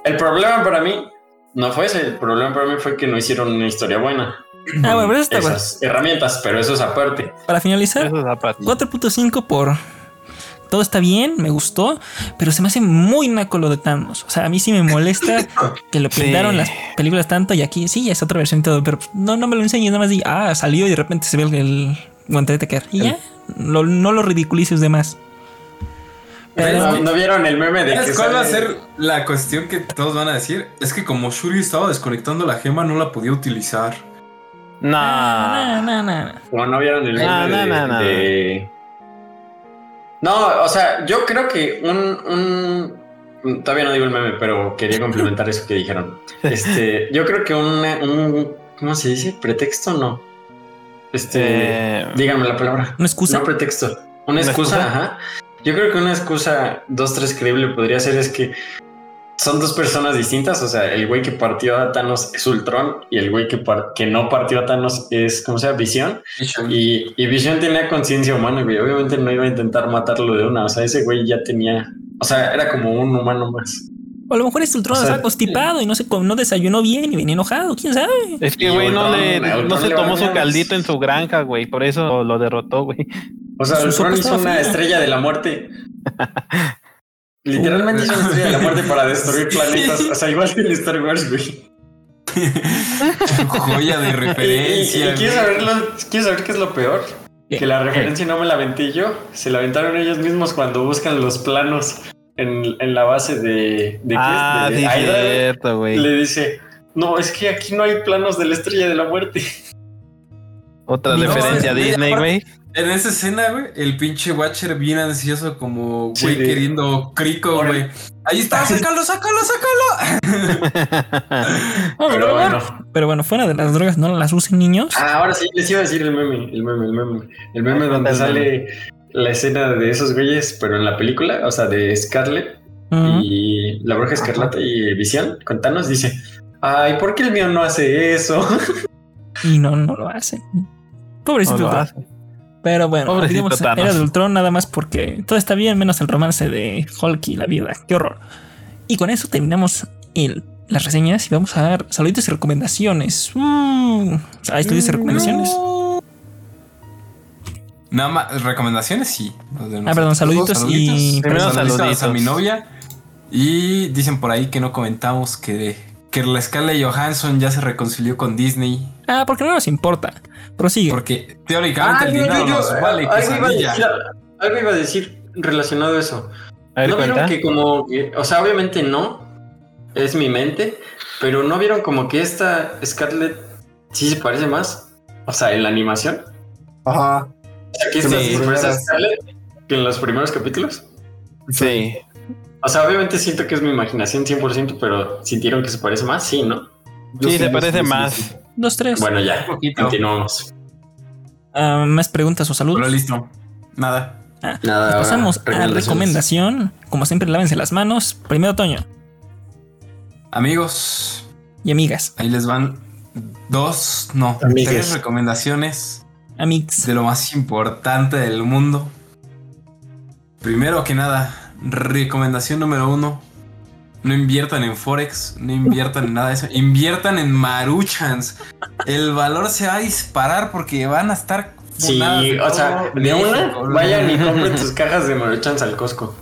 Speaker 5: El problema para mí no fue ese. El problema para mí fue que no hicieron una historia buena.
Speaker 2: Ah, bueno, pero eso está bueno.
Speaker 5: Esas herramientas, pero eso es aparte.
Speaker 2: Para finalizar,
Speaker 6: es aparte.
Speaker 2: 4.5 por. Todo está bien, me gustó, pero se me hace muy naco lo de Thanos. O sea, a mí sí me molesta que lo
Speaker 6: Sí.
Speaker 2: pintaron las películas tanto y aquí sí, es otra versión y todo, pero no, no me lo enseñes, nada más di, ah, salió y de repente se ve el, el guantelete caer. Y ya, lo- no lo ridiculices de más. Pero-
Speaker 5: ¿No, no vieron el meme de que
Speaker 4: ¿Sabes cuál va a ser la cuestión que todos van a decir? Es que como Shuri estaba desconectando la gema, no la podía utilizar.
Speaker 6: No.
Speaker 2: No, no, no.
Speaker 5: No, no vieron el meme
Speaker 6: No, no,
Speaker 5: de,
Speaker 6: no, no.
Speaker 5: de- No, o sea, yo creo que un, un- Todavía no digo el meme, pero quería complementar eso que dijeron. Este, yo creo que un, un ¿cómo se dice? ¿Pretexto? No. Este,
Speaker 6: Eh,
Speaker 5: díganme la palabra.
Speaker 2: ¿Una excusa?
Speaker 5: No pretexto. Una
Speaker 6: ¿Una
Speaker 5: excusa,
Speaker 6: excusa?
Speaker 5: ajá. Yo creo que una excusa dos, tres creíble podría ser es que son dos personas distintas. O sea, el güey que partió a Thanos es Ultron y el güey que, par- que no partió a Thanos es, ¿cómo se llama? Visión. Y, y Visión tenía conciencia humana, güey. Obviamente no iba a intentar matarlo de una. O sea, ese güey ya tenía. O sea, era como un humano más.
Speaker 2: O a lo mejor este Ultron
Speaker 5: O sea,
Speaker 2: estaba constipado y no se no desayunó bien y venía enojado, quién sabe.
Speaker 6: Es que, güey, no, le, no se
Speaker 5: le
Speaker 6: tomó su caldito en su granja, güey. Por eso lo derrotó, güey.
Speaker 5: O sea, Ultron hizo una
Speaker 2: fría.
Speaker 5: estrella de la muerte. Literalmente hizo una estrella de la muerte para destruir planetas. O sea, igual que en Star Wars, güey.
Speaker 4: Joya de
Speaker 5: Y, y- y
Speaker 4: referencia.
Speaker 5: ¿quieres, saber lo- ¿Quieres saber qué es lo peor?
Speaker 2: ¿Qué?
Speaker 5: Que la referencia no me la aventé yo. Se la aventaron ellos mismos cuando buscan los planos en, en la base de. ¿De
Speaker 6: ah,
Speaker 5: es? De
Speaker 6: cierto, güey.
Speaker 5: Le dice: No, es que aquí no hay planos de la estrella de la muerte.
Speaker 6: Otra
Speaker 2: No,
Speaker 6: referencia a Disney, güey.
Speaker 4: En esa escena, güey, el pinche Watcher bien ansioso, como güey queriendo crico, güey. Ahí está, sácalo, sácalo, sácalo.
Speaker 2: Ah,
Speaker 5: Pero bueno.
Speaker 2: pero bueno, fuera de las drogas, no las usen niños.
Speaker 5: Ah, ahora sí, les iba a decir el meme, el meme, el meme. El meme donde
Speaker 6: El
Speaker 5: sale la escena de esos güeyes, pero en la película, o sea, de Scarlett
Speaker 2: Ujú.
Speaker 5: y la bruja escarlata y Visión con Thanos, dice: Ay, ¿por qué el mío no hace eso?
Speaker 2: Y no, no lo hacen. Pobrecito.
Speaker 6: No lo hace.
Speaker 2: Pero bueno, olvidemos era de Ultron nada más porque todo está bien, menos el romance de Hulk y la vida. Qué horror. Y con eso terminamos el- las reseñas y vamos a dar saluditos y recomendaciones. Uh, ¿Hay saluditos y recomendaciones?
Speaker 4: Nada más, recomendaciones sí. de
Speaker 2: Ah, perdón, saluditos,
Speaker 4: Saluditos.
Speaker 2: y.
Speaker 6: Primero
Speaker 4: Saluditos
Speaker 6: saluditos.
Speaker 4: a mi novia. Y dicen por ahí que no comentamos que, que la Scarlett Johansson ya se reconcilió con Disney.
Speaker 2: Ah, porque no nos importa. Prosigue.
Speaker 4: Porque teóricamente el
Speaker 5: yo-
Speaker 4: dinero
Speaker 5: yo- yo-
Speaker 4: nos vale
Speaker 5: algo, iba a decir, algo iba a decir relacionado a eso.
Speaker 6: A ver,
Speaker 5: ¿No vieron
Speaker 6: cuenta.
Speaker 5: que como, que- o sea, obviamente no, es mi mente, pero ¿no vieron como que esta Scarlett sí se parece más? O sea, en la animación.
Speaker 7: Ajá.
Speaker 5: Que
Speaker 7: Sí.
Speaker 5: Scarlett que en los primeros capítulos.
Speaker 6: Sí.
Speaker 5: O sea, obviamente siento que es mi imaginación 100%, pero ¿sintieron que se parece más? Sí, ¿no?
Speaker 7: Yo
Speaker 6: Sí, se parece
Speaker 7: sí, sí,
Speaker 6: más.
Speaker 2: Dos, tres.
Speaker 5: Bueno, ya, continuamos.
Speaker 2: Ah, ¿Más preguntas o saludos?
Speaker 4: Pero listo. Nada.
Speaker 2: Ah,
Speaker 5: Nada, ahora,
Speaker 2: pasamos a recomendación. Como siempre, lávense las manos. Primero, Toño
Speaker 4: Amigos,
Speaker 2: y amigas.
Speaker 4: ahí les van dos, no,
Speaker 1: Amigues.
Speaker 4: tres recomendaciones
Speaker 2: Amix.
Speaker 4: de lo más importante del mundo. Primero que nada, recomendación número uno. No inviertan en Forex, no inviertan en nada de eso. Inviertan en Maruchans. El valor se va a disparar porque van a estar.
Speaker 5: Sí, o sea, de una, vayan y compren tus cajas de Maruchans al Costco.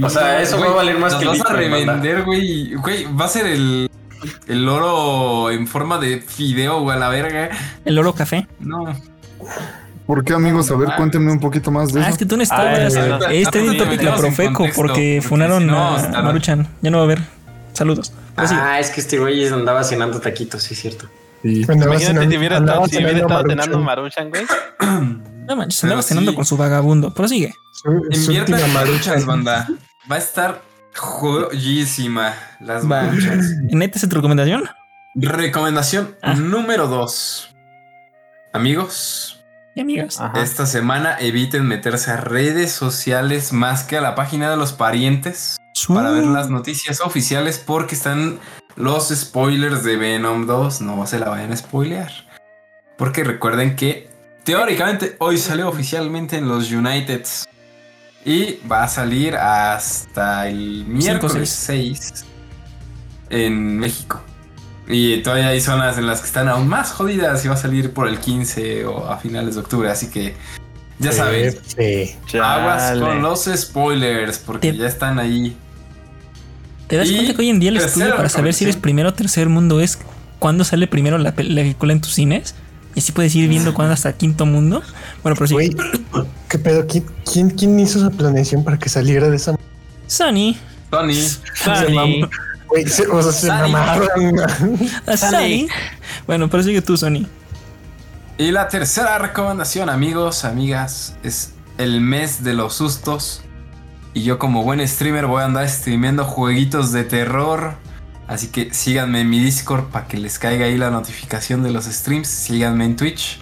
Speaker 5: O sea, eso va a valer más que el
Speaker 4: vas a revender, güey. Güey, va a ser el, el oro en forma de fideo, güey, a la verga.
Speaker 2: El oro café.
Speaker 4: No.
Speaker 7: ¿Por qué, amigos? A ver,
Speaker 4: Ah.
Speaker 7: cuéntenme un poquito más de
Speaker 2: Ah,
Speaker 7: eso.
Speaker 2: es que tú no
Speaker 6: Ah,
Speaker 2: estabas.
Speaker 4: ah, pues,
Speaker 2: topic la Profeco
Speaker 4: contexto,
Speaker 2: porque
Speaker 4: porque
Speaker 2: funaron
Speaker 4: si no,
Speaker 2: a Maruchan. Ya no va a haber. Saludos. Prosigue.
Speaker 5: Ah, es que este güey andaba cenando taquitos, sí, es cierto.
Speaker 6: Imagínate
Speaker 1: cenando-
Speaker 6: si hubiera estado,
Speaker 1: cenando Maruchan.
Speaker 6: cenando güey.
Speaker 2: no manches, andaba cenando
Speaker 4: sí.
Speaker 2: con su vagabundo. Prosigue.
Speaker 1: Última
Speaker 4: en Maruchans,
Speaker 1: Maruchan.
Speaker 4: banda. Va a estar joyísima las. Maruchans.
Speaker 2: ¿Neta es tu recomendación?
Speaker 4: Recomendación
Speaker 2: Ah.
Speaker 4: número dos. Amigos,
Speaker 2: Y amigas.
Speaker 6: Ajá.
Speaker 4: esta semana eviten meterse a redes sociales más que a la página de los parientes. Para ver las noticias oficiales porque están los spoilers de Venom 2. No se la vayan a spoilear. Porque recuerden que teóricamente hoy salió oficialmente en los Uniteds. Y va a salir hasta el miércoles 6 en México. Y todavía hay zonas en las que están aún más jodidas y va a salir por el 15 o a finales de octubre. Así que ya saben,
Speaker 1: Sí.
Speaker 4: aguas con los spoilers porque
Speaker 2: Te-
Speaker 4: ya están ahí.
Speaker 2: ¿Te das
Speaker 4: Y
Speaker 2: cuenta que hoy en día el estudio para saber si eres primero o tercer mundo es cuándo sale primero la pel- la película en tus cines? Y así puedes ir viendo cuándo hasta quinto mundo. Bueno, pero sí.
Speaker 1: Güey, ¿qué pedo? ¿Quién, quién, quién hizo esa planeación para que saliera de esa?
Speaker 2: Sony.
Speaker 4: Tony.
Speaker 6: Sony.
Speaker 1: Güey, se- o sea, se
Speaker 4: Sony.
Speaker 1: mamaron.
Speaker 2: a Sony. Bueno, pero sigue tú, Sony.
Speaker 4: Y la tercera recomendación, amigos, amigas, es el mes de los sustos. Y yo como buen streamer voy a andar streameando jueguitos de terror. Así que síganme en mi Discord para que les caiga ahí la notificación de los streams. Síganme en Twitch.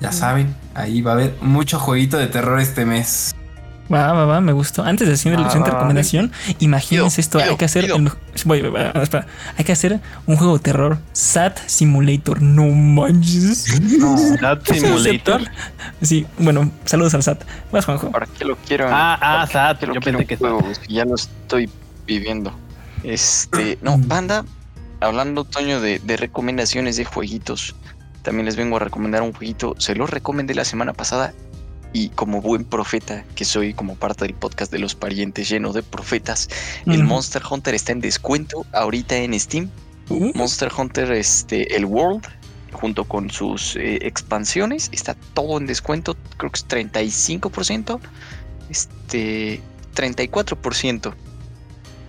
Speaker 4: Ya saben, ahí va a haber mucho jueguito de terror este mes.
Speaker 2: Va, va, va, me gustó. Antes de hacer la recomendación, imagínense esto. hay que hacer. el- voy, voy, voy, espera. Hay que hacer un juego de terror. Sat Simulator. No manches.
Speaker 6: That Simulator.
Speaker 2: Sí, bueno, saludos al SAT. Vas, Juanjo.
Speaker 3: ¿Para qué lo quiero?
Speaker 6: Ah, ah,
Speaker 3: ¿Para qué
Speaker 6: SAT. Yo
Speaker 3: quiero
Speaker 6: pensé
Speaker 3: en
Speaker 6: que
Speaker 3: juego?
Speaker 6: SAT.
Speaker 3: Es que Ya lo estoy viviendo. Este, no, banda, hablando, Toño, de, de recomendaciones de jueguitos. También les vengo a recomendar un jueguito. Se lo recomendé la semana pasada. Y como buen profeta que soy, como parte del podcast de los parientes lleno de profetas, el. Monster Hunter está en descuento ahorita en Steam.
Speaker 2: Uh,
Speaker 3: Monster Hunter, este, el World, junto con sus eh, expansiones, está todo en descuento. Creo que es 35%, este, 34%.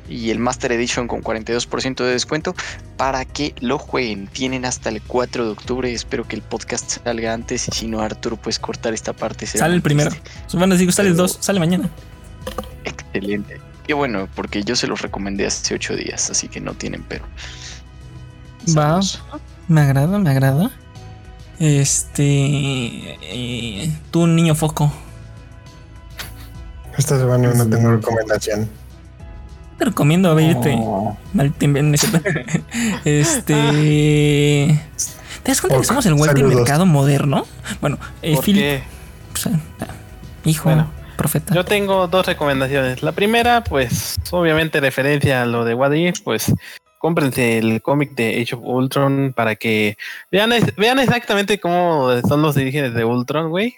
Speaker 3: Y el Master Edition con 42% de descuento para que lo jueguen. Tienen hasta el 4 de octubre. Espero que el podcast salga antes. Y si no, Arturo, puedes cortar esta parte.
Speaker 2: Sale el primero. Van a decir, sale el 2, sale mañana.
Speaker 3: Excelente. Qué bueno, porque yo se los recomendé hace 8 días, así que no tienen pero.
Speaker 2: Va. Me agrada, me agrada. Este. eh, tú, niño foco.
Speaker 1: Esta semana no tengo recomendación.
Speaker 2: Te recomiendo a irte.
Speaker 7: Oh,
Speaker 2: Este. ¿Te das cuenta que somos el Walter
Speaker 1: saludos.
Speaker 2: Mercado moderno? Bueno, eh,
Speaker 6: ¿Por
Speaker 2: Philip,
Speaker 6: qué?
Speaker 2: pues, ah, hijo,
Speaker 6: Bueno,
Speaker 2: profeta.
Speaker 6: Yo tengo dos recomendaciones. La primera, pues, obviamente referencia a lo de What If, pues, cómprense el cómic de Age of Ultron para que vean, es- vean exactamente cómo son los orígenes de Ultron, güey.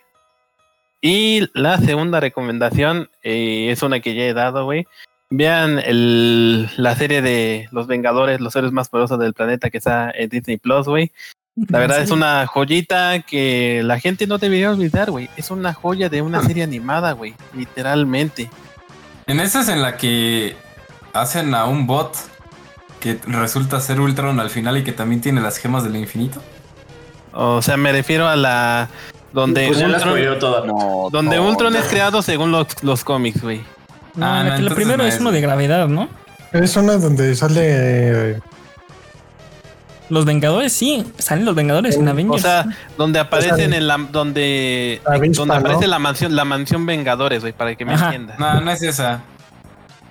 Speaker 6: Y la segunda recomendación eh, es una que ya he dado, güey. Vean el, la serie de Los Vengadores, los héroes más poderosos del planeta que está en Disney Plus, güey. La verdad es una joyita que la gente no debería olvidar, güey. Es una joya de una serie animada, güey. Literalmente.
Speaker 4: En esa es en la que hacen a un bot que resulta ser Ultron al final y que también tiene las gemas del infinito.
Speaker 6: O sea, me refiero a la donde
Speaker 5: Pues
Speaker 6: Ultron,
Speaker 5: toda.
Speaker 3: No,
Speaker 6: donde
Speaker 3: no,
Speaker 6: Ultron
Speaker 3: no.
Speaker 6: es creado según los, los cómics, güey.
Speaker 2: No,
Speaker 4: Ah, no,
Speaker 2: primera
Speaker 4: no
Speaker 2: es
Speaker 4: es,
Speaker 2: uno de gravedad, ¿no?
Speaker 1: Es una donde sale.
Speaker 2: Los Vengadores, sí, salen los Vengadores en Avengers.
Speaker 6: O sea, donde aparecen
Speaker 1: sea,
Speaker 6: en la donde
Speaker 1: la avispa,
Speaker 6: donde aparece
Speaker 1: ¿no?
Speaker 6: la mansión la mansión Vengadores, güey, para que me
Speaker 2: Ajá.
Speaker 6: entiendas.
Speaker 4: No, no es esa.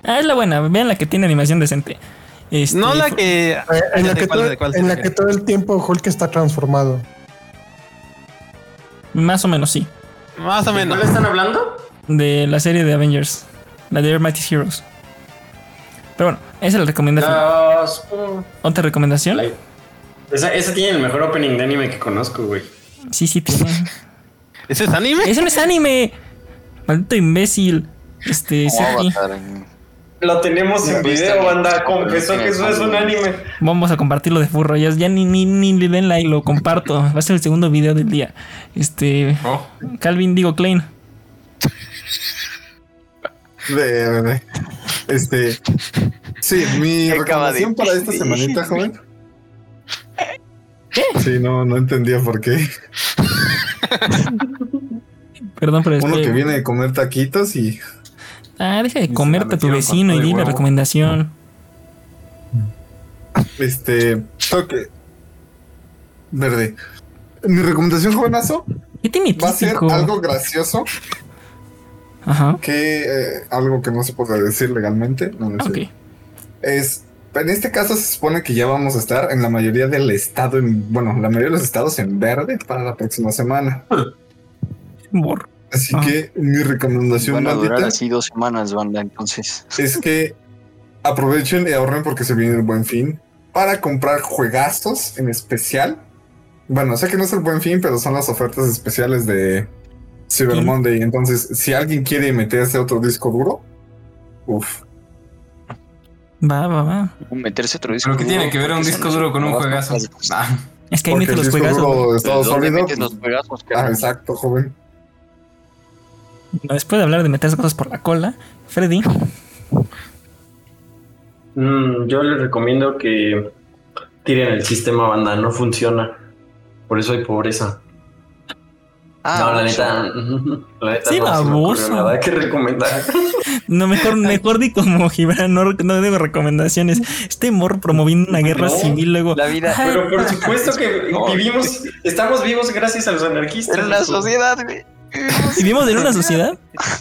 Speaker 2: ah, es la buena, vean la que tiene animación decente. Este,
Speaker 6: No la que
Speaker 1: eh, en, la que
Speaker 6: cuál-
Speaker 1: todo,
Speaker 6: cuál
Speaker 1: en la que todo el tiempo Hulk está transformado.
Speaker 2: Más o menos, sí.
Speaker 6: más o
Speaker 5: ¿De
Speaker 6: menos.
Speaker 5: cuál están hablando?
Speaker 2: De la serie de Avengers. La de Mighty Heroes. Pero bueno, esa es la recomendación.
Speaker 5: Los-
Speaker 2: ¿Otra recomendación?
Speaker 5: Esa, esa tiene el mejor opening de anime que conozco, güey.
Speaker 2: Sí, sí, tiene.
Speaker 6: ¿Ese es anime?
Speaker 2: ¡Eso no es anime! Maldito imbécil. Este,
Speaker 5: Lo tenemos en video, banda. Confesó que eso es un anime.
Speaker 2: Vamos a compartirlo de furro. Ya, ya ni, ni, ni le den like, lo comparto. Va a ser el segundo video del día. Este.
Speaker 4: Oh,
Speaker 2: Calvin, digo Klein.
Speaker 7: de- de- este. Sí, mi
Speaker 3: ¿Qué acaba de
Speaker 7: recomendación para esta semanita, joven. Sí, no, no entendía por qué.
Speaker 2: Perdón por el
Speaker 7: Uno que viene de comer taquitos y
Speaker 2: Ah, deja de
Speaker 7: la
Speaker 2: comerte a tu vecino y dile
Speaker 7: huevo.
Speaker 2: recomendación.
Speaker 7: este toque verde. Mi recomendación, jovenazo,
Speaker 2: ¿Qué tiene
Speaker 7: va a ser algo gracioso,
Speaker 2: Ajá.
Speaker 7: que eh, algo que no se puede decir legalmente. No, no sé.
Speaker 2: Ok.
Speaker 7: Es, en este caso se supone que ya vamos a estar en la mayoría del estado, en, bueno, la mayoría de los estados en verde para la próxima semana.
Speaker 2: Mor-
Speaker 7: Así
Speaker 2: Ah.
Speaker 7: que mi recomendación
Speaker 3: Van a durar
Speaker 7: bandita,
Speaker 3: así dos semanas, banda, entonces.
Speaker 7: es que aprovechen y ahorren porque se viene el buen fin para comprar juegazos en especial. Bueno, sé que no es el buen fin, pero son las ofertas especiales de Cyber. Monday. Entonces, si alguien quiere meterse a otro disco duro, uff.
Speaker 2: Va, va, va.
Speaker 3: Meterse otro disco
Speaker 4: pero ¿qué tiene que ver un disco duro con un juegazo? Ah,
Speaker 2: Es que ahí mete los juegazos.
Speaker 7: duro de estado
Speaker 3: ¿Dónde
Speaker 7: sólido.
Speaker 3: metes los juegazos,
Speaker 7: Ah, exacto, joven.
Speaker 2: Después de hablar de meterse cosas por la cola, Freddy.
Speaker 5: Mm, yo les recomiendo que tiren el sistema, banda. No funciona. Por eso hay pobreza.
Speaker 3: Ah,
Speaker 5: no, la neta. La neta
Speaker 2: Sí,
Speaker 5: no me
Speaker 2: baboso.
Speaker 5: nada que recomendar.
Speaker 2: No, mejor, mejor di como Gibran, no, no debo recomendaciones. Este morro promoviendo una guerra
Speaker 5: No,
Speaker 2: civil luego.
Speaker 3: La vida.
Speaker 5: Pero por supuesto que
Speaker 3: No.
Speaker 5: vivimos, estamos vivos gracias a los anarquistas.
Speaker 3: Una
Speaker 5: loco.
Speaker 3: sociedad, güey.
Speaker 2: Vivimos en una sociedad.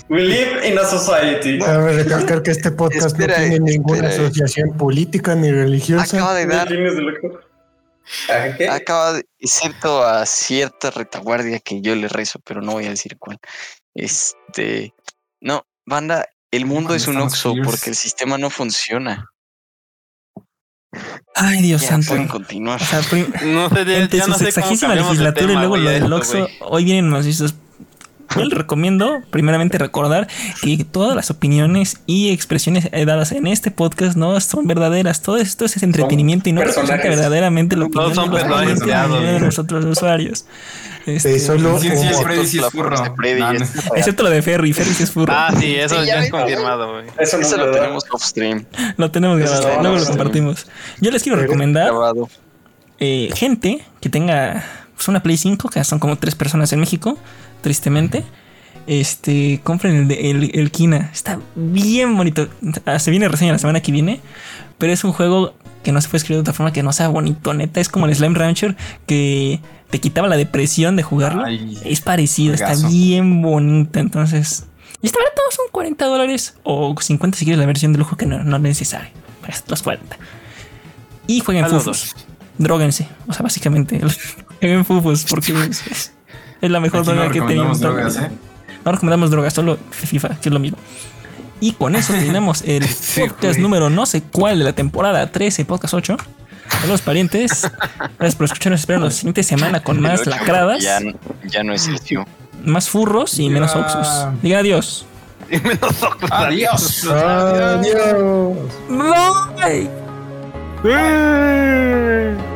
Speaker 5: We live in a society.
Speaker 1: Cabe recalcar que este podcast
Speaker 3: Espera,
Speaker 1: no tiene ninguna
Speaker 3: espera.
Speaker 1: asociación política ni religiosa.
Speaker 3: Acaba de dar.
Speaker 5: ¿A qué?
Speaker 3: acaba de, excepto a cierta retaguardia que yo le rezo, pero no voy a decir cuál. Este, no, banda, el mundo
Speaker 4: ¿Dónde
Speaker 3: es un oxo porque el sistema no funciona.
Speaker 2: Ay, Dios
Speaker 3: Ya
Speaker 2: santo.
Speaker 3: pueden continuar.
Speaker 2: O sea,
Speaker 6: No sé, de,
Speaker 2: Entre
Speaker 6: ya no sé
Speaker 2: legislatura y luego lo del Oxxo, hoy vienen macizos. Yo les recomiendo, primeramente, recordar que todas las opiniones y expresiones dadas en este podcast no son verdaderas. Todo esto es entretenimiento y no representa verdaderamente lo que
Speaker 6: No son creados,
Speaker 2: de los usuarios. Este,
Speaker 1: Sí, solo
Speaker 4: Sí, sí, es
Speaker 1: humor.
Speaker 4: Freddy sí es
Speaker 3: La
Speaker 4: furro.
Speaker 3: fuerza de Freddy
Speaker 4: No,
Speaker 3: es-
Speaker 4: no.
Speaker 2: excepto lo de Ferry, Ferry es furro.
Speaker 6: Ah, sí, eso
Speaker 3: Sí, ya
Speaker 6: ya es confirmado, güey.
Speaker 5: Eso no
Speaker 3: Eso lo tenemos off stream
Speaker 2: Lo tenemos
Speaker 5: Eso
Speaker 2: grabado, luego lo
Speaker 5: bueno.
Speaker 2: compartimos. Yo les quiero recomendar eh, gente que tenga pues, una Play 5, que son como tres personas en México, tristemente. Este, compren el, de- el, el Kina. Está bien bonito. Ah, Se viene reseña la semana que viene. Pero es un juego que no se puede escribir de otra forma que no sea bonito. Neta, es como el Slime Rancher que te quitaba la depresión de jugarlo.
Speaker 4: Ay,
Speaker 2: Es parecido, está bien bonita. Entonces, y está barato, son 40 dólares o 50 si quieres la versión de lujo que no, no es necesaria. Pues, los 40. Y jueguen
Speaker 6: Saludos.
Speaker 2: fufos. Droguense. O sea, básicamente, jueguen fufos porque es, la mejor
Speaker 4: Aquí no
Speaker 2: droga que
Speaker 4: recomendamos
Speaker 2: tenemos.
Speaker 4: drogas, ¿eh?
Speaker 2: No recomendamos drogas, solo FIFA, que es lo mismo. Y con eso terminamos el
Speaker 4: Sí,
Speaker 2: podcast
Speaker 4: güey.
Speaker 2: número no sé cuál de la temporada 13, podcast 8. Saludos parientes. Gracias por escucharnos. Espero la siguiente semana con más lacradas,
Speaker 3: Ya, ya no es el tío.
Speaker 2: más furros y menos
Speaker 4: Ya.
Speaker 2: oxus. Diga adiós.
Speaker 6: Y menos ojos.
Speaker 4: Adiós.
Speaker 1: Adiós.
Speaker 2: Bye.
Speaker 6: Bye.